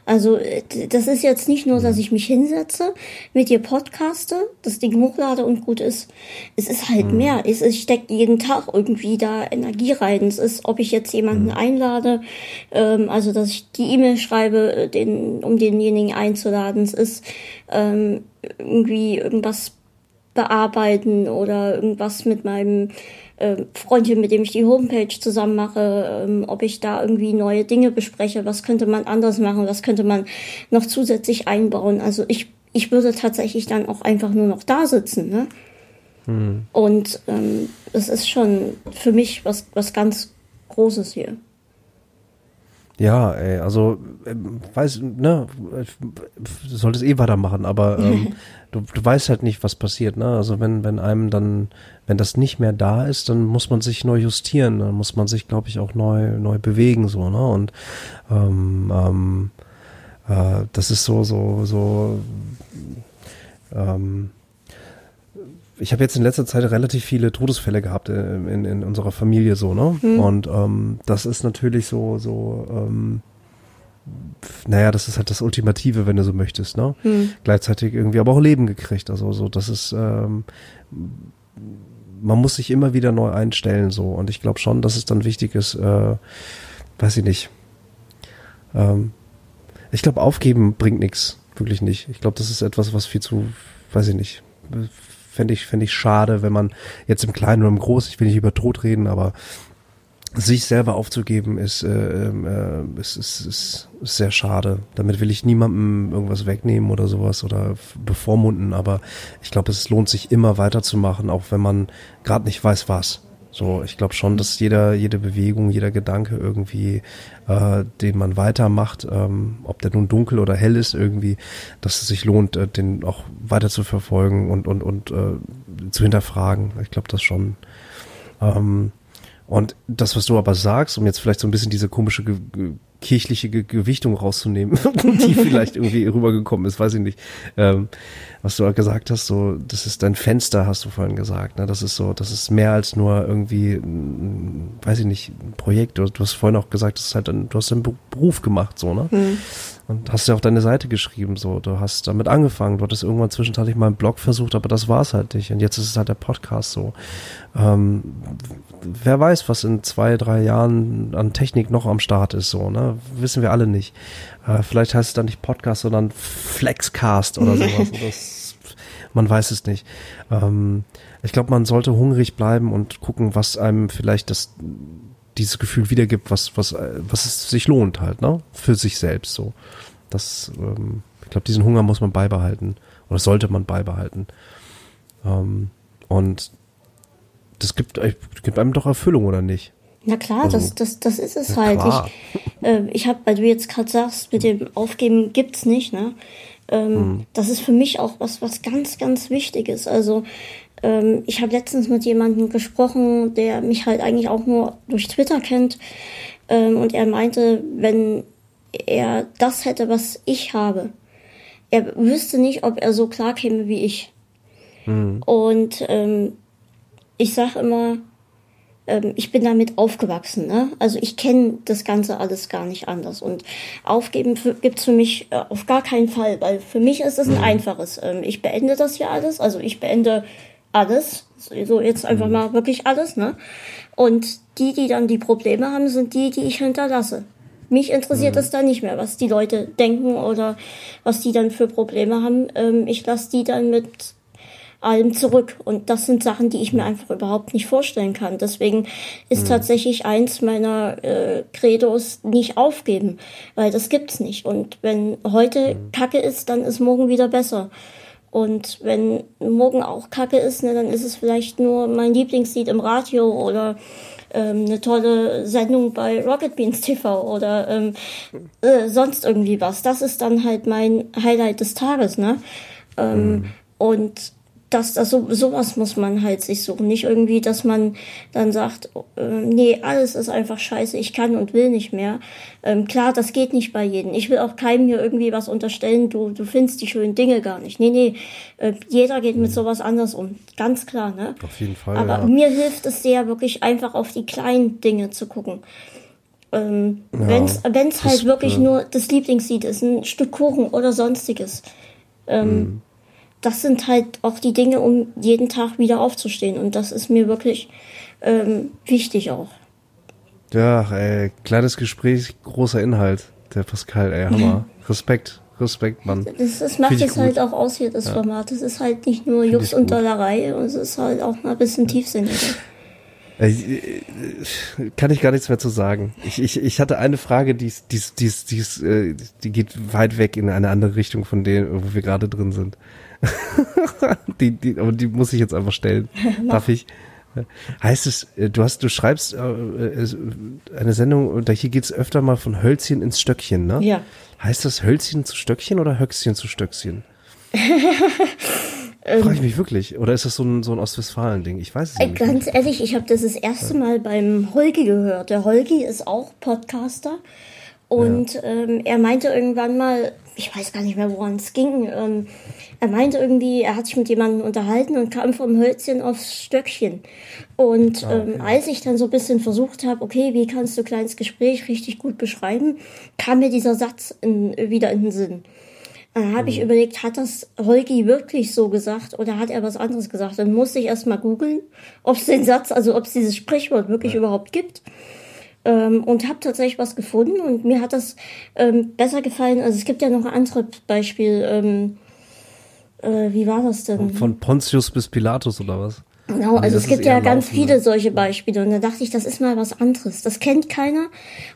Also äh, das ist jetzt nicht nur, dass mhm. ich mich hinsetze, mit dir podcaste, das Ding hochlade und gut ist. Es ist halt mhm. mehr. Es, es steckt jeden Tag irgendwie da Energie rein. Es ist, ob ich jetzt jemanden mhm. einlade, ähm, also dass ich die E-Mail schreibe, äh, den, um denjenigen einzuladen. Es ist ähm, irgendwie irgendwas bearbeiten oder irgendwas mit meinem äh, Freundchen, mit dem ich die Homepage zusammen mache, ähm, ob ich da irgendwie neue Dinge bespreche, was könnte man anders machen, was könnte man noch zusätzlich einbauen. Also ich, ich würde tatsächlich dann auch einfach nur noch da sitzen. Ne? Hm. Und ähm, es ist schon für mich was, was ganz Großes hier. Ja, ey, also äh, weiß, ne, du solltest eh weitermachen, aber ähm, du, du weißt halt nicht, was passiert, ne? Also wenn, wenn einem dann, wenn das nicht mehr da ist, dann muss man sich neu justieren, dann muss man sich, glaube ich, auch neu, neu bewegen, so, ne? Und ähm, ähm, äh, das ist so, so, so ähm, ich habe jetzt in letzter Zeit relativ viele Todesfälle gehabt in, in, in unserer Familie so, ne? Mhm. Und ähm, das ist natürlich so, so, ähm, naja, das ist halt das Ultimative, wenn du so möchtest, ne? Mhm. Gleichzeitig irgendwie aber auch Leben gekriegt. Also so, das ist, ähm, man muss sich immer wieder neu einstellen so. Und ich glaube schon, dass es dann wichtig ist, äh, weiß ich nicht. Ähm, ich glaube, aufgeben bringt nichts, wirklich nicht. Ich glaube, das ist etwas, was viel zu, weiß ich nicht, fände ich, fände ich schade, wenn man jetzt im Kleinen oder im Großen, ich will nicht über Tod reden, aber sich selber aufzugeben ist, äh, ähm, äh, ist, ist, ist sehr schade. Damit will ich niemandem irgendwas wegnehmen oder sowas oder bevormunden, aber ich glaube, es lohnt sich immer weiterzumachen, auch wenn man gerade nicht weiß, was. So, ich glaube schon, dass jeder, jede Bewegung, jeder Gedanke irgendwie, äh, den man weitermacht, ähm, ob der nun dunkel oder hell ist, irgendwie, dass es sich lohnt, äh, den auch weiter zu verfolgen und und und äh, zu hinterfragen. Ich glaube das schon. Ähm, und das, was du aber sagst, um jetzt vielleicht so ein bisschen diese komische ge kirchliche ge Gewichtung rauszunehmen, die vielleicht irgendwie rübergekommen ist, weiß ich nicht. Ähm, was du gesagt hast, so, das ist dein Fenster, hast du vorhin gesagt. Ne? Das ist so, das ist mehr als nur irgendwie, weiß ich nicht, ein Projekt. Du, du hast vorhin auch gesagt, das ist halt ein, du hast einen Beruf gemacht, so, ne? Mhm. Und hast ja auch deine Seite geschrieben, so. Du hast damit angefangen. Du hattest irgendwann zwischenzeitlich mal einen Blog versucht, aber das war es halt nicht. Und jetzt ist es halt der Podcast so. Ähm, wer weiß, was in zwei, drei Jahren an Technik noch am Start ist, so, ne? Wissen wir alle nicht. Äh, vielleicht heißt es dann nicht Podcast, sondern Flexcast oder sowas. das, man weiß es nicht. Ähm, ich glaube, man sollte hungrig bleiben und gucken, was einem vielleicht das dieses Gefühl wiedergibt, was was was es sich lohnt halt, ne, für sich selbst so. Das, ähm, ich glaube, diesen Hunger muss man beibehalten oder sollte man beibehalten. Ähm, und das gibt, gibt einem doch Erfüllung oder nicht? Na klar, also, das, das, das ist es halt. Klar. Ich, äh, ich habe, weil du jetzt gerade sagst, mit dem Aufgeben gibt's nicht, ne? Ähm, hm. Das ist für mich auch was, was ganz, ganz Wichtiges. Also ähm, ich habe letztens mit jemandem gesprochen, der mich halt eigentlich auch nur durch Twitter kennt. Ähm, und er meinte, wenn er das hätte, was ich habe, er wüsste nicht, ob er so klar käme wie ich. Hm. Und ähm, ich sag immer, ähm, ich bin damit aufgewachsen. Ne? Also ich kenne das Ganze alles gar nicht anders. Und aufgeben gibt's für mich äh, auf gar keinen Fall, weil für mich ist es ein mhm. einfaches. Ähm, ich beende das hier alles. Also ich beende alles. So jetzt einfach mhm. mal wirklich alles. Ne? Und die, die dann die Probleme haben, sind die, die ich hinterlasse. Mich interessiert es mhm. dann nicht mehr, was die Leute denken oder was die dann für Probleme haben. Ähm, ich lasse die dann mit allem zurück. Und das sind Sachen, die ich mir einfach überhaupt nicht vorstellen kann. Deswegen ist mhm. tatsächlich eins meiner äh, Credos nicht aufgeben, weil das gibt's nicht. Und wenn heute mhm. Kacke ist, dann ist morgen wieder besser. Und wenn morgen auch Kacke ist, ne, dann ist es vielleicht nur mein Lieblingslied im Radio oder ähm, eine tolle Sendung bei Rocket Beans TV oder ähm, äh, sonst irgendwie was. Das ist dann halt mein Highlight des Tages, ne? Ähm, mhm. Und das, das so, sowas muss man halt sich suchen. Nicht irgendwie, dass man dann sagt, äh, nee, alles ist einfach scheiße, ich kann und will nicht mehr. Ähm, klar, das geht nicht bei jedem. Ich will auch keinem hier irgendwie was unterstellen, du, du findest die schönen Dinge gar nicht. Nee, nee, äh, jeder geht mit sowas anders um. Ganz klar, ne? Auf jeden Fall. Aber ja. mir hilft es sehr, wirklich einfach auf die kleinen Dinge zu gucken. Ähm, ja, wenn's, wenn's halt wirklich äh, nur das Lieblingslied ist, ein Stück Kuchen oder sonstiges. Ähm, mhm das sind halt auch die Dinge, um jeden Tag wieder aufzustehen. Und das ist mir wirklich ähm, wichtig auch. Ja, ey, kleines Gespräch, großer Inhalt, der Pascal, ey, Hammer. Respekt, Respekt, Mann. Das, das macht jetzt halt auch aus hier, das ja. Format. Das ist halt nicht nur Jux und Dollerei, und es ist halt auch mal ein bisschen tiefsinniger. Kann ich gar nichts mehr zu sagen. Ich, ich, ich hatte eine Frage, die, die, die, die, die geht weit weg in eine andere Richtung von dem, wo wir gerade drin sind. die, die, aber die muss ich jetzt einfach stellen. Darf ich? Heißt es, äh, du hast, du schreibst äh, äh, eine Sendung, und hier geht's öfter mal von Hölzchen ins Stöckchen, ne? Ja. Heißt das Hölzchen zu Stöckchen oder Höchstchen zu Stöckchen? Frage ich mich wirklich. Oder ist das so ein, so ein Ostwestfalen-Ding? Ich weiß es nicht. Ganz ehrlich, ich habe das das erste Mal beim Holgi gehört. Der Holgi ist auch Podcaster. Und ja. ähm, er meinte irgendwann mal, ich weiß gar nicht mehr, woran es ging, ähm, er meinte irgendwie, er hat sich mit jemandem unterhalten und kam vom Hölzchen aufs Stöckchen. Und ah, okay. ähm, als ich dann so ein bisschen versucht habe, okay, wie kannst du kleines Gespräch richtig gut beschreiben, kam mir dieser Satz in, wieder in den Sinn. Dann habe mhm. ich überlegt, hat das Holgi wirklich so gesagt oder hat er was anderes gesagt? Dann musste ich erst mal googeln, ob es den Satz, also ob es dieses Sprichwort wirklich ja. überhaupt gibt. Ähm, und habe tatsächlich was gefunden und mir hat das ähm, besser gefallen. Also es gibt ja noch ein anderes Beispiel. Ähm, äh, wie war das denn? Von Pontius bis Pilatus oder was? Genau, also es gibt ja ganz Laufen, viele solche Beispiele und da dachte ich, das ist mal was anderes. Das kennt keiner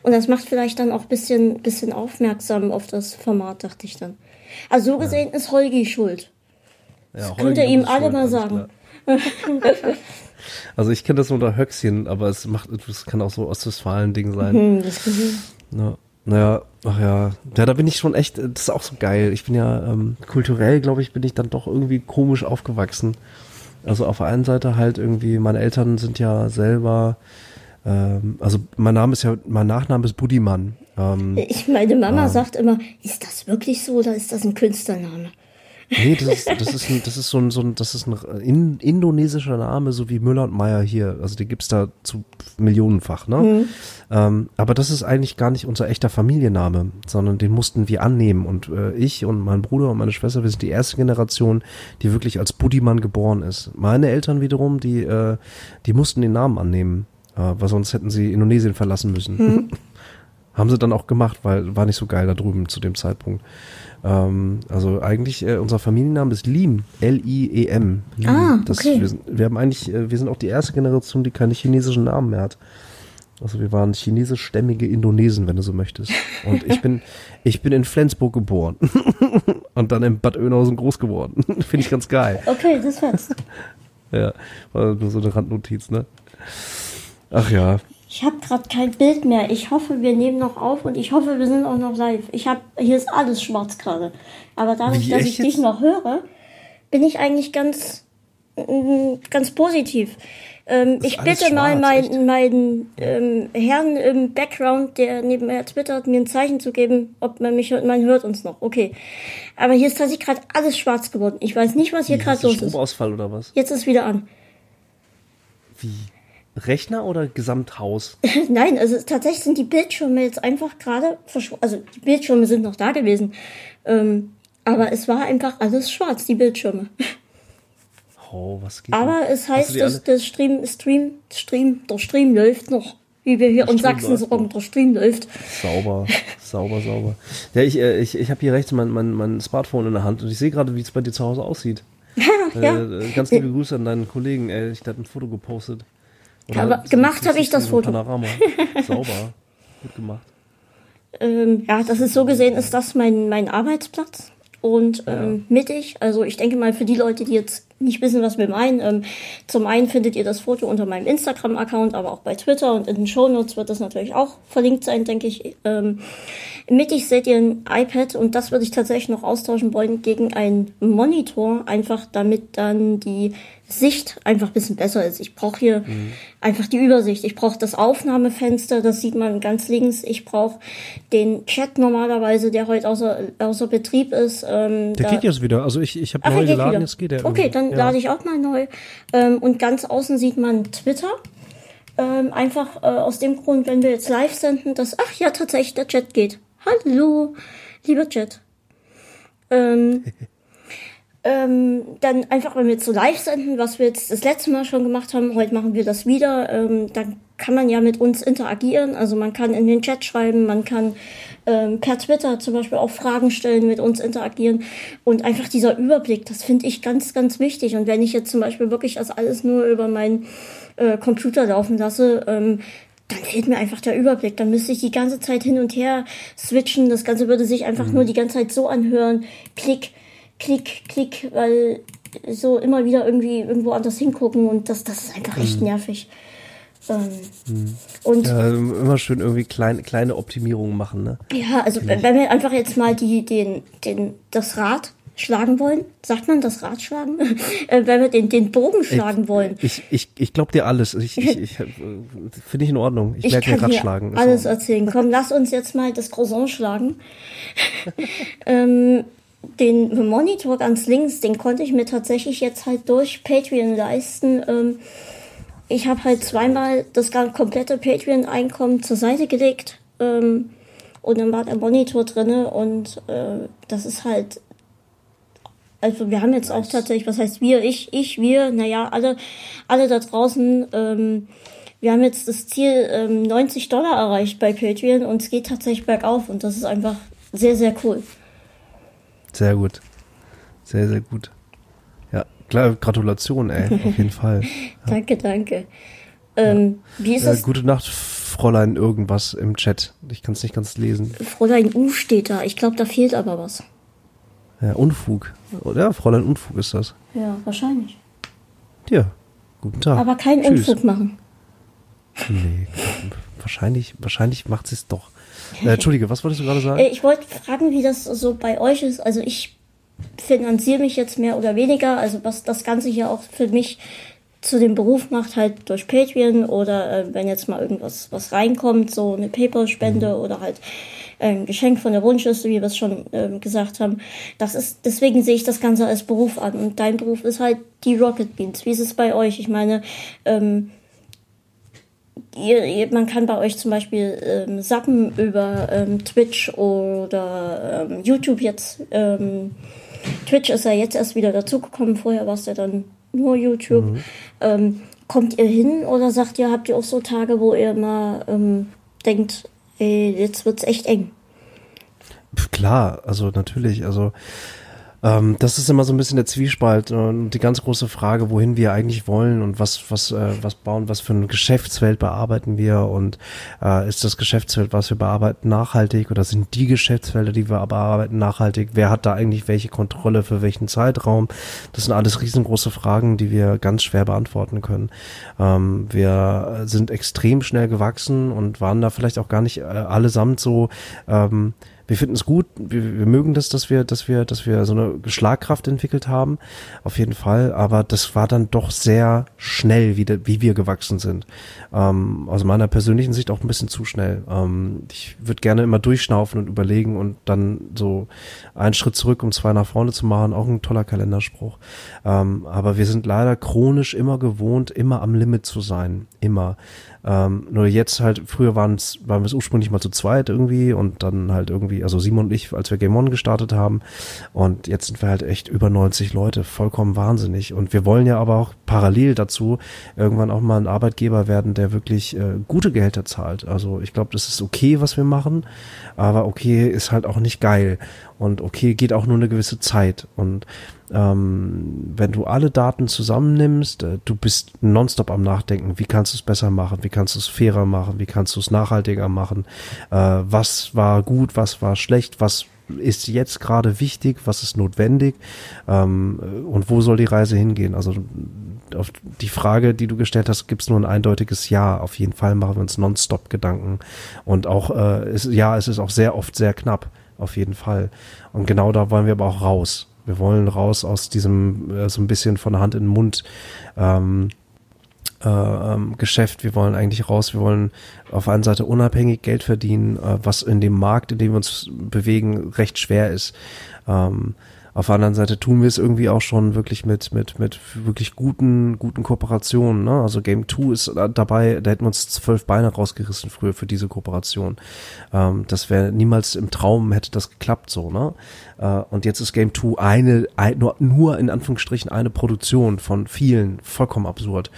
und das macht vielleicht dann auch bisschen, bisschen aufmerksam auf das Format, dachte ich dann. Also so gesehen ja. ist Holgi schuld. Ja, das könnt ihr ihm alle mal sagen. also ich kenne das unter Höchstchen, aber es macht, es kann auch so Ostwestfalen-Ding sein. Mhm, das ja. Naja, ach ja. Ja, da bin ich schon echt, das ist auch so geil. Ich bin ja ähm, kulturell, glaube ich, bin ich dann doch irgendwie komisch aufgewachsen. Also auf der einen Seite halt irgendwie, meine Eltern sind ja selber, ähm, also mein Name ist ja, mein Nachname ist Budiman. Ähm, ich, meine Mama äh, sagt immer, ist das wirklich so oder ist das ein Künstlername? Nee, das ist, das ist, ein, das ist so ein, so ein, das ist ein in, indonesischer Name, so wie Müller und Meyer hier. Also die gibt's da zu millionenfach, ne? Mhm. Ähm, aber das ist eigentlich gar nicht unser echter Familienname, sondern den mussten wir annehmen. Und äh, ich und mein Bruder und meine Schwester, wir sind die erste Generation, die wirklich als Budiman geboren ist. Meine Eltern wiederum, die, äh, die mussten den Namen annehmen, äh, weil sonst hätten sie Indonesien verlassen müssen. Mhm. Haben sie dann auch gemacht, weil war nicht so geil da drüben zu dem Zeitpunkt. Ähm, also eigentlich, äh, unser Familienname ist Lim, L-I-E-M. Ah, das, okay. Wir, sind, wir haben eigentlich, äh, wir sind auch die erste Generation, die keine chinesischen Namen mehr hat. Also wir waren chinesischstämmige Indonesen, wenn du so möchtest. Und ich bin, ich bin in Flensburg geboren. und dann in Bad Oeynhausen groß geworden. Finde ich ganz geil. Okay, das war's. ja, war nur so eine Randnotiz, ne? Ach ja, ich habe gerade kein Bild mehr. Ich hoffe, wir nehmen noch auf und ich hoffe, wir sind auch noch live. Ich habe hier ist alles schwarz gerade. Aber dadurch, Wie, dass ich jetzt? dich noch höre, bin ich eigentlich ganz mm, ganz positiv. Ähm, ich bitte mal meinen mein, ähm, Herrn im Background, der nebenher twittert, mir ein Zeichen zu geben, ob man mich hört. Man hört uns noch. Okay. Aber hier ist tatsächlich gerade alles schwarz geworden. Ich weiß nicht, was hier gerade los ist. Stromausfall oder was? Jetzt ist wieder an. Wie? Rechner oder Gesamthaus? Nein, also tatsächlich sind die Bildschirme jetzt einfach gerade verschwunden. Also die Bildschirme sind noch da gewesen. Ähm, aber es war einfach alles schwarz, die Bildschirme. Oh, was geht Aber denn? es heißt, dass der Stream, Stream, Stream, der Stream läuft noch. Wie wir hier in Sachsen sagen, der Stream läuft. Sauber, sauber, sauber. Ja, ich, äh, ich, ich habe hier rechts mein, mein, mein Smartphone in der Hand und ich sehe gerade, wie es bei dir zu Hause aussieht. ja. Äh, ganz liebe Grüße an deinen Kollegen, ey. Ich habe ein Foto gepostet. Oder Aber gemacht habe ich das Foto. Panorama. Sauber. Gut gemacht. Ähm, ja, das ist so gesehen, ist das mein, mein Arbeitsplatz. Und ähm, ja. mittig, also ich denke mal für die Leute, die jetzt nicht wissen, was wir meinen, ähm, zum einen findet ihr das Foto unter meinem Instagram-Account, aber auch bei Twitter und in den Shownotes wird das natürlich auch verlinkt sein, denke ich. Ähm, mittig seht ihr ein iPad und das würde ich tatsächlich noch austauschen wollen gegen einen Monitor, einfach damit dann die Sicht einfach ein bisschen besser ist. Ich brauche hier mhm. einfach die Übersicht. Ich brauche das Aufnahmefenster, das sieht man ganz links. Ich brauche den Chat normalerweise, der heute außer, außer Betrieb ist. Ähm, der geht jetzt wieder. Also ich, ich habe neu geladen, jetzt geht der. Okay, dann ja. lade ich auch mal neu. Ähm, und ganz außen sieht man Twitter. Ähm, einfach äh, aus dem Grund, wenn wir jetzt live senden, dass, ach ja, tatsächlich der Chat geht. Hallo, lieber Chat. Ähm, ähm, dann einfach, wenn wir jetzt so live senden, was wir jetzt das letzte Mal schon gemacht haben, heute machen wir das wieder, ähm, dann kann man ja mit uns interagieren. Also man kann in den Chat schreiben, man kann ähm, per Twitter zum Beispiel auch Fragen stellen, mit uns interagieren. Und einfach dieser Überblick, das finde ich ganz, ganz wichtig. Und wenn ich jetzt zum Beispiel wirklich das alles nur über meinen äh, Computer laufen lasse, ähm, dann fehlt mir einfach der Überblick. Dann müsste ich die ganze Zeit hin und her switchen. Das Ganze würde sich einfach mhm. nur die ganze Zeit so anhören. Klick, Klick, Klick, weil so immer wieder irgendwie irgendwo anders hingucken und das, das ist einfach echt mhm. nervig. Ähm, mhm. Und ja, immer schön irgendwie klein, kleine Optimierungen machen, ne? Ja, also wenn wir einfach jetzt mal die, den, den, das Rad schlagen wollen, sagt man das Rad schlagen? äh, wenn wir den, den Bogen schlagen ich, wollen. Ich, ich, ich glaube dir alles. Ich, ich, ich äh, finde ich in Ordnung. Ich, ich werde dir Rad schlagen. Alles erzählen. Komm, lass uns jetzt mal das Croissant schlagen. ähm, den Monitor ganz links, den konnte ich mir tatsächlich jetzt halt durch Patreon leisten. Ähm, ich habe halt zweimal das komplette Patreon-Einkommen zur Seite gelegt ähm, und dann war der Monitor drinne und äh, das ist halt also wir haben jetzt auch tatsächlich, was heißt wir, ich, ich, wir, naja, alle, alle da draußen, ähm, wir haben jetzt das Ziel ähm, 90 Dollar erreicht bei Patreon und es geht tatsächlich bergauf und das ist einfach sehr, sehr cool. Sehr gut. Sehr, sehr gut. Ja, klar, Gratulation, ey, auf jeden Fall. Ja. danke, danke. Ähm, ja. Wie ist es? Gute Nacht, Fräulein irgendwas im Chat. Ich kann es nicht ganz lesen. Fräulein U steht da. Ich glaube, da fehlt aber was. Ja, Unfug. Oder? Fräulein Unfug ist das. Ja, wahrscheinlich. Ja, guten Tag. Aber kein Tschüss. Unfug machen. Nee, wahrscheinlich, wahrscheinlich macht sie es doch. Äh, Entschuldige, was wolltest du gerade sagen? Äh, ich wollte fragen, wie das so bei euch ist. Also ich finanziere mich jetzt mehr oder weniger, also was das Ganze hier auch für mich zu dem Beruf macht, halt durch Patreon oder äh, wenn jetzt mal irgendwas was reinkommt, so eine Paper-Spende mhm. oder halt ein Geschenk von der Wunschliste, wie wir es schon ähm, gesagt haben. Das ist, deswegen sehe ich das Ganze als Beruf an. Und dein Beruf ist halt die Rocket Beans. Wie ist es bei euch? Ich meine, ähm, ihr, ihr, man kann bei euch zum Beispiel ähm, sappen über ähm, Twitch oder ähm, YouTube jetzt. Ähm, Twitch ist ja jetzt erst wieder dazugekommen, vorher war es ja dann nur YouTube. Mhm. Ähm, kommt ihr hin oder sagt ihr, habt ihr auch so Tage, wo ihr mal ähm, denkt, ey, jetzt wird's echt eng? Klar, also natürlich, also ähm, das ist immer so ein bisschen der Zwiespalt und die ganz große Frage, wohin wir eigentlich wollen und was, was, äh, was bauen, was für ein Geschäftsfeld bearbeiten wir und äh, ist das Geschäftsfeld, was wir bearbeiten, nachhaltig oder sind die Geschäftsfelder, die wir bearbeiten, nachhaltig? Wer hat da eigentlich welche Kontrolle für welchen Zeitraum? Das sind alles riesengroße Fragen, die wir ganz schwer beantworten können. Ähm, wir sind extrem schnell gewachsen und waren da vielleicht auch gar nicht äh, allesamt so ähm, wir finden es gut, wir, wir mögen das, dass wir, dass wir, dass wir so eine Schlagkraft entwickelt haben, auf jeden Fall. Aber das war dann doch sehr schnell, wie, de, wie wir gewachsen sind. Ähm, aus meiner persönlichen Sicht auch ein bisschen zu schnell. Ähm, ich würde gerne immer durchschnaufen und überlegen und dann so einen Schritt zurück, um zwei nach vorne zu machen. Auch ein toller Kalenderspruch. Ähm, aber wir sind leider chronisch immer gewohnt, immer am Limit zu sein. Immer. Ähm, nur jetzt halt, früher waren es, waren wir es ursprünglich mal zu zweit irgendwie und dann halt irgendwie, also Simon und ich, als wir Game On gestartet haben. Und jetzt sind wir halt echt über 90 Leute, vollkommen wahnsinnig. Und wir wollen ja aber auch parallel dazu irgendwann auch mal ein Arbeitgeber werden, der wirklich äh, gute Gehälter zahlt. Also ich glaube, das ist okay, was wir machen, aber okay ist halt auch nicht geil. Und okay geht auch nur eine gewisse Zeit. Und ähm, wenn du alle Daten zusammennimmst, äh, du bist nonstop am Nachdenken, wie kannst du es besser machen, wie kannst du es fairer machen, wie kannst du es nachhaltiger machen, äh, was war gut, was war schlecht, was ist jetzt gerade wichtig, was ist notwendig ähm, und wo soll die Reise hingehen? Also auf die Frage, die du gestellt hast, gibt es nur ein eindeutiges Ja. Auf jeden Fall machen wir uns nonstop Gedanken und auch äh, es, ja, es ist auch sehr oft sehr knapp, auf jeden Fall. Und genau da wollen wir aber auch raus. Wir wollen raus aus diesem äh, so ein bisschen von Hand in den Mund ähm, äh, ähm, Geschäft. Wir wollen eigentlich raus. Wir wollen auf einer Seite unabhängig Geld verdienen, äh, was in dem Markt, in dem wir uns bewegen, recht schwer ist. Ähm, auf der anderen Seite tun wir es irgendwie auch schon wirklich mit, mit, mit wirklich guten, guten Kooperationen. Ne? Also Game 2 ist dabei, da hätten wir uns zwölf Beine rausgerissen früher für diese Kooperation. Ähm, das wäre niemals im Traum hätte das geklappt so, ne? Äh, und jetzt ist Game 2 eine, ein, nur, nur in Anführungsstrichen eine Produktion von vielen, vollkommen absurd.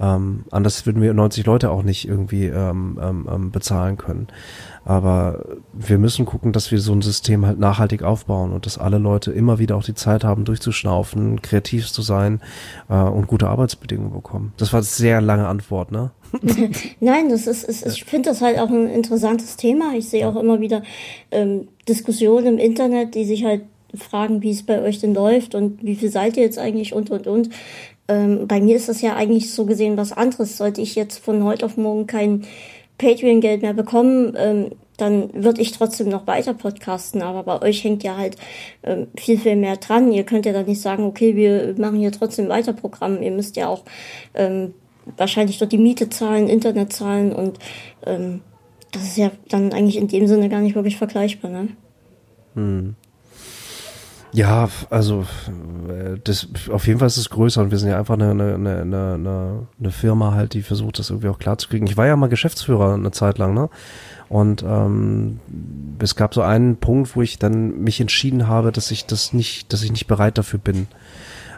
Ähm, anders würden wir 90 Leute auch nicht irgendwie ähm, ähm, ähm bezahlen können. Aber wir müssen gucken, dass wir so ein System halt nachhaltig aufbauen und dass alle Leute immer wieder auch die Zeit haben, durchzuschnaufen, kreativ zu sein äh, und gute Arbeitsbedingungen bekommen. Das war eine sehr lange Antwort, ne? Nein, das ist, ist ich finde das halt auch ein interessantes Thema. Ich sehe auch immer wieder ähm, Diskussionen im Internet, die sich halt fragen, wie es bei euch denn läuft und wie viel seid ihr jetzt eigentlich und und und. Ähm, bei mir ist das ja eigentlich so gesehen was anderes. Sollte ich jetzt von heute auf morgen kein Patreon-Geld mehr bekommen, ähm, dann würde ich trotzdem noch weiter podcasten. Aber bei euch hängt ja halt ähm, viel, viel mehr dran. Ihr könnt ja dann nicht sagen, okay, wir machen hier trotzdem weiter Programm. Ihr müsst ja auch ähm, wahrscheinlich dort die Miete zahlen, Internet zahlen und ähm, das ist ja dann eigentlich in dem Sinne gar nicht wirklich vergleichbar, ne? Hm. Ja, also äh, das auf jeden Fall ist es größer und wir sind ja einfach eine, eine, eine, eine, Firma halt, die versucht, das irgendwie auch klar zu kriegen. Ich war ja mal Geschäftsführer eine Zeit lang, ne? Und ähm, es gab so einen Punkt, wo ich dann mich entschieden habe, dass ich das nicht, dass ich nicht bereit dafür bin.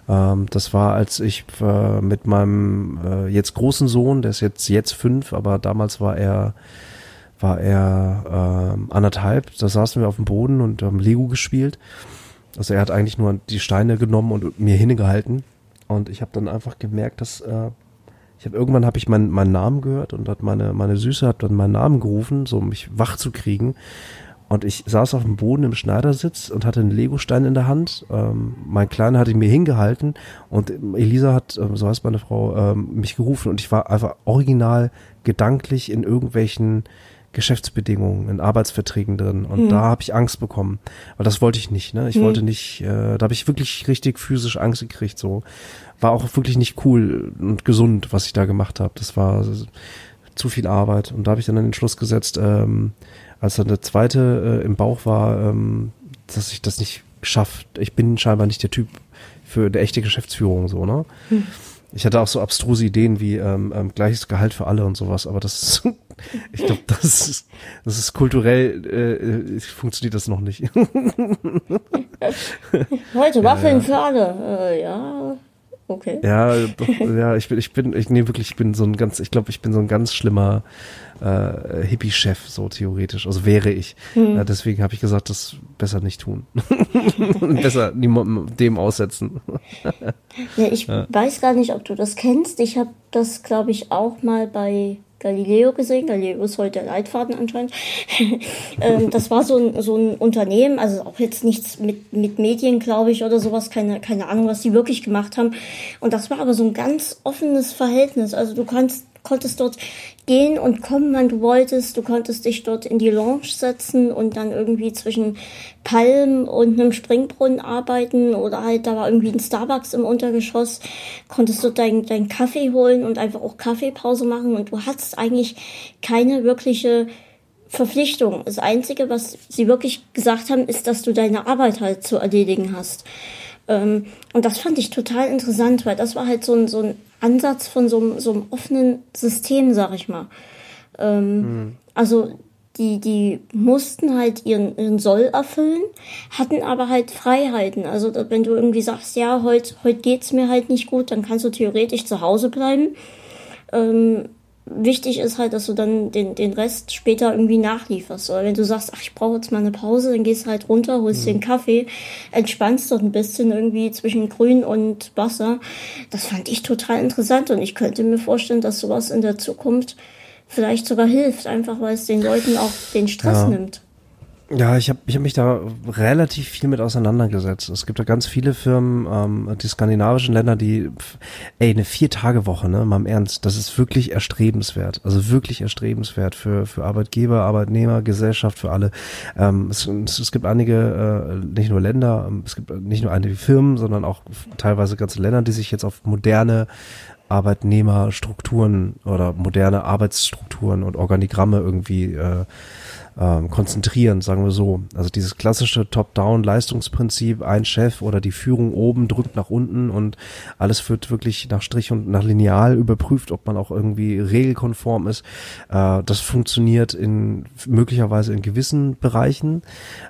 Ähm, das war, als ich äh, mit meinem äh, jetzt großen Sohn, der ist jetzt jetzt fünf, aber damals war er war er äh, anderthalb. Da saßen wir auf dem Boden und haben Lego gespielt. Also er hat eigentlich nur die Steine genommen und mir hingehalten. Und ich habe dann einfach gemerkt, dass äh, ich habe irgendwann habe ich meinen meinen Namen gehört und hat meine meine Süße hat dann meinen Namen gerufen, so um mich wach zu kriegen. Und ich saß auf dem Boden im Schneidersitz und hatte einen Legostein in der Hand. Ähm, mein Kleiner hatte ihn mir hingehalten und Elisa hat, ähm, so heißt meine Frau, ähm, mich gerufen und ich war einfach original gedanklich in irgendwelchen Geschäftsbedingungen, in Arbeitsverträgen drin. Und mhm. da habe ich Angst bekommen. Weil das wollte ich nicht. Ne? Ich mhm. wollte nicht, äh, da habe ich wirklich richtig physisch Angst gekriegt. So war auch wirklich nicht cool und gesund, was ich da gemacht habe. Das war zu viel Arbeit. Und da habe ich dann den Schluss gesetzt, ähm, als dann der zweite äh, im Bauch war, ähm, dass ich das nicht geschafft. Ich bin scheinbar nicht der Typ für eine echte Geschäftsführung so, ne? Hm. Ich hatte auch so abstruse Ideen wie ähm, ähm, gleiches Gehalt für alle und sowas, aber das ist, ich glaube, das ist, das ist kulturell äh, äh funktioniert das noch nicht. Heute Waffeln ja. für alle, äh, ja. Okay. Ja, doch, ja, ich bin, ich bin, ich nee, wirklich, ich bin so ein ganz, ich glaube, ich bin so ein ganz schlimmer äh, Hippie-Chef, so theoretisch. Also wäre ich. Hm. Ja, deswegen habe ich gesagt, das besser nicht tun. besser niemandem dem aussetzen. ja, ich ja. weiß gar nicht, ob du das kennst. Ich habe das, glaube ich, auch mal bei Galileo gesehen. Galileo ist heute der Leitfaden anscheinend. ähm, das war so ein, so ein Unternehmen, also auch jetzt nichts mit, mit Medien, glaube ich, oder sowas. Keine, keine Ahnung, was die wirklich gemacht haben. Und das war aber so ein ganz offenes Verhältnis. Also du kannst konntest dort gehen und kommen, wann du wolltest. Du konntest dich dort in die Lounge setzen und dann irgendwie zwischen Palmen und einem Springbrunnen arbeiten oder halt da war irgendwie ein Starbucks im Untergeschoss. Konntest dort deinen dein Kaffee holen und einfach auch Kaffeepause machen und du hattest eigentlich keine wirkliche Verpflichtung. Das Einzige, was sie wirklich gesagt haben, ist, dass du deine Arbeit halt zu erledigen hast. Ähm, und das fand ich total interessant, weil das war halt so ein, so ein Ansatz von so einem, so einem offenen System, sag ich mal. Ähm, mhm. Also die, die mussten halt ihren, ihren Soll erfüllen, hatten aber halt Freiheiten. Also wenn du irgendwie sagst, ja, heute heut geht's mir halt nicht gut, dann kannst du theoretisch zu Hause bleiben. Ähm, wichtig ist halt, dass du dann den, den Rest später irgendwie nachlieferst. Oder wenn du sagst, ach, ich brauche jetzt mal eine Pause, dann gehst du halt runter, holst mhm. den Kaffee, entspannst dort ein bisschen irgendwie zwischen Grün und Wasser. Das fand ich total interessant und ich könnte mir vorstellen, dass sowas in der Zukunft vielleicht sogar hilft, einfach weil es den Leuten auch den Stress ja. nimmt. Ja, ich habe ich hab mich da relativ viel mit auseinandergesetzt. Es gibt da ganz viele Firmen, ähm, die skandinavischen Länder, die, ey, eine Vier-Tage-Woche, ne, mal im Ernst, das ist wirklich erstrebenswert. Also wirklich erstrebenswert für, für Arbeitgeber, Arbeitnehmer, Gesellschaft, für alle. Ähm, es, es, gibt einige, äh, nicht nur Länder, ähm, es gibt nicht nur einige Firmen, sondern auch teilweise ganze Länder, die sich jetzt auf moderne Arbeitnehmerstrukturen oder moderne Arbeitsstrukturen und Organigramme irgendwie äh, ähm, konzentrieren, sagen wir so. Also dieses klassische Top-Down-Leistungsprinzip, ein Chef oder die Führung oben drückt nach unten und alles wird wirklich nach Strich und nach Lineal überprüft, ob man auch irgendwie regelkonform ist. Äh, das funktioniert in möglicherweise in gewissen Bereichen,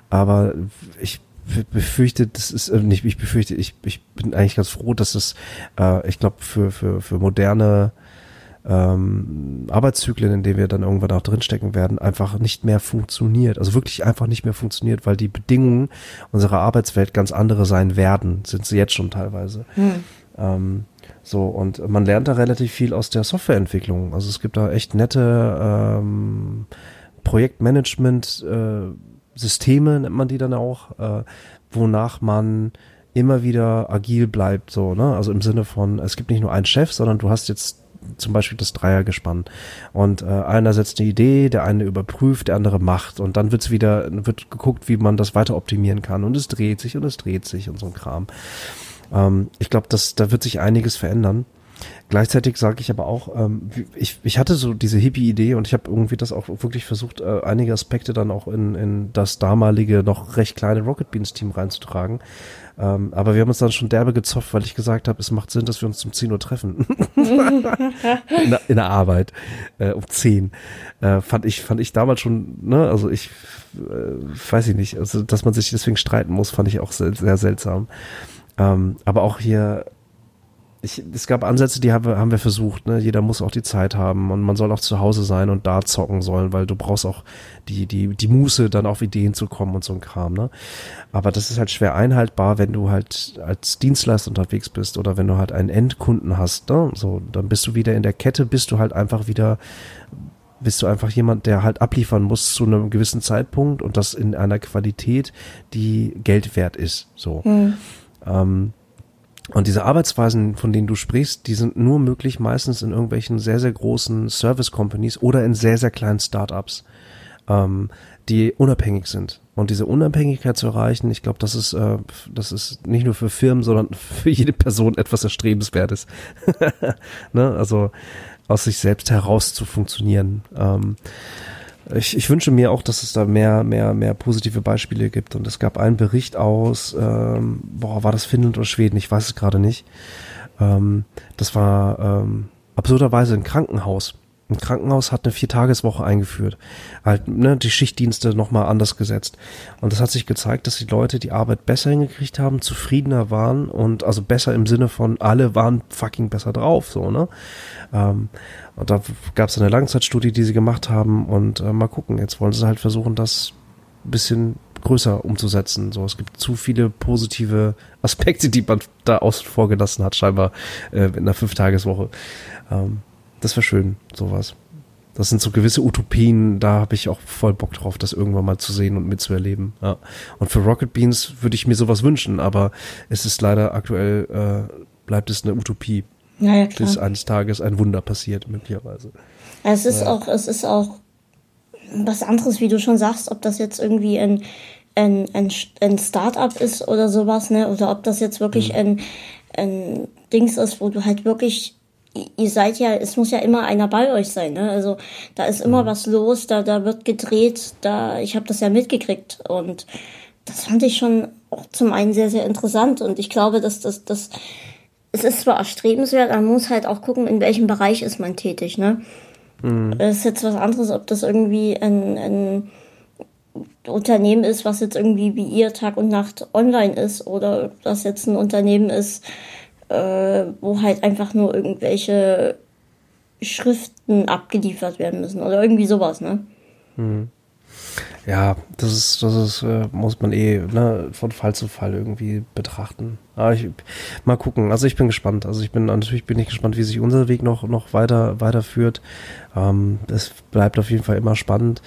aber ich befürchte, das ist äh, nicht, ich befürchte, ich, ich bin eigentlich ganz froh, dass es, äh, ich glaube, für, für, für moderne ähm, Arbeitszyklen, in denen wir dann irgendwann auch drinstecken werden, einfach nicht mehr funktioniert. Also wirklich einfach nicht mehr funktioniert, weil die Bedingungen unserer Arbeitswelt ganz andere sein werden, sind sie jetzt schon teilweise. Hm. Ähm, so, und man lernt da relativ viel aus der Softwareentwicklung. Also es gibt da echt nette ähm, Projektmanagement äh, Systeme, nennt man die dann auch, äh, wonach man immer wieder agil bleibt, so, ne? Also im Sinne von, es gibt nicht nur einen Chef, sondern du hast jetzt zum Beispiel das Dreiergespann. Und äh, einer setzt eine Idee, der eine überprüft, der andere macht. Und dann wird's wieder, wird geguckt, wie man das weiter optimieren kann. Und es dreht sich und es dreht sich und so ein Kram. Ähm, ich glaube, dass da wird sich einiges verändern. Gleichzeitig sage ich aber auch, ähm, ich, ich hatte so diese Hippie-Idee und ich habe irgendwie das auch wirklich versucht, äh, einige Aspekte dann auch in, in das damalige, noch recht kleine Rocket Beans-Team reinzutragen. Ähm, aber wir haben uns dann schon derbe gezopft, weil ich gesagt habe, es macht Sinn, dass wir uns um 10 Uhr treffen. in, der, in, der, Arbeit. Äh, um 10. Äh, fand ich, fand ich damals schon, ne, also ich äh, weiß ich nicht, also dass man sich deswegen streiten muss, fand ich auch sehr, sehr seltsam. Ähm, aber auch hier ich, es gab Ansätze, die haben wir, haben wir versucht. Ne? Jeder muss auch die Zeit haben und man soll auch zu Hause sein und da zocken sollen, weil du brauchst auch die, die, die Muße, dann auf Ideen zu kommen und so ein Kram. Ne? Aber das ist halt schwer einhaltbar, wenn du halt als Dienstleister unterwegs bist oder wenn du halt einen Endkunden hast. Ne? So, dann bist du wieder in der Kette, bist du halt einfach wieder bist du einfach jemand, der halt abliefern muss zu einem gewissen Zeitpunkt und das in einer Qualität, die Geld wert ist. So. Mhm. Ähm, und diese Arbeitsweisen, von denen du sprichst, die sind nur möglich meistens in irgendwelchen sehr, sehr großen Service Companies oder in sehr, sehr kleinen Startups, ähm, die unabhängig sind. Und diese Unabhängigkeit zu erreichen, ich glaube, das ist, äh, das ist nicht nur für Firmen, sondern für jede Person etwas Erstrebenswertes. ne? Also aus sich selbst heraus zu funktionieren. Ähm, ich, ich wünsche mir auch, dass es da mehr, mehr, mehr positive Beispiele gibt. Und es gab einen Bericht aus, ähm, boah, war das Finnland oder Schweden? Ich weiß es gerade nicht. Ähm, das war ähm, absurderweise ein Krankenhaus. Ein Krankenhaus hat eine Viertageswoche eingeführt. Halt, ne, die Schichtdienste nochmal anders gesetzt. Und das hat sich gezeigt, dass die Leute die Arbeit besser hingekriegt haben, zufriedener waren und also besser im Sinne von alle waren fucking besser drauf, so, ne? Ähm, und da gab es eine Langzeitstudie, die sie gemacht haben und äh, mal gucken. Jetzt wollen sie halt versuchen, das bisschen größer umzusetzen. So, es gibt zu viele positive Aspekte, die man da außen vor gelassen hat, scheinbar äh, in einer Fünftageswoche. Ähm, das wäre schön, sowas. Das sind so gewisse Utopien, da habe ich auch voll Bock drauf, das irgendwann mal zu sehen und mitzuerleben. Ja. Und für Rocket Beans würde ich mir sowas wünschen, aber es ist leider aktuell, äh, bleibt es eine Utopie. Ja, ja, klar. Bis eines Tages ein Wunder passiert, möglicherweise. Es ist ja. auch, es ist auch was anderes, wie du schon sagst, ob das jetzt irgendwie ein, ein, ein, ein Start-up ist oder sowas, ne? Oder ob das jetzt wirklich mhm. ein, ein Dings ist, wo du halt wirklich ihr seid ja, es muss ja immer einer bei euch sein, ne? Also da ist immer mhm. was los, da da wird gedreht, da ich habe das ja mitgekriegt und das fand ich schon auch zum einen sehr sehr interessant und ich glaube, dass das das es ist zwar erstrebenswert, man muss halt auch gucken, in welchem Bereich ist man tätig, ne? Mhm. Das ist jetzt was anderes, ob das irgendwie ein, ein Unternehmen ist, was jetzt irgendwie wie ihr Tag und Nacht online ist oder ob das jetzt ein Unternehmen ist, äh, wo halt einfach nur irgendwelche Schriften abgeliefert werden müssen oder irgendwie sowas, ne? Mhm. Ja, das ist, das ist, äh, muss man eh ne, von Fall zu Fall irgendwie betrachten. Aber ich, mal gucken. Also ich bin gespannt. Also ich bin natürlich bin ich gespannt, wie sich unser Weg noch noch weiter weiterführt. Ähm, es bleibt auf jeden Fall immer spannend.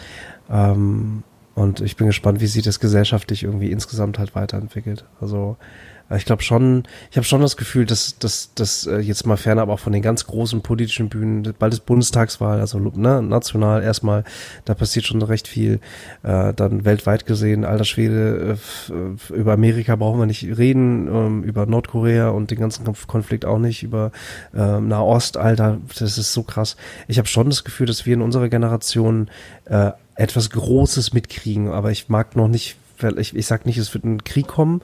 Ähm, und ich bin gespannt, wie sich das gesellschaftlich irgendwie insgesamt halt weiterentwickelt. Also ich glaube schon, ich habe schon das Gefühl, dass dass dass äh, jetzt mal fernab auch von den ganz großen politischen Bühnen, bald ist Bundestagswahl, also ne, national erstmal, da passiert schon recht viel. Äh, dann weltweit gesehen, alter Schwede, äh, über Amerika brauchen wir nicht reden, ähm, über Nordkorea und den ganzen Konflikt auch nicht, über äh, Nahost, Alter, das ist so krass. Ich habe schon das Gefühl, dass wir in unserer Generation äh, etwas Großes mitkriegen, aber ich mag noch nicht ich, ich sag nicht, es wird ein Krieg kommen.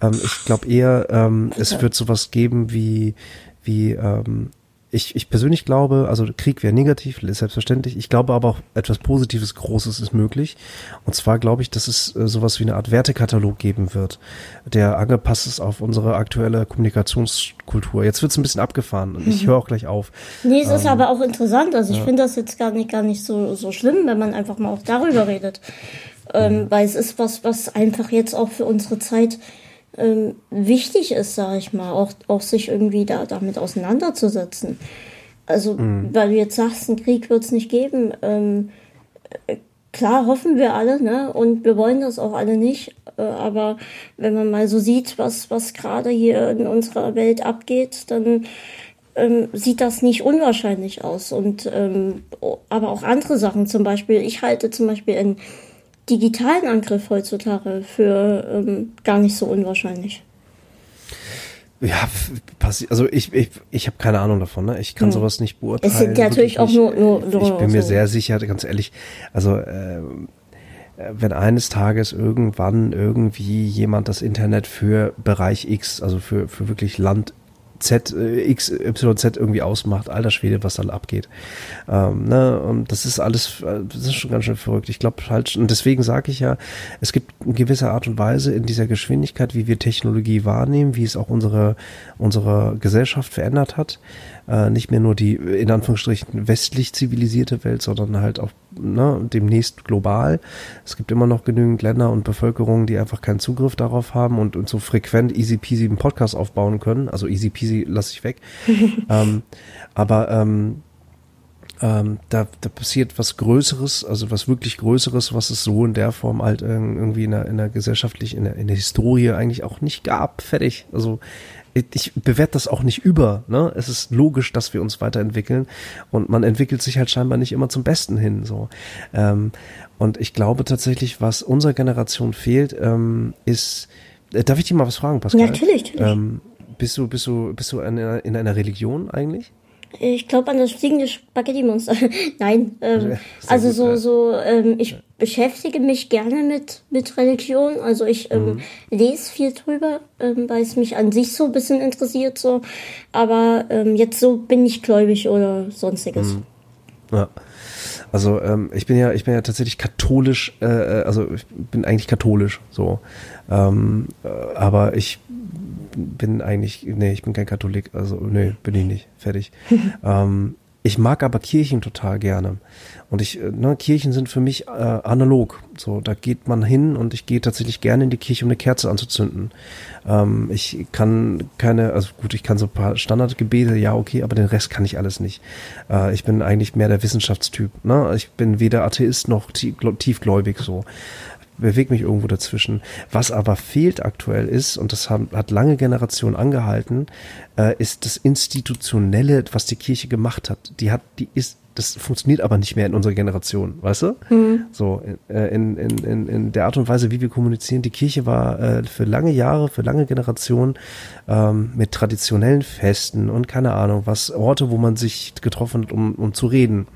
Ähm, ich glaube eher, ähm, es wird sowas geben wie, wie ähm, ich, ich persönlich glaube, also Krieg wäre negativ, ist selbstverständlich. Ich glaube aber auch etwas Positives, Großes ist möglich. Und zwar glaube ich, dass es äh, sowas wie eine Art Wertekatalog geben wird, der angepasst ist auf unsere aktuelle Kommunikationskultur. Jetzt wird es ein bisschen abgefahren und ich mhm. höre auch gleich auf. Nee, es ähm, ist aber auch interessant. Also ich ja. finde das jetzt gar nicht, gar nicht so, so schlimm, wenn man einfach mal auch darüber redet ähm, weil es ist was, was einfach jetzt auch für unsere Zeit ähm, wichtig ist, sage ich mal, auch, auch sich irgendwie da damit auseinanderzusetzen. Also, mhm. weil du jetzt sagst, einen Krieg wird es nicht geben. Ähm, äh, klar hoffen wir alle, ne? Und wir wollen das auch alle nicht. Äh, aber wenn man mal so sieht, was, was gerade hier in unserer Welt abgeht, dann ähm, sieht das nicht unwahrscheinlich aus. Und ähm, aber auch andere Sachen, zum Beispiel, ich halte zum Beispiel in digitalen Angriff heutzutage für ähm, gar nicht so unwahrscheinlich. Ja, also ich, ich, ich habe keine Ahnung davon, ne? Ich kann hm. sowas nicht beurteilen. Es sind ja natürlich auch nur, nur, nur, Ich bin mir so. sehr sicher, ganz ehrlich, also äh, wenn eines Tages irgendwann irgendwie jemand das Internet für Bereich X, also für, für wirklich Land Z, äh, X, Y, Z irgendwie ausmacht. Alter Schwede, was dann abgeht. Ähm, ne? Und das ist alles, äh, das ist schon ganz schön verrückt. Ich glaube halt, und deswegen sage ich ja, es gibt eine gewisse Art und Weise in dieser Geschwindigkeit, wie wir Technologie wahrnehmen, wie es auch unsere, unsere Gesellschaft verändert hat äh, nicht mehr nur die in Anführungsstrichen westlich zivilisierte Welt, sondern halt auch ne, demnächst global. Es gibt immer noch genügend Länder und Bevölkerungen, die einfach keinen Zugriff darauf haben und, und so frequent easy peasy einen Podcast aufbauen können. Also easy peasy lasse ich weg. ähm, aber ähm, ähm, da, da passiert was Größeres, also was wirklich Größeres, was es so in der Form halt irgendwie in der, in der gesellschaftlich, in der, in der Historie eigentlich auch nicht gab. Fertig. Also ich bewerte das auch nicht über. Ne? Es ist logisch, dass wir uns weiterentwickeln und man entwickelt sich halt scheinbar nicht immer zum Besten hin. So ähm, und ich glaube tatsächlich, was unserer Generation fehlt, ähm, ist. Äh, darf ich dich mal was fragen, Pascal? Ja, natürlich. natürlich. Ähm, bist du bist du bist du in einer, in einer Religion eigentlich? Ich glaube an das fliegende Spaghetti-Monster. Nein, ähm, also gut, so, ja. so, ähm, ich beschäftige mich gerne mit, mit Religion. Also ich ähm, mhm. lese viel drüber, ähm, weil es mich an sich so ein bisschen interessiert. So. Aber ähm, jetzt so bin ich gläubig oder sonstiges. Mhm. Ja. Also ähm, ich bin ja, ich bin ja tatsächlich katholisch, äh, äh also ich bin eigentlich katholisch so. Ähm, äh, aber ich bin eigentlich, nee, ich bin kein Katholik, also nee, bin ich nicht, fertig. ähm, ich mag aber Kirchen total gerne. Und ich, äh, ne, Kirchen sind für mich äh, analog. So, da geht man hin und ich gehe tatsächlich gerne in die Kirche, um eine Kerze anzuzünden. Ähm, ich kann keine, also gut, ich kann so ein paar Standardgebete, ja, okay, aber den Rest kann ich alles nicht. Äh, ich bin eigentlich mehr der Wissenschaftstyp. Ne? Ich bin weder Atheist noch tiefgläubig so bewege mich irgendwo dazwischen. Was aber fehlt aktuell ist, und das haben, hat lange Generationen angehalten, äh, ist das Institutionelle, was die Kirche gemacht hat. Die hat, die ist, das funktioniert aber nicht mehr in unserer Generation, weißt du? Mhm. So, äh, in, in, in, in der Art und Weise, wie wir kommunizieren. Die Kirche war äh, für lange Jahre, für lange Generationen ähm, mit traditionellen Festen und keine Ahnung, was Orte, wo man sich getroffen hat, um, um zu reden.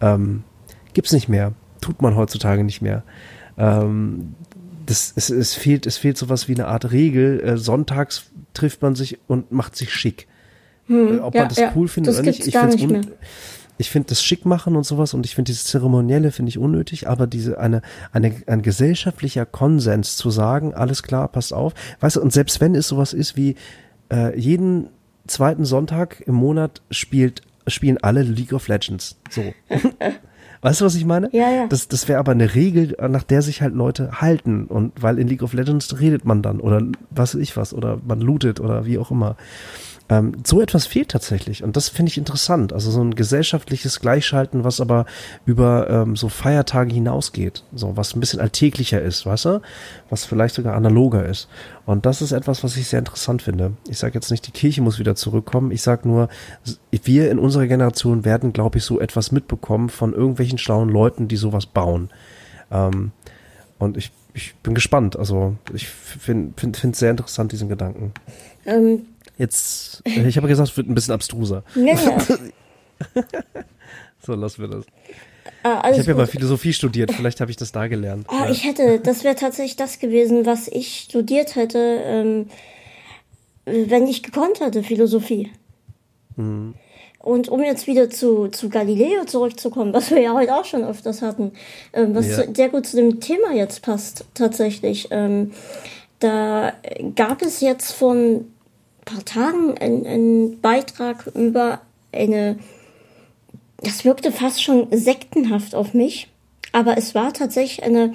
Ähm, gibt's nicht mehr. Tut man heutzutage nicht mehr. Ähm, das, es, es fehlt, es fehlt sowas wie eine Art Regel. Äh, sonntags trifft man sich und macht sich schick. Hm, äh, Ob ja, man das ja, cool findet oder nicht, ich finde ich finde das schick machen und sowas und ich finde dieses Zeremonielle finde ich unnötig, aber diese eine, eine, ein gesellschaftlicher Konsens zu sagen, alles klar, passt auf, weißt du, und selbst wenn es sowas ist wie äh, jeden zweiten Sonntag im Monat spielt, spielen alle League of Legends. So. Weißt du, was ich meine? Ja, ja. Das, das wäre aber eine Regel, nach der sich halt Leute halten. Und weil in League of Legends redet man dann oder was weiß ich was oder man lootet oder wie auch immer. Ähm, so etwas fehlt tatsächlich und das finde ich interessant. Also so ein gesellschaftliches Gleichschalten, was aber über ähm, so Feiertage hinausgeht, so was ein bisschen alltäglicher ist, weißt du, was vielleicht sogar analoger ist. Und das ist etwas, was ich sehr interessant finde. Ich sage jetzt nicht, die Kirche muss wieder zurückkommen. Ich sage nur, wir in unserer Generation werden, glaube ich, so etwas mitbekommen von irgendwelchen schlauen Leuten, die sowas bauen. Ähm, und ich, ich bin gespannt. Also ich finde es find, find sehr interessant, diesen Gedanken. Ähm, Jetzt, ich habe gesagt, es wird ein bisschen abstruser. Ja, ja. so, lassen wir das. Ah, ich habe ja mal Philosophie studiert, vielleicht habe ich das da gelernt. Oh, ja. Ich hätte, das wäre tatsächlich das gewesen, was ich studiert hätte, ähm, wenn ich gekonnt hätte, Philosophie. Mhm. Und um jetzt wieder zu, zu Galileo zurückzukommen, was wir ja heute auch schon öfters hatten, ähm, was ja. sehr gut zu dem Thema jetzt passt, tatsächlich. Ähm, da gab es jetzt von paar Tagen einen Beitrag über eine, das wirkte fast schon sektenhaft auf mich, aber es war tatsächlich eine,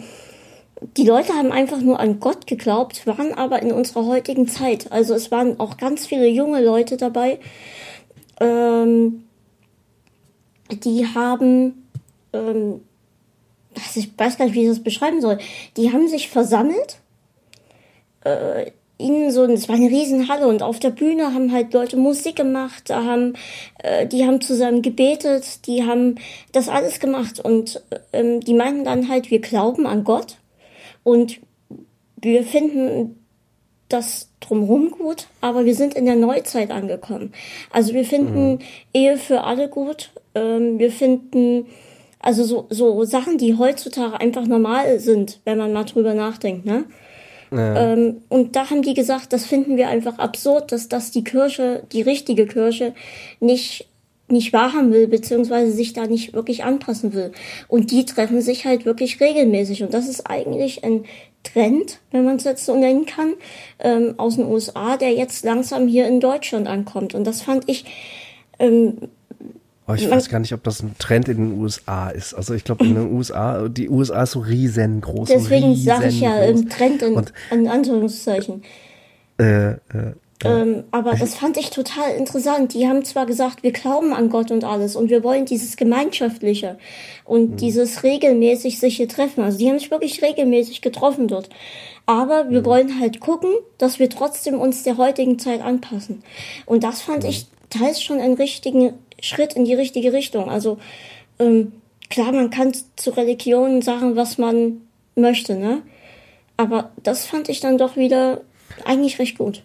die Leute haben einfach nur an Gott geglaubt, waren aber in unserer heutigen Zeit. Also es waren auch ganz viele junge Leute dabei, ähm, die haben, ähm, ich weiß gar nicht, wie ich das beschreiben soll, die haben sich versammelt, äh, in so, es war eine Riesenhalle und auf der Bühne haben halt Leute Musik gemacht, da haben, äh, die haben zusammen gebetet, die haben das alles gemacht und ähm, die meinten dann halt, wir glauben an Gott und wir finden das drumherum gut, aber wir sind in der Neuzeit angekommen. Also wir finden mhm. Ehe für alle gut, ähm, wir finden also so, so Sachen, die heutzutage einfach normal sind, wenn man mal drüber nachdenkt, ne? Ja. Ähm, und da haben die gesagt, das finden wir einfach absurd, dass das die Kirche, die richtige Kirche, nicht nicht wahrhaben will, beziehungsweise sich da nicht wirklich anpassen will. Und die treffen sich halt wirklich regelmäßig. Und das ist eigentlich ein Trend, wenn man es jetzt so nennen kann, ähm, aus den USA, der jetzt langsam hier in Deutschland ankommt. Und das fand ich. Ähm, aber ich weiß gar nicht, ob das ein Trend in den USA ist. Also ich glaube in den USA, die USA ist so riesengroß. Deswegen sage ich ja ein Trend in, und, in Anführungszeichen. Äh, äh, ähm, aber das fand ich total interessant. Die haben zwar gesagt, wir glauben an Gott und alles und wir wollen dieses Gemeinschaftliche und mhm. dieses regelmäßig sich hier treffen. Also die haben sich wirklich regelmäßig getroffen dort. Aber wir mhm. wollen halt gucken, dass wir trotzdem uns der heutigen Zeit anpassen. Und das fand mhm. ich teils schon einen richtigen Schritt in die richtige Richtung. Also ähm, klar, man kann zu Religionen sagen, was man möchte, ne? Aber das fand ich dann doch wieder eigentlich recht gut.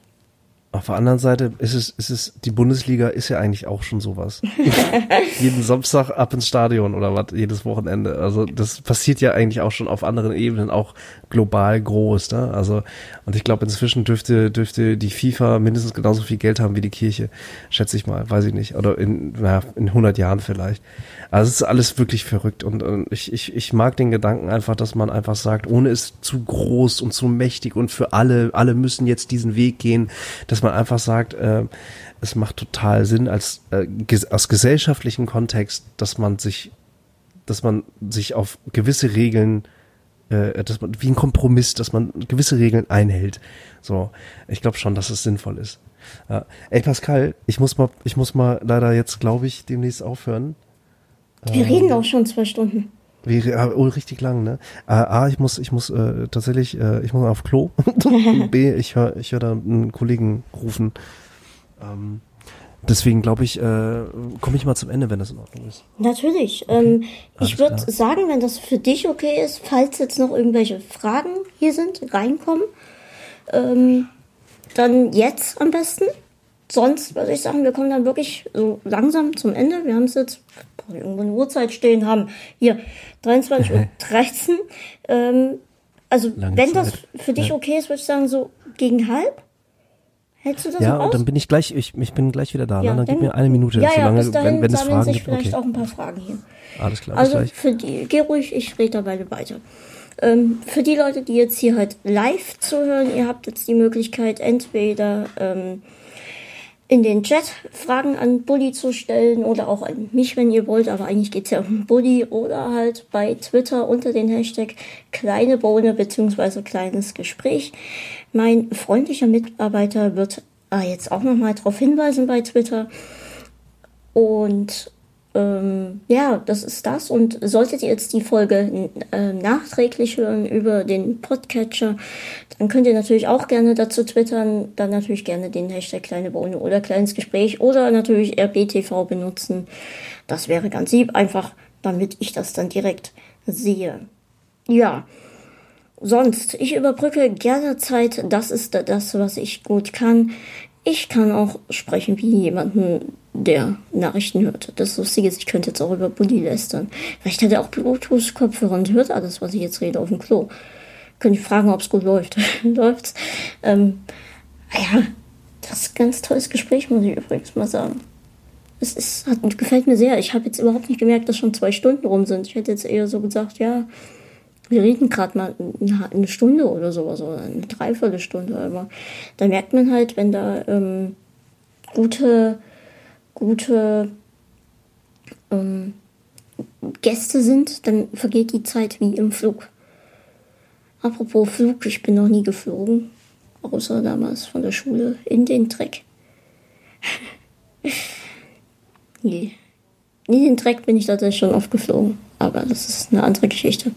Auf der anderen Seite ist es, ist es, die Bundesliga ist ja eigentlich auch schon sowas. Jeden Samstag ab ins Stadion oder was, jedes Wochenende. Also das passiert ja eigentlich auch schon auf anderen Ebenen, auch global groß. Ne? Also, und ich glaube, inzwischen dürfte, dürfte die FIFA mindestens genauso viel Geld haben wie die Kirche, schätze ich mal, weiß ich nicht. Oder in, na, in 100 Jahren vielleicht. Also es ist alles wirklich verrückt und, und ich, ich, ich mag den Gedanken einfach, dass man einfach sagt, ohne es zu groß und zu mächtig und für alle, alle müssen jetzt diesen Weg gehen, dass man einfach sagt, äh, es macht total Sinn als äh, aus gesellschaftlichen Kontext, dass man sich, dass man sich auf gewisse Regeln äh, dass man wie ein Kompromiss, dass man gewisse Regeln einhält. So, ich glaube schon, dass es sinnvoll ist. Äh, ey Pascal, ich muss mal, ich muss mal leider jetzt, glaube ich, demnächst aufhören. Wir reden auch schon zwei Stunden. Wie, oh, richtig lang, ne? A, ich muss, ich muss äh, tatsächlich, äh, ich muss auf Klo. B, ich höre ich hör da einen Kollegen rufen. Ähm, deswegen glaube ich, äh, komme ich mal zum Ende, wenn das in Ordnung ist. Natürlich. Okay. Ähm, ich würde sagen, wenn das für dich okay ist, falls jetzt noch irgendwelche Fragen hier sind, reinkommen, ähm, dann jetzt am besten sonst würde ich sagen, wir kommen dann wirklich so langsam zum Ende. Wir haben es jetzt irgendwo eine Uhrzeit stehen, haben hier 23.13 Uhr. 13. Ähm, also Lange wenn Zeit. das für dich ja. okay ist, würde ich sagen, so gegen halb. Hältst du das Ja, so und dann bin ich gleich, ich, ich bin gleich wieder da. Ja, ne? Dann, dann gib mir eine Minute, ja, solange, ja, dahin, wenn, wenn es Fragen sich gibt. vielleicht okay. auch ein paar Fragen hier. Alles klar. Also für die, geh ruhig, ich rede dabei weiter. Ähm, für die Leute, die jetzt hier halt live zuhören, ihr habt jetzt die Möglichkeit, entweder ähm, in den Chat Fragen an Bully zu stellen oder auch an mich, wenn ihr wollt, aber eigentlich geht es ja um Bully oder halt bei Twitter unter den Hashtag kleine Bohne bzw. kleines Gespräch. Mein freundlicher Mitarbeiter wird ah, jetzt auch nochmal darauf hinweisen bei Twitter. Und ähm, ja, das ist das. Und solltet ihr jetzt die Folge äh, nachträglich hören über den Podcatcher, dann könnt ihr natürlich auch gerne dazu twittern. Dann natürlich gerne den Hashtag kleine Bohne oder kleines Gespräch oder natürlich RBTV benutzen. Das wäre ganz lieb, einfach damit ich das dann direkt sehe. Ja. Sonst, ich überbrücke gerne Zeit. Das ist das, was ich gut kann. Ich kann auch sprechen wie jemanden, der Nachrichten hört. Das Lustige ist, ich könnte jetzt auch über Bulli lästern. Vielleicht hat er auch Bluetooth-Kopfhörer und hört alles, was ich jetzt rede, auf dem Klo. Könnte ich fragen, ob es gut läuft. Läuft's? Ähm, ja, das ist ein ganz tolles Gespräch, muss ich übrigens mal sagen. Es ist, hat, gefällt mir sehr. Ich habe jetzt überhaupt nicht gemerkt, dass schon zwei Stunden rum sind. Ich hätte jetzt eher so gesagt, ja, wir reden gerade mal eine Stunde oder sowas oder eine Dreiviertelstunde. Aber da merkt man halt, wenn da ähm, gute, gute ähm, Gäste sind, dann vergeht die Zeit wie im Flug. Apropos Flug, ich bin noch nie geflogen, außer damals von der Schule in den Dreck. nee. In den Dreck bin ich tatsächlich schon oft geflogen, aber das ist eine andere Geschichte.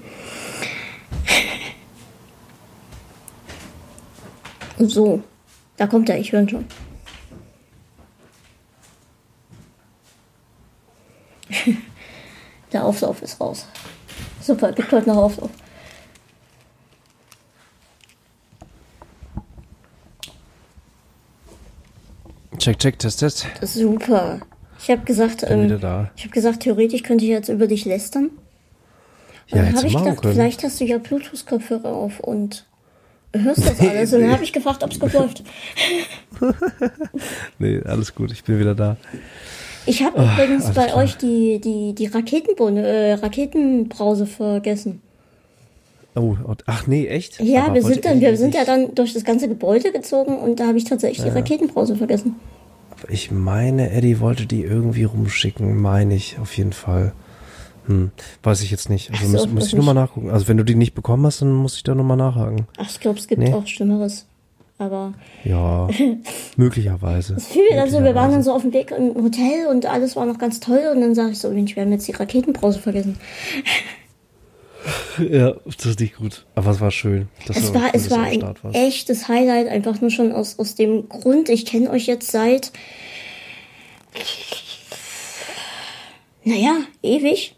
So, da kommt er, ich höre ihn schon. Der Auflauf ist raus. Super, gibt heute noch Auflauf. Check, check, test, test. Super. Ich habe gesagt, ähm, ich habe gesagt, theoretisch könnte ich jetzt über dich lästern. Ja, dann habe ich gedacht, können. vielleicht hast du ja Bluetooth-Kopfhörer auf und hörst das alles. Und dann habe ich gefragt, ob es gut läuft. nee, alles gut, ich bin wieder da. Ich habe übrigens bei klar. euch die, die, die Raketenbohne, äh, Raketenbrause vergessen. Oh, ach nee, echt? Ja, Aber wir sind dann, wir sind ja dann durch das ganze Gebäude gezogen und da habe ich tatsächlich ja. die Raketenbrause vergessen. Ich meine, Eddie wollte die irgendwie rumschicken, meine ich auf jeden Fall. Hm, weiß ich jetzt nicht. Also so, muss, muss ich nur mal nachgucken. Also wenn du die nicht bekommen hast, dann muss ich da nochmal nachhaken. Ach, ich glaube, es gibt nee. auch Schlimmeres. Aber. Ja, möglicherweise. Das fiel mir dann so, wir waren dann so auf dem Weg im Hotel und alles war noch ganz toll und dann sage ich so, Mensch, wir haben jetzt die Raketenbrause vergessen. Ja, das ist nicht gut. Aber es war schön. es war, es war ein echtes Highlight, einfach nur schon aus, aus dem Grund, ich kenne euch jetzt seit, naja, ewig.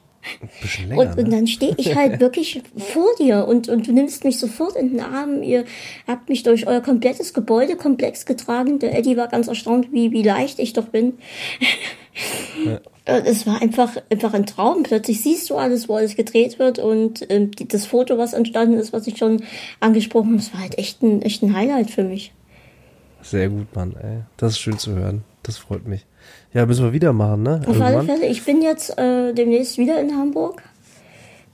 Länger, und, und, ne? dann stehe ich halt wirklich vor dir und, und du nimmst mich sofort in den Arm. Ihr habt mich durch euer komplettes Gebäudekomplex getragen. Der Eddie war ganz erstaunt, wie, wie leicht ich doch bin. Ja. Es war einfach, einfach ein Traum. Plötzlich siehst du alles, wo alles gedreht wird und äh, das Foto, was entstanden ist, was ich schon angesprochen habe, das war halt echt ein, echt ein Highlight für mich. Sehr gut, Mann, ey. Das ist schön zu hören. Das freut mich. Ja, müssen wir wieder machen, ne? Auf alle Fälle. Ich bin jetzt äh, demnächst wieder in Hamburg.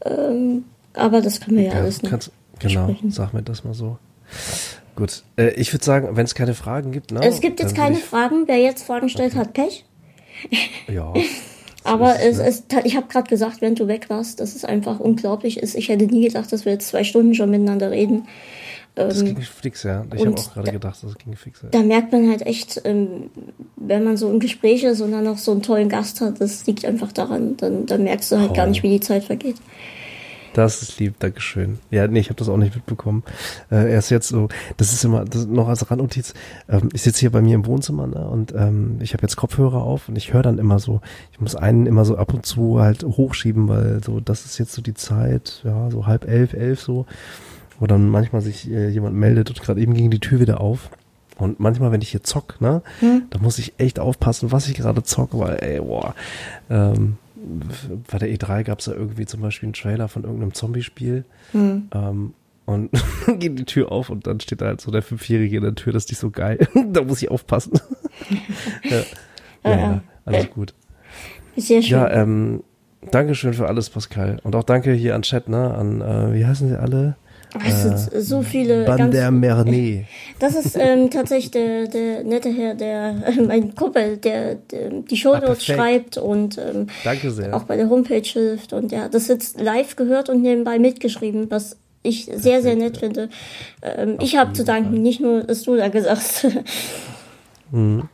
Ähm, aber das können wir ja, ja alles noch. Kannst, genau, sprechen. sag mir das mal so. Gut. Äh, ich würde sagen, wenn es keine Fragen gibt, ne? Es gibt jetzt keine Fragen. Wer jetzt Fragen stellt, okay. hat Pech. Ja. Aber es, ne? es, ich habe gerade gesagt, wenn du weg warst, dass es einfach unglaublich ist. Ich hätte nie gedacht, dass wir jetzt zwei Stunden schon miteinander reden. Das ähm, ging fix, ja. Ich habe auch gerade gedacht, das ging fix. Ja. Da merkt man halt echt, ähm, wenn man so im Gespräch ist und dann noch so einen tollen Gast hat, das liegt einfach daran. Dann, dann merkst du halt oh. gar nicht, wie die Zeit vergeht. Das ist lieb, Dankeschön. Ja, nee, ich habe das auch nicht mitbekommen. Äh, er ist jetzt so, das ist immer, das noch als Randnotiz, ähm, ich sitze hier bei mir im Wohnzimmer ne, und ähm, ich habe jetzt Kopfhörer auf und ich höre dann immer so, ich muss einen immer so ab und zu halt hochschieben, weil so, das ist jetzt so die Zeit, ja, so halb elf, elf so wo dann manchmal sich äh, jemand meldet und gerade eben ging die Tür wieder auf. Und manchmal, wenn ich hier zock, ne, hm. da muss ich echt aufpassen, was ich gerade zocke, weil, ey, boah, ähm, bei der E3 gab es ja irgendwie zum Beispiel einen Trailer von irgendeinem Zombie-Spiel. Hm. Ähm, und geht die Tür auf und dann steht da halt so der Fünfjährige in der Tür, das ist nicht so geil. da muss ich aufpassen. ja. Ja, ja, alles gut. Sehr schön. Ja, ähm, Dankeschön für alles, Pascal. Und auch danke hier an Chat, ne, an, äh, wie heißen sie alle? Es sind äh, so viele. Bandermerné. Das ist ähm, tatsächlich der, der nette Herr, der äh, mein Kumpel, der, der die Show dort schreibt und ähm, auch bei der Homepage hilft. Und der hat das jetzt live gehört und nebenbei mitgeschrieben, was ich sehr, sehr nett finde. Ähm, ich habe zu danken, Fall. nicht nur, dass du da gesagt hast. mhm.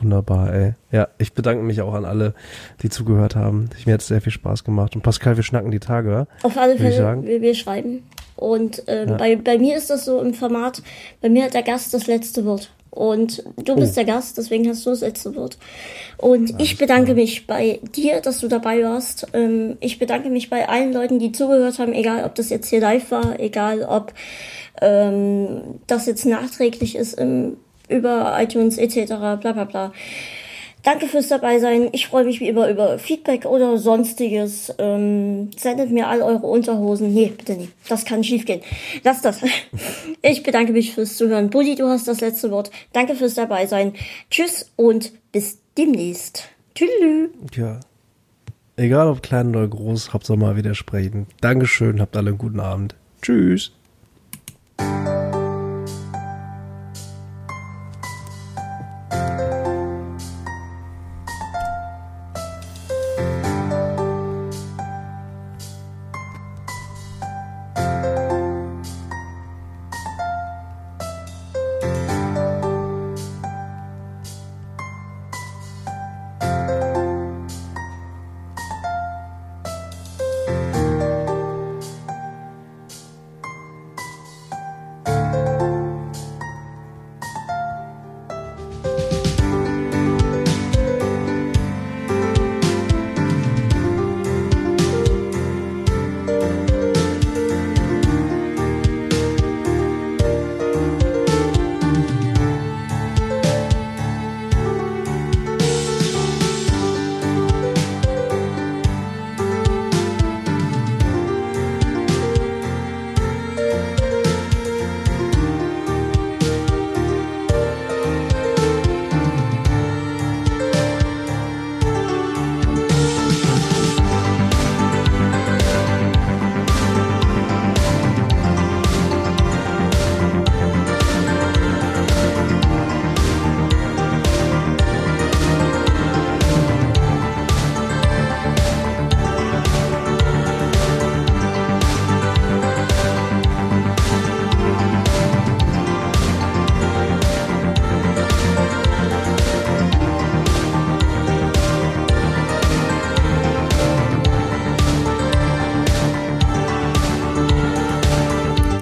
Wunderbar, ey. Ja, ich bedanke mich auch an alle, die zugehört haben. Mir hat es sehr viel Spaß gemacht. Und Pascal, wir schnacken die Tage. Auf alle Fälle, wir, wir schreiben. Und ähm, ja. bei, bei mir ist das so im Format, bei mir hat der Gast das letzte Wort. Und du bist oh. der Gast, deswegen hast du das letzte Wort. Und Alles ich bedanke klar. mich bei dir, dass du dabei warst. Ähm, ich bedanke mich bei allen Leuten, die zugehört haben, egal ob das jetzt hier live war, egal ob ähm, das jetzt nachträglich ist im, über iTunes etc. bla bla bla. Danke fürs dabei sein. Ich freue mich wie immer über Feedback oder sonstiges. Ähm, sendet mir all eure Unterhosen. Nee, bitte nicht. Das kann schief gehen. Lass das. Ich bedanke mich fürs Zuhören. Buddy, du hast das letzte Wort. Danke fürs dabei sein. Tschüss und bis demnächst. Tschüss. Ja. Egal ob klein oder groß, Hauptsache mal wieder sprechen. Dankeschön, habt alle einen guten Abend. Tschüss.